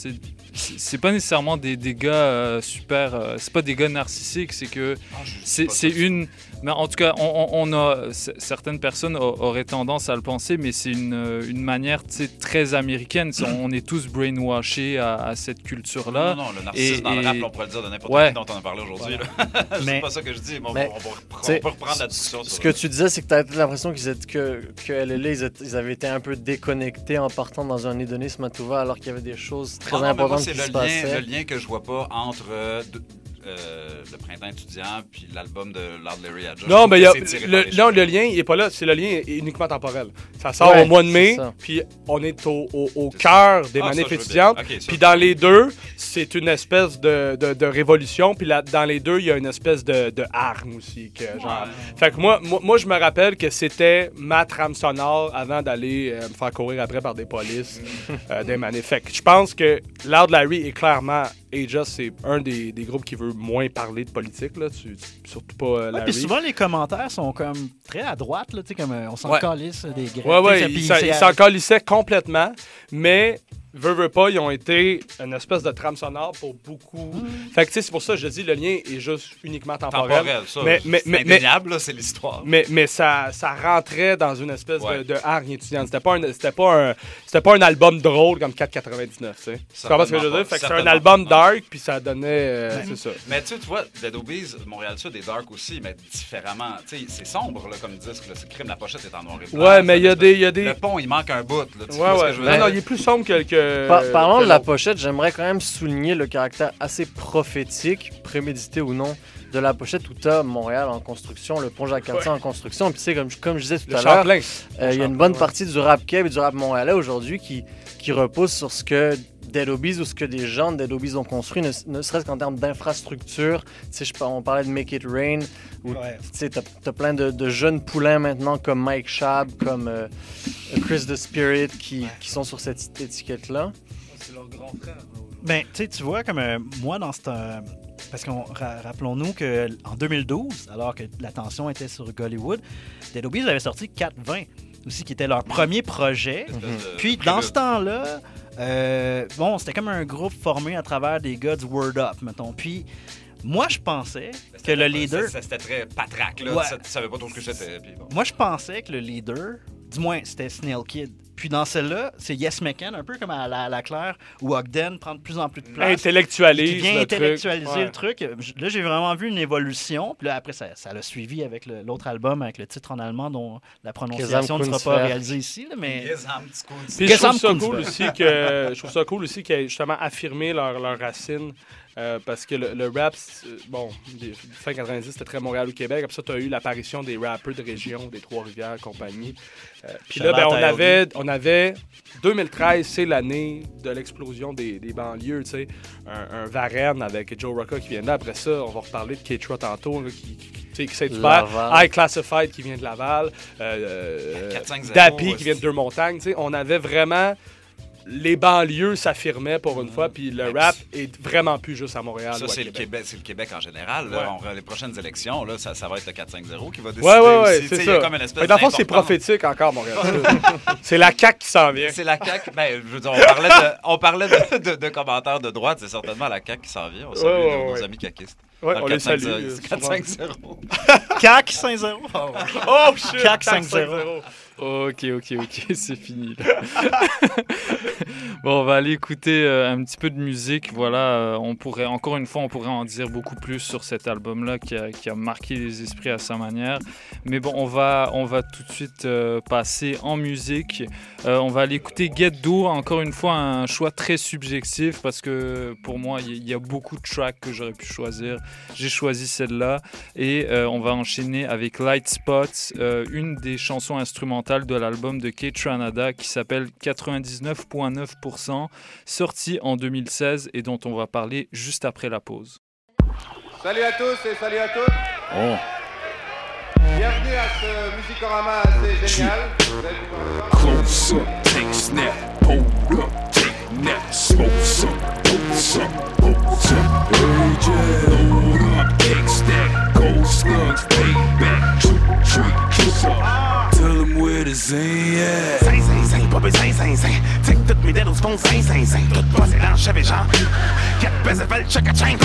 C'est pas nécessairement des, des gars euh, super. euh, c'est pas des gars narcissiques, c'est que c'est c'est une. Mais en tout cas, on, on- a c- certaines personnes auraient tendance à le penser, mais c'est une, euh, une manière très américaine. On est tous brainwashés à, à cette culture-là. Non, non, le narcissisme dans le rap, là, on pourrait le dire de n'importe Ouais. qui dont on a parlé aujourd'hui. là. c'est pas ça que je dis, mais on, Mais, on on peut reprendre la discussion. Ce que tu disais, c'est que tu as l'impression qu'ils étaient, que, que LLA, ils, étaient- ils avaient été un peu déconnectés en partant dans un hédonisme à tout va, alors qu'il y avait des choses très Ah non, mais moi, importantes c'est qui le se lien, passaient. le lien que je vois pas entre euh, de- euh, le printemps étudiant puis l'album de Lord Larry Adjust. Non, mais y a- le, non, le lien, il est pas là. C'est le lien est uniquement temporel. Ça sort Ouais, au mois de mai, ça. puis on est au, au- au cœur des Ah, ça, manifs bien. étudiantes. Ça, puis dans les deux, c'est une espèce de, de- de révolution. Puis là, dans les deux, il y a une espèce de, de arme aussi. Que, genre... Fait que moi, moi, moi, je me rappelle que c'était ma trame sonore avant d'aller euh, me faire courir après par des polices euh, des manifs. Fait que je pense que Loud Larry est clairement Aja, c'est un des, des groupes qui veut moins parler de politique, là. Tu, tu- surtout pas euh, Ouais, Larry. puis souvent, les commentaires sont comme très à droite, là, tu sais, comme euh, on s'en Ouais. calisse des. Ouais, ouais, tu sais, ils puis s'en- complètement, mais veux, veux pas, ils ont été une espèce de trame sonore pour beaucoup. Fait que, tu sais, c'est pour ça que je dis, le lien est juste uniquement temporel. Temporel, ça. Mais, mais, c'est mais, mais, c'est l'histoire. mais, mais ça, ça rentrait dans une espèce Ouais. de, de hargne étudiante. C'était pas, un, c'était, pas un, c'était pas un album drôle comme 4,99, tu sais. Tu comprends ce que je veux dire? Fait que c'est un album dark, puis ça donnait. euh, Mais- c'est ça. Mais tu sais, tu vois, Dead Obies, Montréal Sud est dark aussi, mais différemment. Tu sais, c'est sombre là, comme disque. là. C'est crime, la pochette est en noir et blanc. Ouais, mais il y a des. il Y a des... Le pont, il manque un bout. Là, tu Ouais, vois ce ouais. que je veux Non, dire? non, il est plus sombre que. Par- parlant de la pochette, j'aimerais quand même souligner le caractère assez prophétique, prémédité ou non, de la pochette où tu as Montréal en construction, le pont Jacques-Cartier en construction. Puis tu sais, comme, je- comme je disais tout Le à l'heure, euh, il y a une bonne partie du rap Québec et du rap montréalais aujourd'hui qui, qui repose sur ce que Dead Obies ou ce que des gens de Dead Obies ont construit, ne, ne serait-ce qu'en termes d'infrastructure. On parlait de Make It Rain, où Ouais. tu sais, t'as as plein de, de jeunes poulains maintenant comme Mike Shab, comme euh, Chris the Spirit qui, qui sont sur cette étiquette-là. C'est leur grand frère. Ben, tu sais, tu vois, comme euh, moi, dans cette. euh, parce qu'on ra- rappelons-nous qu'en 2012, alors que l'attention était sur Gollywood, Dead Obies avait sorti 420 aussi, qui était leur premier projet. De Puis dans ce temps-là, euh, bon, c'était comme un groupe formé à travers des gars du Word Up, mettons. Puis moi, je pensais que le leader. Ça- C'était très patraque, là. Ouais. Tu savais pas trop ce que c'était. bon. Moi, je pensais que le leader, du moins, c'était Snail Kid. Puis dans celle-là, c'est Yes McCann, un peu comme à la, à la Claire, où Ogden prend de plus en plus de place. Intellectualise Qui vient le truc. intellectualiser Ouais. le truc. Là, j'ai vraiment vu une évolution. Puis là, après, ça, ça l'a suivi avec le- l'autre album, avec le titre en allemand, dont la prononciation ne sera pas réalisée ici. là, mais... Puis je trouve ça cool aussi que je trouve ça cool aussi qu'ils aient justement affirmé leurs leur racines. Euh, parce que le, le rap, c'est- bon, des- fin 90, c'était très Montréal ou Québec. Après ça, tu as eu l'apparition des rappeurs de région, des Trois-Rivières, compagnie. Euh, Puis là, ben, on, avait, on avait. 2013, c'est l'année de l'explosion des, des banlieues. tu sais. Un, un Varenne avec Joe Rocca qui vient là. Après ça, on va reparler de Keitra tantôt, là, qui, qui, qui. Laval. High Classified qui vient de Laval. euh, 450, Dappy ouais, qui vient de Deux-Montagnes. tu sais. On avait vraiment. Les banlieues s'affirmaient pour une fois, puis le rap est vraiment plus juste à Montréal. Ça, c'est le, Québec. Le Québec en général. Là. Ouais. On- les prochaines élections, là, ça, ça va être le 4-5-0 qui va décider ouais, aussi. Tu c'est comme une espèce que dans le fond, c'est prophétique encore, Montréal. c'est la CAQ qui s'en vient. C'est la CAQ. Ben, je veux dire, on parlait de, on parlait de, de- de commentaires de droite. C'est certainement la CAQ qui s'en vient. On salue Ouais, ouais, nos, nos ouais. amis caquistes. On les 4-5-0, salue, c'est euh, 4-5-0. CAC 5-0. Oh shit! CAC 4-5-0. 5-0. Ok, ok, ok, c'est fini. bon, on va aller écouter euh, un petit peu de musique. Voilà, euh, on pourrait, encore une fois, on pourrait en dire beaucoup plus sur cet album-là qui a, qui a marqué les esprits à sa manière. Mais bon, on va, on va tout de suite euh, passer en musique. On va aller écouter Get Do. Encore une fois, un choix très subjectif parce que pour moi, il y, a beaucoup de tracks que j'aurais pu choisir. J'ai choisi celle-là et on va enchaîner avec Light Spots, une des chansons instrumentales de l'album de Kate Tranada qui s'appelle 99.9%, sorti en 2016 et dont on va parler juste après la pause. Salut à tous et salut à toutes. Bienvenue à ce Musicorama assez génial. Vous allez pouvoir le voir. Close up, take snap, hold up, take nap, smoke some, hold some, hold some. AJ, load up, cake stack, cold slugs, payback, trick, trick, kiss up. Tell them where the zing at. Zing, zing, zing, pas besoin, zing, zing. Tic, toutes mes dedos font zing, zing, zing. Tout passé dans le cheveux, genre. Quatre baisers, veulent check a chain.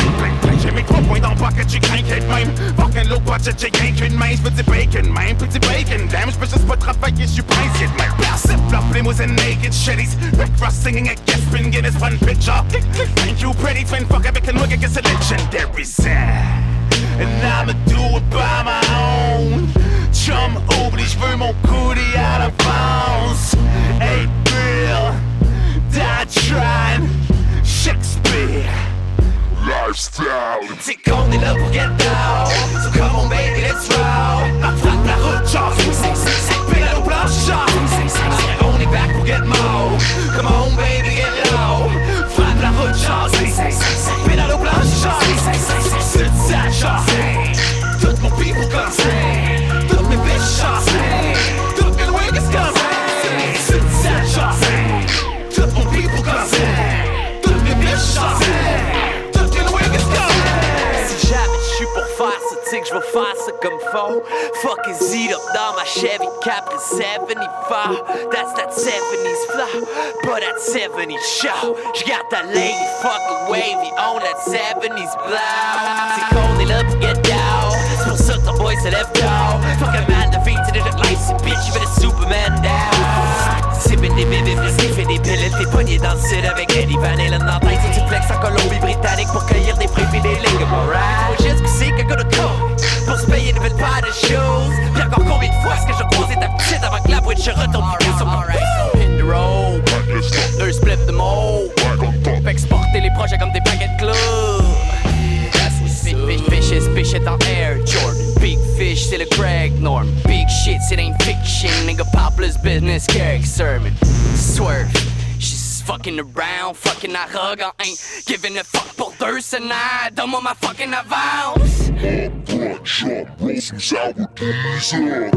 J'ai mes trois points dans le pocket, j'ai craqué de même. Fucking low budget, j'ai rien qu'une main. J'veux du bacon, même. Petit bacon, damn. J'peux juste pas travailler, j'suis princier de même. Percip, flop, limousine, naked shitties. Rick Ross singing at Gaspin, Guinness, one picture. Thank you, pretty twin. Fuck avec une wig, it's a legendary sound. And I'ma do it by my own. Chum oublie, j'veux mon coulis à la bounce. Hey Bill. Shakespeare. Lifestyle. C'est qu'on est là pour get down. So come on baby, let's roll. Frappe la route, genre. Pédale au planche, genre. On est back pour get more. Come on baby, get low. Frappe la route, genre. Faire ça comme faux. Fuck is eat up dans ma Chevy Capri 75. That's that 70s flow, but that 70s show. J'garde ta lady fucking wavy on that 70s blow. C'est qu'on est là pour get down. C'est pour ça que ton boy se lève tôt. Fuck a man defeated in the lights and bitch, you better Superman down. Sipping des bébés, sniffer des pilules, t'es pogné dans le sud avec Eddie Van Halen dans tête. Tu flexes en Colombie-Britannique pour cueillir des fruits pis des légumes, alright? Faut juste que c'est qu'un gars de coke pour se payer une nouvelle paire de shoes. Puis encore combien de fois est-ce que je croisé ta petite avant que la boîte se retourne du coup sur mon Hit the road, eux split the mode. Fait exporter les projets comme des paquets de clubs. Big, big fishes, fish it en air. Jordan Big fish, c'est le Greg Norm Big shit, it ain't fiction Nigga. Papa's business, Carrick sermon. Swerve. She's fucking around, fucking I hug I ain't giving a fuck pour deux tonight Donne-moi ma fucking avance Shop, roll some sour diesel.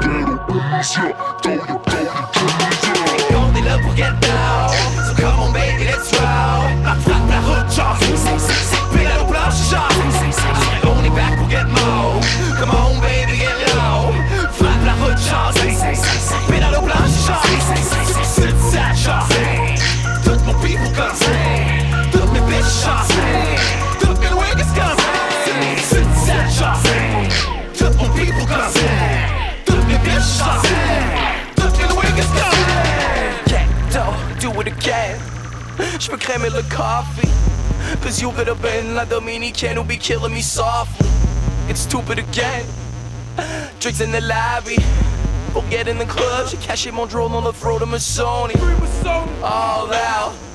Ghetto pizza, throw your, throw your teaser. On est là pour get down. So come on baby, let's roll. La frappe, la route, genre Pédale au planche, genre On est back pour get more. Come on baby, get low. Frappe la route, genre Pédale au planche, genre C'est ça, genre Toutes mon people comme ça Toutes mes bitches, genre Toutes mes niggas comme ça C'est ça, genre Toutes mon people comme ça Toutes mes bitches, genre Toutes mes niggas comme ça Get do it again. Je veux crémer le coffee. Cause you could have been la Dominicaine who be killing me softly. It's stupid again. Drinks in the lobby. Pour get in the club. J'ai caché mon drone on the throat of my Sony All out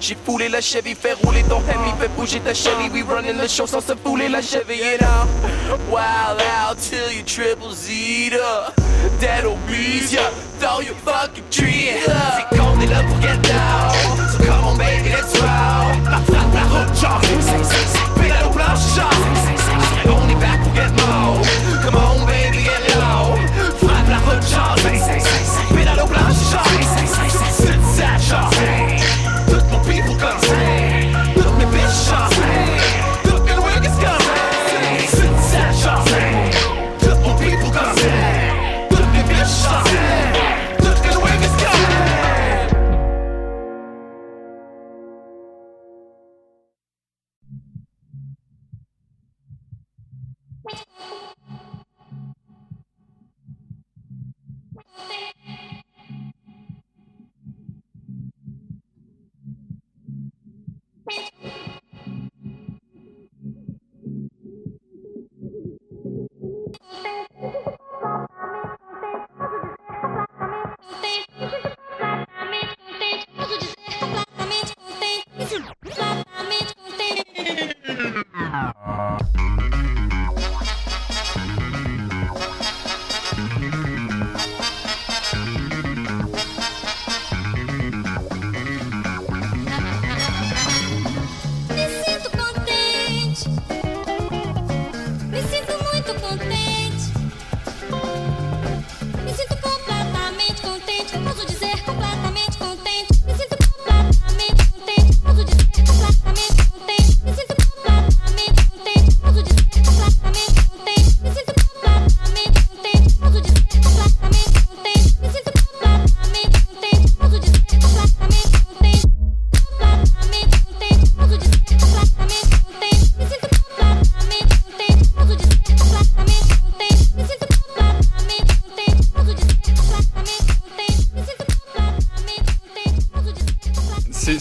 J'ai foulé la Chevy, fait rouler ton Hemi, fait bouger ta Chevy. We running the show sans se fouler la Chevy, you know. Wild out till you triple Z up. Dead obese, yeah. Throw your fucking tree. C'est qu'on est get down. So come on, baby, let's roll. La frappe, la route, genre. Pédale au planche, genre. On est back pour get. Come on, baby, get low. Frappe la.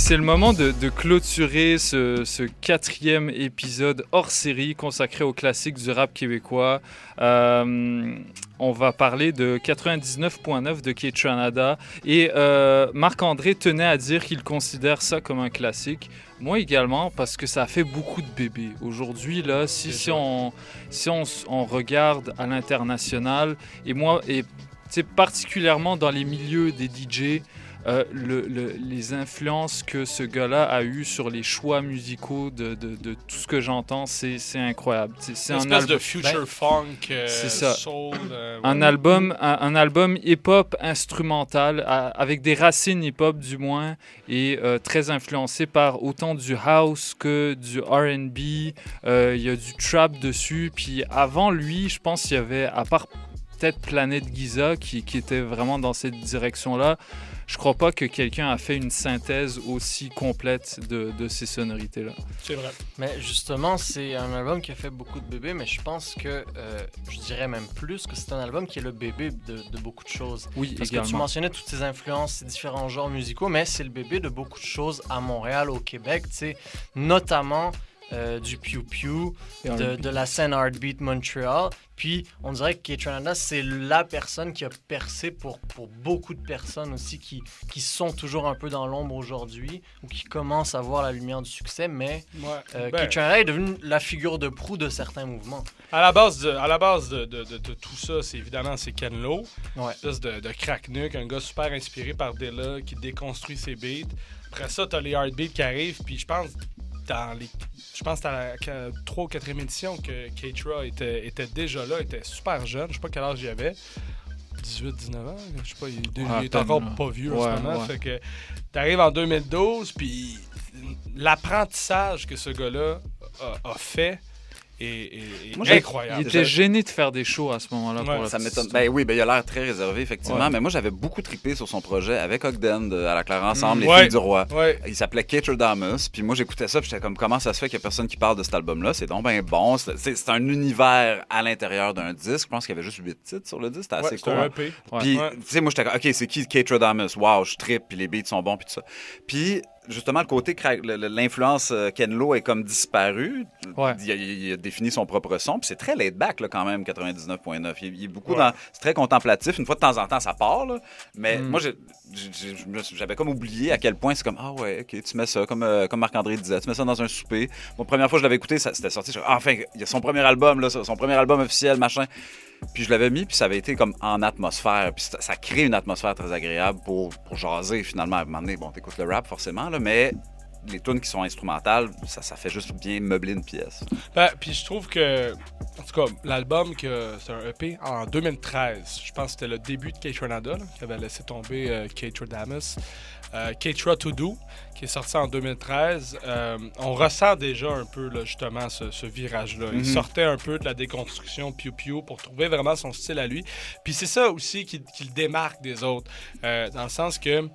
C'est le moment de, de clôturer ce, ce quatrième épisode hors série consacré aux classiques du rap québécois. Euh, on va parler de 99.9 de K-Tranada et euh, Marc-André tenait à dire qu'il considère ça comme un classique. Moi également, parce que ça a fait beaucoup de bébés. Aujourd'hui, là, si, si, on, si on, s- on regarde à l'international, et moi, et particulièrement dans les milieux des DJ, euh, le- le- les influences que ce gars-là a eues sur les choix musicaux de, de- de tout ce que j'entends, c'est incroyable. C'est un espèce de album- future Ben, funk, euh, c'est ça. soul, euh, un ouais. album, un, un album hip-hop instrumental à- avec des racines hip-hop du moins et euh, très influencé par autant du house que du R&B. Euh, Il y a du trap dessus. Puis avant lui, je pense qu'il y avait à part peut-être Planète Giza qui, qui était vraiment dans cette direction-là. Je crois pas que quelqu'un a fait une synthèse aussi complète de, de ces sonorités-là. C'est vrai. Mais justement, c'est un album qui a fait beaucoup de bébés, mais je pense que, euh, je dirais même plus, que c'est un album qui est le bébé de, de beaucoup de choses. Oui, Parce que tu également. mentionnais toutes ces influences, ces différents genres musicaux, mais c'est le bébé de beaucoup de choses à Montréal, au Québec, tu sais, notamment euh, du Pew Pew, de, la scène Heartbeat Montreal. Puis, on dirait que Kate c'est la personne qui a percé pour, pour beaucoup de personnes aussi qui, qui sont toujours un peu dans l'ombre aujourd'hui ou qui commencent à voir la lumière du succès, mais Ouais. euh, Ben, Kate Ranada est devenue la figure de proue de certains mouvements. À la base de, à la base de, de- de- de tout ça, c'est évidemment c'est Ken Lo, Ouais. espèce de, de cracknuck, un gars super inspiré par Dilla qui déconstruit ses beats. Après ça, t'as les heartbeats qui arrivent, puis je pense dans les, je pense que c'était la 3 ou 4e édition que Keitra était, était déjà là, était super jeune, je sais pas quel âge il avait. 18, 19 ans, je sais pas, il, il Ah, est peine, encore pas vieux Ouais, en ce moment. ouais. Fait que t'arrives en 2012, puis l'apprentissage que ce gars-là a, a fait Moi, j'ai- incroyable. Il était gêné de faire des shows à ce moment-là. pour ça m'étonne. Ben oui, ben il a l'air très réservé, effectivement. Ouais. Mais moi, j'avais beaucoup trippé sur son projet avec Ogden de- à la Claire ensemble, Mm. Les Ouais. Filles du Roi. Ouais. Il s'appelait Damus. Puis moi, j'écoutais ça, puis j'étais comme, comment ça se fait qu'il y a personne qui parle de cet album-là? C'est donc ben bon. C'est un univers à l'intérieur d'un disque. Je pense qu'il y avait juste 8 titres sur le disque. C'était assez cool. EP. Puis, Ouais. tu sais, moi, j'étais comme, OK, c'est qui Damus? Wow, je trippe, puis les beats sont bons, puis tout ça. Puis, justement, le côté, l'influence euh, Ken Lo est comme disparu. Ouais. Il, a, il a défini son propre son, puis c'est très laid back, là, quand même, 99.9. Il, il est beaucoup Ouais. dans. C'est très contemplatif. Une fois de temps en temps, ça part, là. Mais Mm. moi, j'avais comme oublié à quel point c'est comme, ah ouais, OK, tu mets ça, comme, euh, comme Marc-André disait, tu mets ça dans un souper. Moi, première fois que je l'avais écouté, c'était sorti. Je, ah, enfin, il y a son premier album, là, son premier album officiel, machin. Puis je l'avais mis, puis ça avait été comme en atmosphère. Puis ça, crée une atmosphère très agréable pour, pour jaser, finalement. À un moment donné, bon, t'écoutes le rap, forcément, là, mais les tunes qui sont instrumentales, ça, ça fait juste bien meubler une pièce. Ben, puis je trouve que, en tout cas, l'album, que c'est un EP en 2013, je pense que c'était le début de Kate Renada, qui avait laissé tomber euh, Kate. Euh, Kate To Do, qui est sorti en 2013, euh, on ressent déjà un peu, là, justement, ce, ce virage-là. Il Mhm. sortait un peu de la déconstruction Pew Pew pour trouver vraiment son style à lui. Puis c'est ça aussi qui, qui le démarque des autres, euh, dans le sens que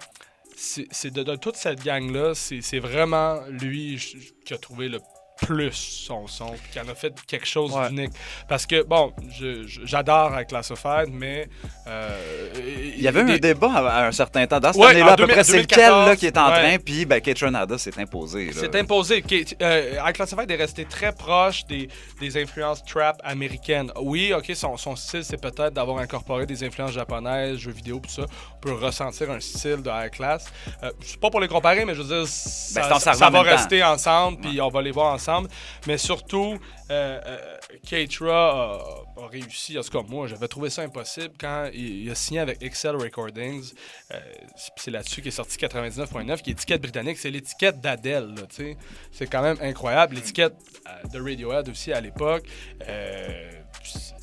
c'est de, de toute cette gang-là, c'est vraiment lui qui a trouvé le plus son son, puis qui en a fait quelque chose Ouais. d'unique. Parce que, bon, je- je- j'adore avec Classified, mais... euh, Il y avait des- un débat à, à un certain temps. Dans cette Ouais, année-là, en à peu 2000- près, c'est lequel 2014, là, qui est en ouais. train, puis ben, Kate Renada s'est imposé. là. C'est imposé. Euh, High Classified est resté très proche des, des influences trap américaines. Oui, ok, son, son style, c'est peut-être d'avoir incorporé des influences japonaises, jeux vidéo, tout ça. On peut ressentir un style de High Class. Euh, c'est pas pour les comparer, mais je veux dire, ça, Ben, ça- va temps. rester ensemble, puis on va les voir ensemble. Mais surtout, euh, euh, Keitra a, réussi. En tout cas, moi, j'avais trouvé ça impossible quand il, a signé avec Excel Recordings. Euh, c'est- là-dessus qu'est sorti 99.9, qui est étiquette britannique. C'est l'étiquette d'Adèle, tu sais. C'est quand même incroyable. L'étiquette euh, de Radiohead aussi à l'époque.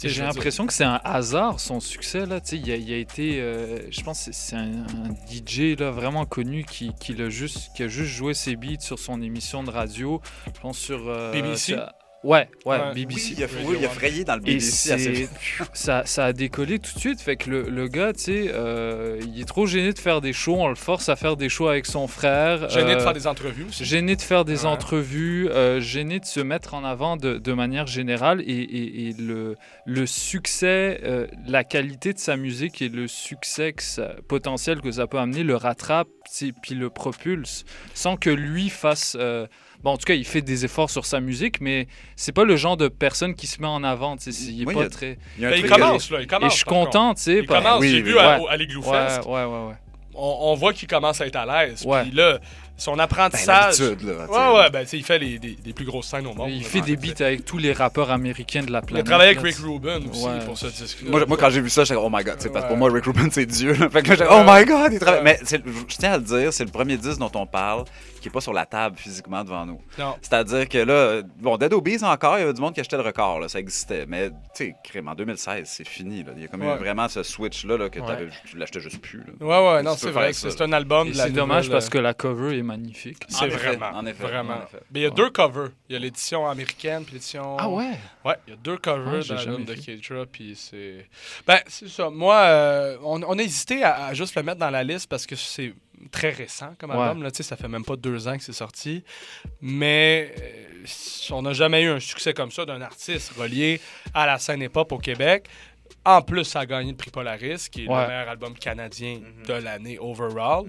J'ai l'impression que c'est un hasard son succès là. Tu sais, il, a, il a été, euh, je pense, que c'est un, un DJ là vraiment connu qui, qui l'a juste, qui a juste joué ses beats sur son émission de radio. Je pense sur euh, BBC? Ouais, ouais, Ouais. BBC. Oui, il a, oui, il a frayé dans le Et BBC. assez- ça, ça a décollé tout de suite. Fait que le, le gars, tu sais, euh, il est trop gêné de faire des shows. On le force à faire des shows avec son frère. Gêné de euh, faire des entrevues aussi. Gêné de faire des Ouais. entrevues. euh, gêné de se mettre en avant de, de manière générale. Et, et- et le, le succès, euh, la qualité de sa musique et le succès que ça- potentiel que ça peut amener le rattrape, puis le propulse, sans que lui fasse. euh, Bon, en tout cas, il fait des efforts sur sa musique, mais c'est pas le genre de personne qui se met en avant. Il est Oui, pas il y a- très. il Ben, il commence, là. Il commence. Et je suis content, tu sais. Il par- commence, Oui, j'ai oui, vu à, Ouais. à l'Igloo Ouais, Fest. ouais, ouais, ouais. On, on voit qu'il commence à être à l'aise. Puis là, son apprentissage. Ben, là, ouais, ouais, ben, tu sais, il fait les, des, des plus grosses scènes au monde. Il là, fait des beats avec tous les rappeurs américains de la Il a planète. travaillé avec Rick Rubin aussi Ouais. pour ce disque. Moi, moi, quand j'ai vu ça, j'étais oh my god. tu sais, Parce que pour Ouais. moi, Rick Rubin, c'est Dieu. là. Fait que là, j'étais, oh my god, il travaille. Mais je tiens à le dire, c'est le premier disque dont on parle qui n'est pas sur la table physiquement devant nous. Non. C'est-à-dire que là, bon, Dead Obies encore, il y avait du monde qui achetait le record, là, ça existait. Mais, tu sais, crème, en 2016, c'est fini. là. Il y a comme eu Ouais. vraiment ce switch-là là, que Ouais. tu l'achetais juste plus. là. Ouais, ouais, non, c'est vrai que c'est un album Et de la C'est dommage parce euh, que la cover est magnifique. C'est vraiment. en effet, Vraiment. en effet. Mais il y a deux covers. Il y a l'édition américaine puis l'édition. Ah ouais? Ouais, il y a deux covers j'ai dans de. Keitra, puis c'est. Ben, c'est ça. Moi, euh, on, on a hésité à, à juste le mettre dans la liste parce que c'est très récent comme Ouais. album. Là, tu sais, ça fait même pas deux ans que c'est sorti. Mais euh, on n'a jamais eu un succès comme ça d'un artiste relié à la scène hip-hop au Québec. En plus, ça a gagné le prix Polaris, qui est Ouais. le meilleur album canadien de l'année overall.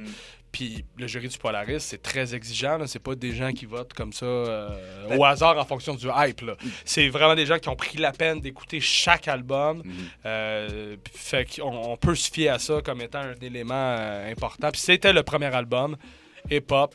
Puis le jury du Polaris, c'est très exigeant. là. C'est pas des gens qui votent comme ça euh, Ben- au hasard en fonction du hype. là. C'est vraiment des gens qui ont pris la peine d'écouter chaque album. Euh, puis fait qu'on on peut se fier à ça comme étant un élément euh, important. Puis c'était le premier album hip-hop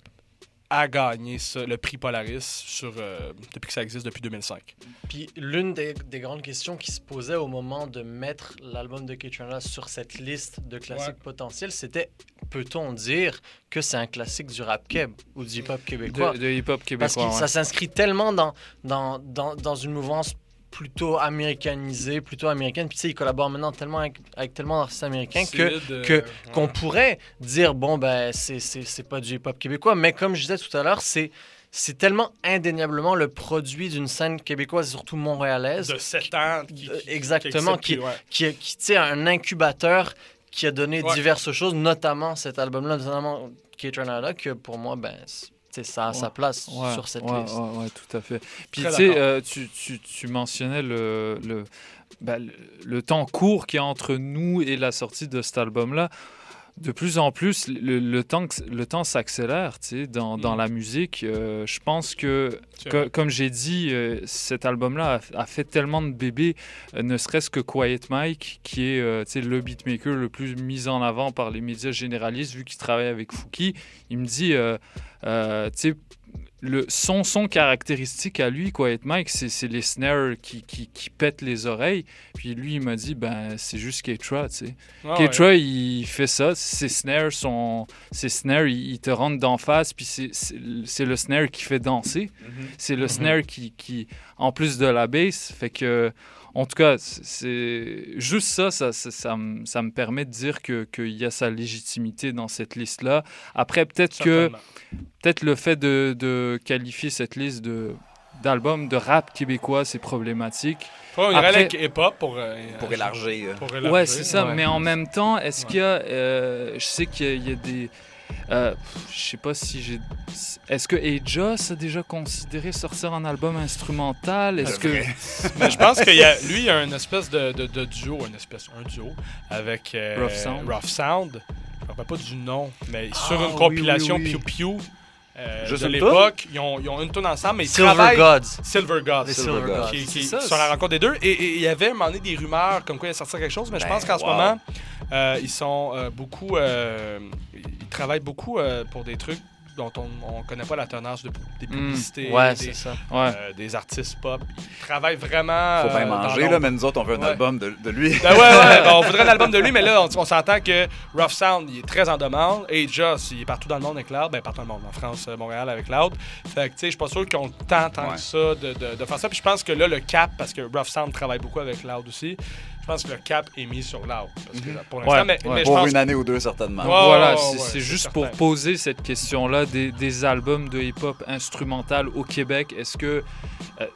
à gagner ça, le prix Polaris sur, euh, depuis que ça existe depuis 2005. Puis l'une des, des grandes questions qui se posait au moment de mettre l'album de K-Trana sur cette liste de classiques Ouais. potentiels, c'était peut-on dire que c'est un classique du rap keb ou du hip-hop québécois? De, de hip-hop Parce québécois. que ouais. ça s'inscrit tellement dans, dans, dans, dans une mouvance plutôt américanisée, plutôt américaine. Puis tu sais, il collabore maintenant tellement avec, avec tellement d'artistes américains que, qu'on ouais. pourrait dire, bon, ben, c'est, c'est, c'est pas du hip-hop québécois. Mais comme je disais tout à l'heure, c'est, c'est tellement indéniablement le produit d'une scène québécoise, et surtout montréalaise. De 7 ans. qui- qui- exactement, qui qui, accepte, qui, un incubateur qui a donné Ouais. diverses choses, notamment cet album-là, notamment K-Tranada, que pour moi, ben, c'est- ça a sa place Ouais, sur cette ouais, liste. Ouais, tout à fait. Puis euh, tu, tu, tu mentionnais le, le, ben, le, le temps court qu'il y a entre nous et la sortie de cet album-là. De plus en plus, le, le temps, le temps s'accélère tu sais, dans, dans Mm. la musique. Euh, je pense que, comme j'ai dit, euh, cet album-là a, a fait tellement de bébés, euh, ne serait-ce que Quiet Mike, qui est le beatmaker le plus mis en avant par les médias généralistes, vu qu'il travaille avec Fouki. Il me dit, tu sais, le, son, son caractéristique à lui, Quiet Mike, c'est c'est les snares qui, qui, qui pètent les oreilles. Puis lui, il m'a dit, ben, c'est juste Ketra, tu sais. Ah Ketra, il fait ça. Ses snares, sont, ses snares ils, ils te rentrent d'en face. Puis c'est- le snare qui fait danser. C'est le snare qui, qui, en plus de la bass, fait que. En tout cas, c'est- juste ça, ça, ça, ça me, ça me permet de dire que- qu'il y a sa légitimité dans cette liste-là. Après, peut-être que peut-être le fait de, de qualifier cette liste de d'albums de rap québécois, c'est problématique. Ouais, on irait Après- avec hip-hop pour, euh, Pour élargir. pour élargir. Ouais, c'est ça. Ouais. Mais en même temps, est-ce qu'il y a. euh, je sais qu'il y a- il y, a des. Euh, je sais pas si j'ai. Est-ce que Aja s'est déjà considéré sortir un album instrumental? Est-ce que. Mais je pense qu'il y a, lui, il y a une espèce de, de, de duo, une espèce, un duo avec euh, Rough Sound. Rough Sound. Je me rappelle pas du nom, mais sur Ah, une oui, compilation oui, oui. Pew Pew euh, Juste de une l'époque, ils ont, ils ont une tune ensemble, mais ils Silver travaillent... Gods. Silver Gods. Les Silver Gods. Qui, qui ça, sont la c'est- rencontre des deux. Et, il y avait à un moment donné des rumeurs comme quoi il allait sortir quelque chose, mais je Ben, pense qu'en ce moment, euh, ils sont euh, beaucoup... ils travaillent beaucoup euh, pour des trucs dont on ne connaît pas la tenace de, des publicités, Mm. Ouais, des, c'est ça. Ouais. euh, des artistes pop. Ils travaillent vraiment... Faut bien euh, manger, là, mais nous autres, on veut un Ouais. album de, de lui. Ben ouais, ouais, ben, on voudrait un album de lui, mais là, on, on s'entend que Rough Sound, il est très en demande. Et Joss, il est partout dans le monde avec Loud. Ben, partout dans le monde, en France, Montréal avec Loud. Fait que, tu sais, je suis pas sûr le temps, tant Ouais. que ça, de, de- de faire ça. Puis je pense que là, le cap, parce que Rough Sound travaille beaucoup avec Loud aussi, je pense que le cap est mis sur que, pour l'instant, Ouais, mais, ouais. mais je Pour pense une année ou deux, certainement. Voilà, c'est ouais, juste certain. pour poser cette question-là des, des albums de hip-hop instrumental au Québec. Est-ce que, euh,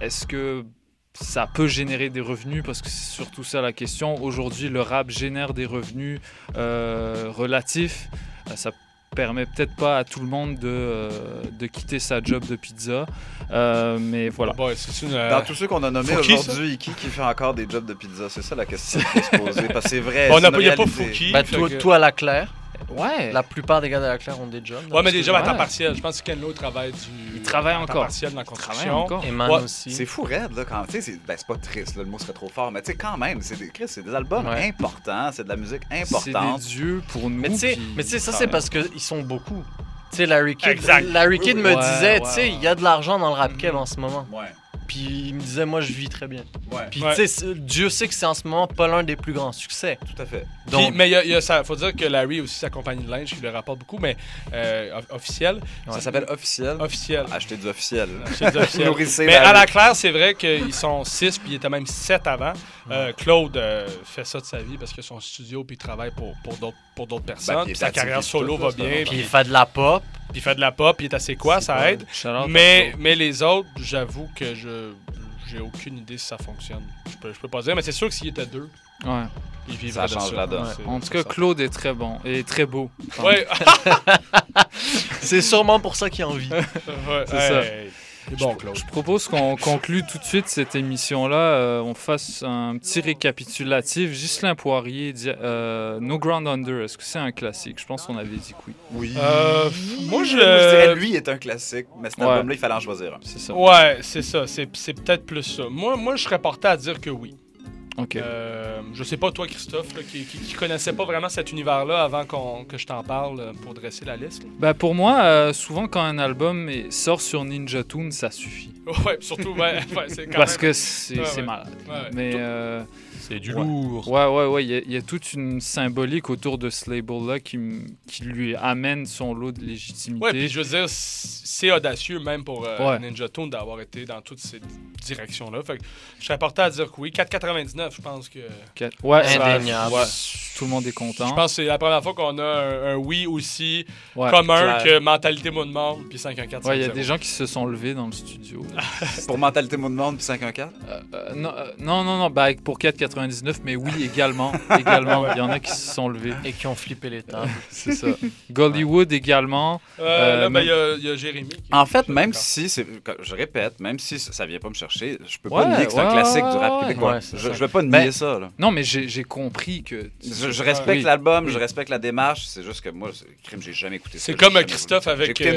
est-ce que ça peut générer des revenus? Parce que c'est surtout ça la question. Aujourd'hui, le rap génère des revenus euh, relatifs. Euh, Ça permet peut-être pas à tout le monde de, euh, de quitter sa job de pizza. Euh, mais voilà. Bon, c'est une. euh, Dans tous ceux qu'on a nommés aujourd'hui, qui, qui fait encore des jobs de pizza? C'est ça la question qu'il faut se poser. Parce que c'est vrai. Il n'y a pas. Fouki. Ben, toi, que- toi, à la Claire, Ouais. la plupart des gars de la Claire ont des jobs. Ouais, mais des jobs à temps partiel. Je pense que Ken Lo travaille du. Il travaille à temps encore. partiel dans la Il travaille construction. encore. Eman Ouais, aussi. C'est fou raide, là, quand. Tu sais, c'est ben, c'est pas triste, là, le mot serait trop fort, mais tu sais, quand même, c'est des, c'est des albums Ouais. importants, c'est de la musique C'est importante. des dieux pour nous. Mais tu sais, puis mais tu sais, ça, c'est parce qu'ils sont beaucoup. Tu sais, Larry Kidd. Larry Kidd me Ouais, disait, ouais, tu sais, ouais. il y a de l'argent dans le rap kev en ce moment. Ouais. Puis il me disait, moi, je vis très bien. Ouais. Puis Ouais. tu sais, Dieu sait que c'est en ce moment pas l'un des plus grands succès. Tout à fait. Puis, Donc, mais il y a, il y a ça, faut dire que Larry aussi sa compagnie de linge qui le rapporte beaucoup, mais euh, off- officiel. Ça s'appelle officiel. Officiel. Achetez du officiel. Achetez du officiel. Nourrissez mais Larry. à la claire, c'est vrai qu'ils sont 6 puis il était même 7 avant. Euh, Claude euh, fait ça de sa vie parce que son studio puis il travaille pour, pour d'autres pour d'autres personnes. Ben, puis il puis sa carrière solo tout, va bien. puis il fait de la pop. puis il fait de la pop, puis il est assez quoi, ça aide. Mais, mais les autres, j'avoue que je j'ai aucune idée si ça fonctionne. Je peux, je peux pas dire, mais c'est sûr que s'il était deux, Ouais. il vivrait Ça change la donne. Ouais, En tout cas, ça. Claude est très bon et très beau. Ouais, C'est sûrement pour ça qu'il a envie. ouais, C'est ça. hey, bon, Claude. Je propose qu'on conclue tout de suite cette émission-là. euh, on fasse un petit récapitulatif. Ghislain Poirier, dit, euh, No Ground Under, est-ce que c'est un classique? Je pense qu'on avait dit que oui. Oui. Euh, moi, je. je dirais lui est un classique, mais cet Ouais. album-là, il fallait en choisir un. C'est ça. Ouais, c'est ça. C'est c'est peut-être plus ça. Moi, moi, je serais porté à dire que oui. Euh, je sais pas, toi, Christophe, là, qui, qui, qui connaissait pas vraiment cet univers-là avant qu'on- que je t'en parle euh, pour dresser la liste. Ben, pour moi, euh, souvent, quand un album sort sur Ninja Tune, ça suffit. Ouais, surtout, ouais, ouais, c'est quand Parce même- que c'est malade. Mais. Euh, C'est du Ouais. lourd. Ouais, ouais, ouais. Il y a- il y, a toute une symbolique autour de ce label-là qui, m- qui lui amène son lot de légitimité. Ouais, puis je veux dire, c'est audacieux même pour euh, Ouais. Ninja Tune d'avoir été dans toutes ces directions-là. Fait que je serais porté à dire que oui. 4,99, je pense que. Quatre- Ouais, Indéniable. ouais, Tout le monde est content. Je pense que c'est la première fois qu'on a un, un oui aussi Ouais, commun clair. que mentalité de monde puis 514. Ouais, il y a des gens qui se sont levés dans le studio. Pour Mentalité Monde Monde puis 514. Euh, euh, non, euh, non, non, non, bah, pour 4,99, mais oui, également. également. Il y en a qui se sont levés. Et qui ont flippé les tables. C'est ça. Gollywood également. Euh, Euh, là, ben, même- il y a- y, a Jérémy. En fait, même si, c'est, je répète, même si ça vient pas me chercher, je peux Ouais, pas nier que c'est un ouais, classique du rap ouais. québécois. Ouais, c'est je, je vais pas nier Ben, ça. Là. Non, mais j'ai j'ai compris que. Je, je respecte Oui. l'album, Oui. je respecte la démarche, c'est juste que moi, c'est- crime, j'ai jamais écouté ça. C'est j'ai comme jamais Christophe avec, euh, euh,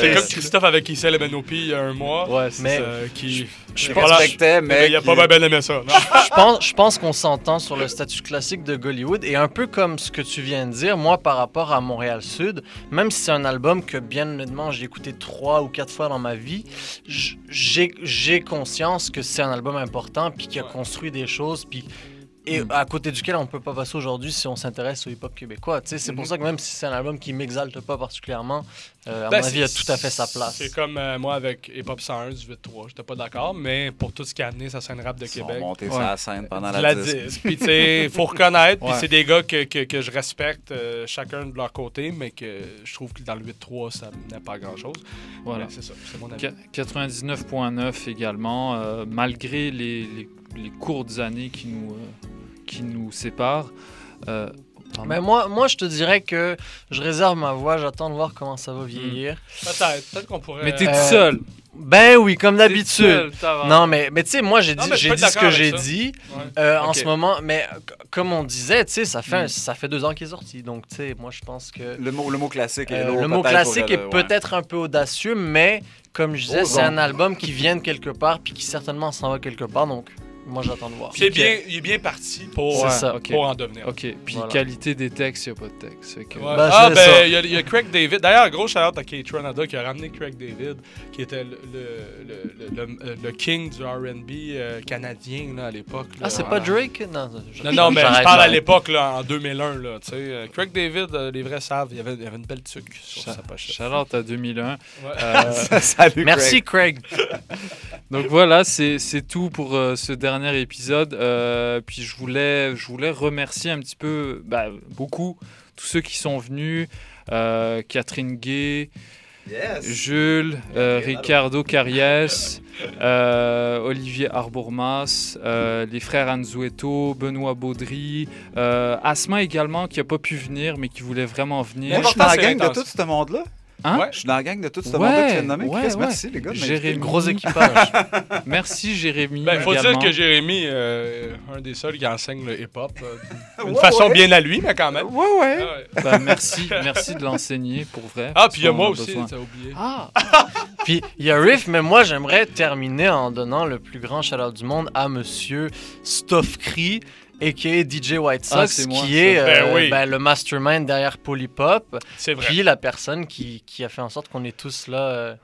C'est Euh, comme Christophe avec le MNOP il y a un mois. Ouais, c'est Mais- ça. euh, qui, je respectais, mais il a qui- pas bien aimé ça. je pense, je pense qu'on s'entend sur le statut classique de Gollywood et un peu comme ce que tu viens de dire, moi par rapport à Montréal Sud, même si c'est un album que bien honnêtement j'ai écouté trois ou quatre fois dans ma vie, j'ai conscience que c'est un album important puis qui a construit des choses puis et à côté duquel on peut pas passer aujourd'hui si on s'intéresse au hip-hop québécois. Tu sais, C'est pour ça que même si c'est un album qui m'exalte pas particulièrement, euh, à Ben, mon avis, il a tout à fait sa place. C'est comme euh, moi avec Hip Hop 101 du 8-3. J'étais pas d'accord, mais pour tout ce qui a amené sa scène rap de Ils Québec. montés Ouais. sur la scène pendant La la, 10. disque. Puis, tu sais, faut reconnaître. Puis, c'est des gars que, que, que je respecte, euh, chacun de leur côté, mais que je trouve que dans le 8-3, ça n'a pas grand-chose. Voilà. C'est ça, c'est mon avis. Qu- 99.9 également, euh, malgré les, les- les courtes années qui nous, euh, qui nous séparent. Euh. Mais moi, moi, je te dirais que je réserve ma voix, j'attends de voir comment ça va vieillir. Peut-être, peut-être qu'on pourrait. mais t'es Euh, tout seul. Ben oui, comme d'habitude. Non, mais, mais tu sais, moi, j'ai dit, j'ai dit ce que j'ai ça. dit Ouais. euh, en ce moment. Mais c- comme on disait, tu sais, ça, fait un- Mm. ça fait deux ans qu'il est sorti. Donc, tu sais, moi, je pense que. Le mot, le mot classique est euh, lourd, le mot peut-être, classique est ouais. peut-être un peu audacieux, mais comme je disais, Oh, c'est un album qui vient de quelque part puis qui certainement s'en va quelque part. Donc, moi, j'attends de voir. Il est bien, il est bien parti pour, Ouais, ça. ok. pour en devenir. Ok, puis Voilà. qualité des textes, il n'y a pas de texte. fait que- Ouais. Ben, ah, ben, il y, a- il y a Craig David. D'ailleurs, gros shout-out à Kate Renada qui a ramené Craig David, qui était le, le, le, le- le- le king du RB euh, canadien là, à l'époque. Ah, c'est Voilà. pas Drake? Non, je- Non, non, mais je parle à l'époque, là, en 2001. Là, tu sais. Euh, Craig David, euh, les vrais savent, il y avait, il y avait une belle tuque sur sa pochette. Shout-out à 2001. Ouais. Euh, Salut, Merci, Craig. Donc voilà, c'est c'est tout pour euh, ce dernier épisode. Euh, puis je voulais, je voulais remercier un petit peu, bah, beaucoup, tous ceux qui sont venus. Euh, Catherine Gay, Yes. Jules, euh, Ricardo Cariès, euh, Olivier Arbourmas, euh, les frères Anzueto, Benoît Baudry, euh, Asma également qui n'a pas pu venir mais qui voulait vraiment venir. La c'est gang de intense. tout ce monde-là. Hein? Je suis dans la gang de tout ce Ouais, monde-là que tu viens de nommer. ouais, Chris, ouais. Merci, les gars. Jérémy. Gros équipage. Merci Jérémy. Ben, il faut dire que Jérémy, euh, un des seuls qui enseigne le hip-hop, euh, d'une Ouais, façon ouais. bien à lui, mais quand même. Ouais, ouais. Ah, ouais. Ben, merci, merci de l'ensenigner pour vrai. Ah, puis il y a moi aussi, besoin. t'as oublié. Ah! Puis il y a Riff, mais moi j'aimerais terminer en donnant le plus grand shout du monde à monsieur Stoffcree, a.k.a. DJ White Sox, Ah, moi, qui est Ben euh, oui. ben, le mastermind derrière Polypop. C'est vrai. Puis la personne qui, qui a fait en sorte qu'on est tous là euh,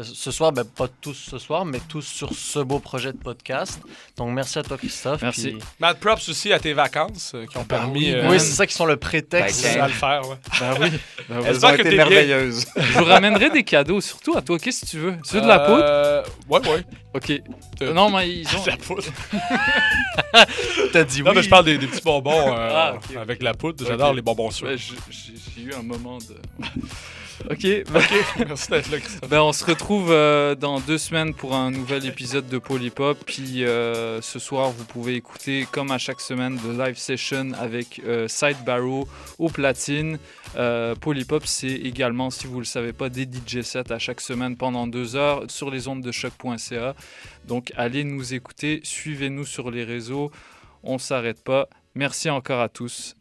ce soir, ben, pas tous ce soir, mais tous sur ce beau projet de podcast. Donc merci à toi Christophe. Merci. puis- Mad props aussi à tes vacances euh, qui ont permis. oui, euh, oui, c'est ça qui sont le prétexte. à le faire. Ouais. Ben oui. Ben. J'espère que t'es bien. Je vous ramènerai des cadeaux, surtout à toi. Qu'est-ce que tu veux? Tu veux de la poudre? Euh, Ouais, ouais. Ok. Non, mais ils ont. De la poudre. T'as dit Non, oui. mais je parle des, des petits bonbons euh, Ah, avec la poudre. J'adore les bonbons j'ai j'ai eu un moment de. Ok. Ok, merci d'être là, Christophe. Ben, on se retrouve euh, dans deux semaines pour un nouvel épisode de Polypop. Puis euh, ce soir, vous pouvez écouter, comme à chaque semaine, de live session avec euh, Side Barrow au platine. Euh, Polypop, c'est également, si vous ne le savez pas, des DJ sets à chaque semaine pendant deux heures sur les ondes de choc.ca. Donc allez nous écouter, suivez-nous sur les réseaux. On ne s'arrête pas. Merci encore à tous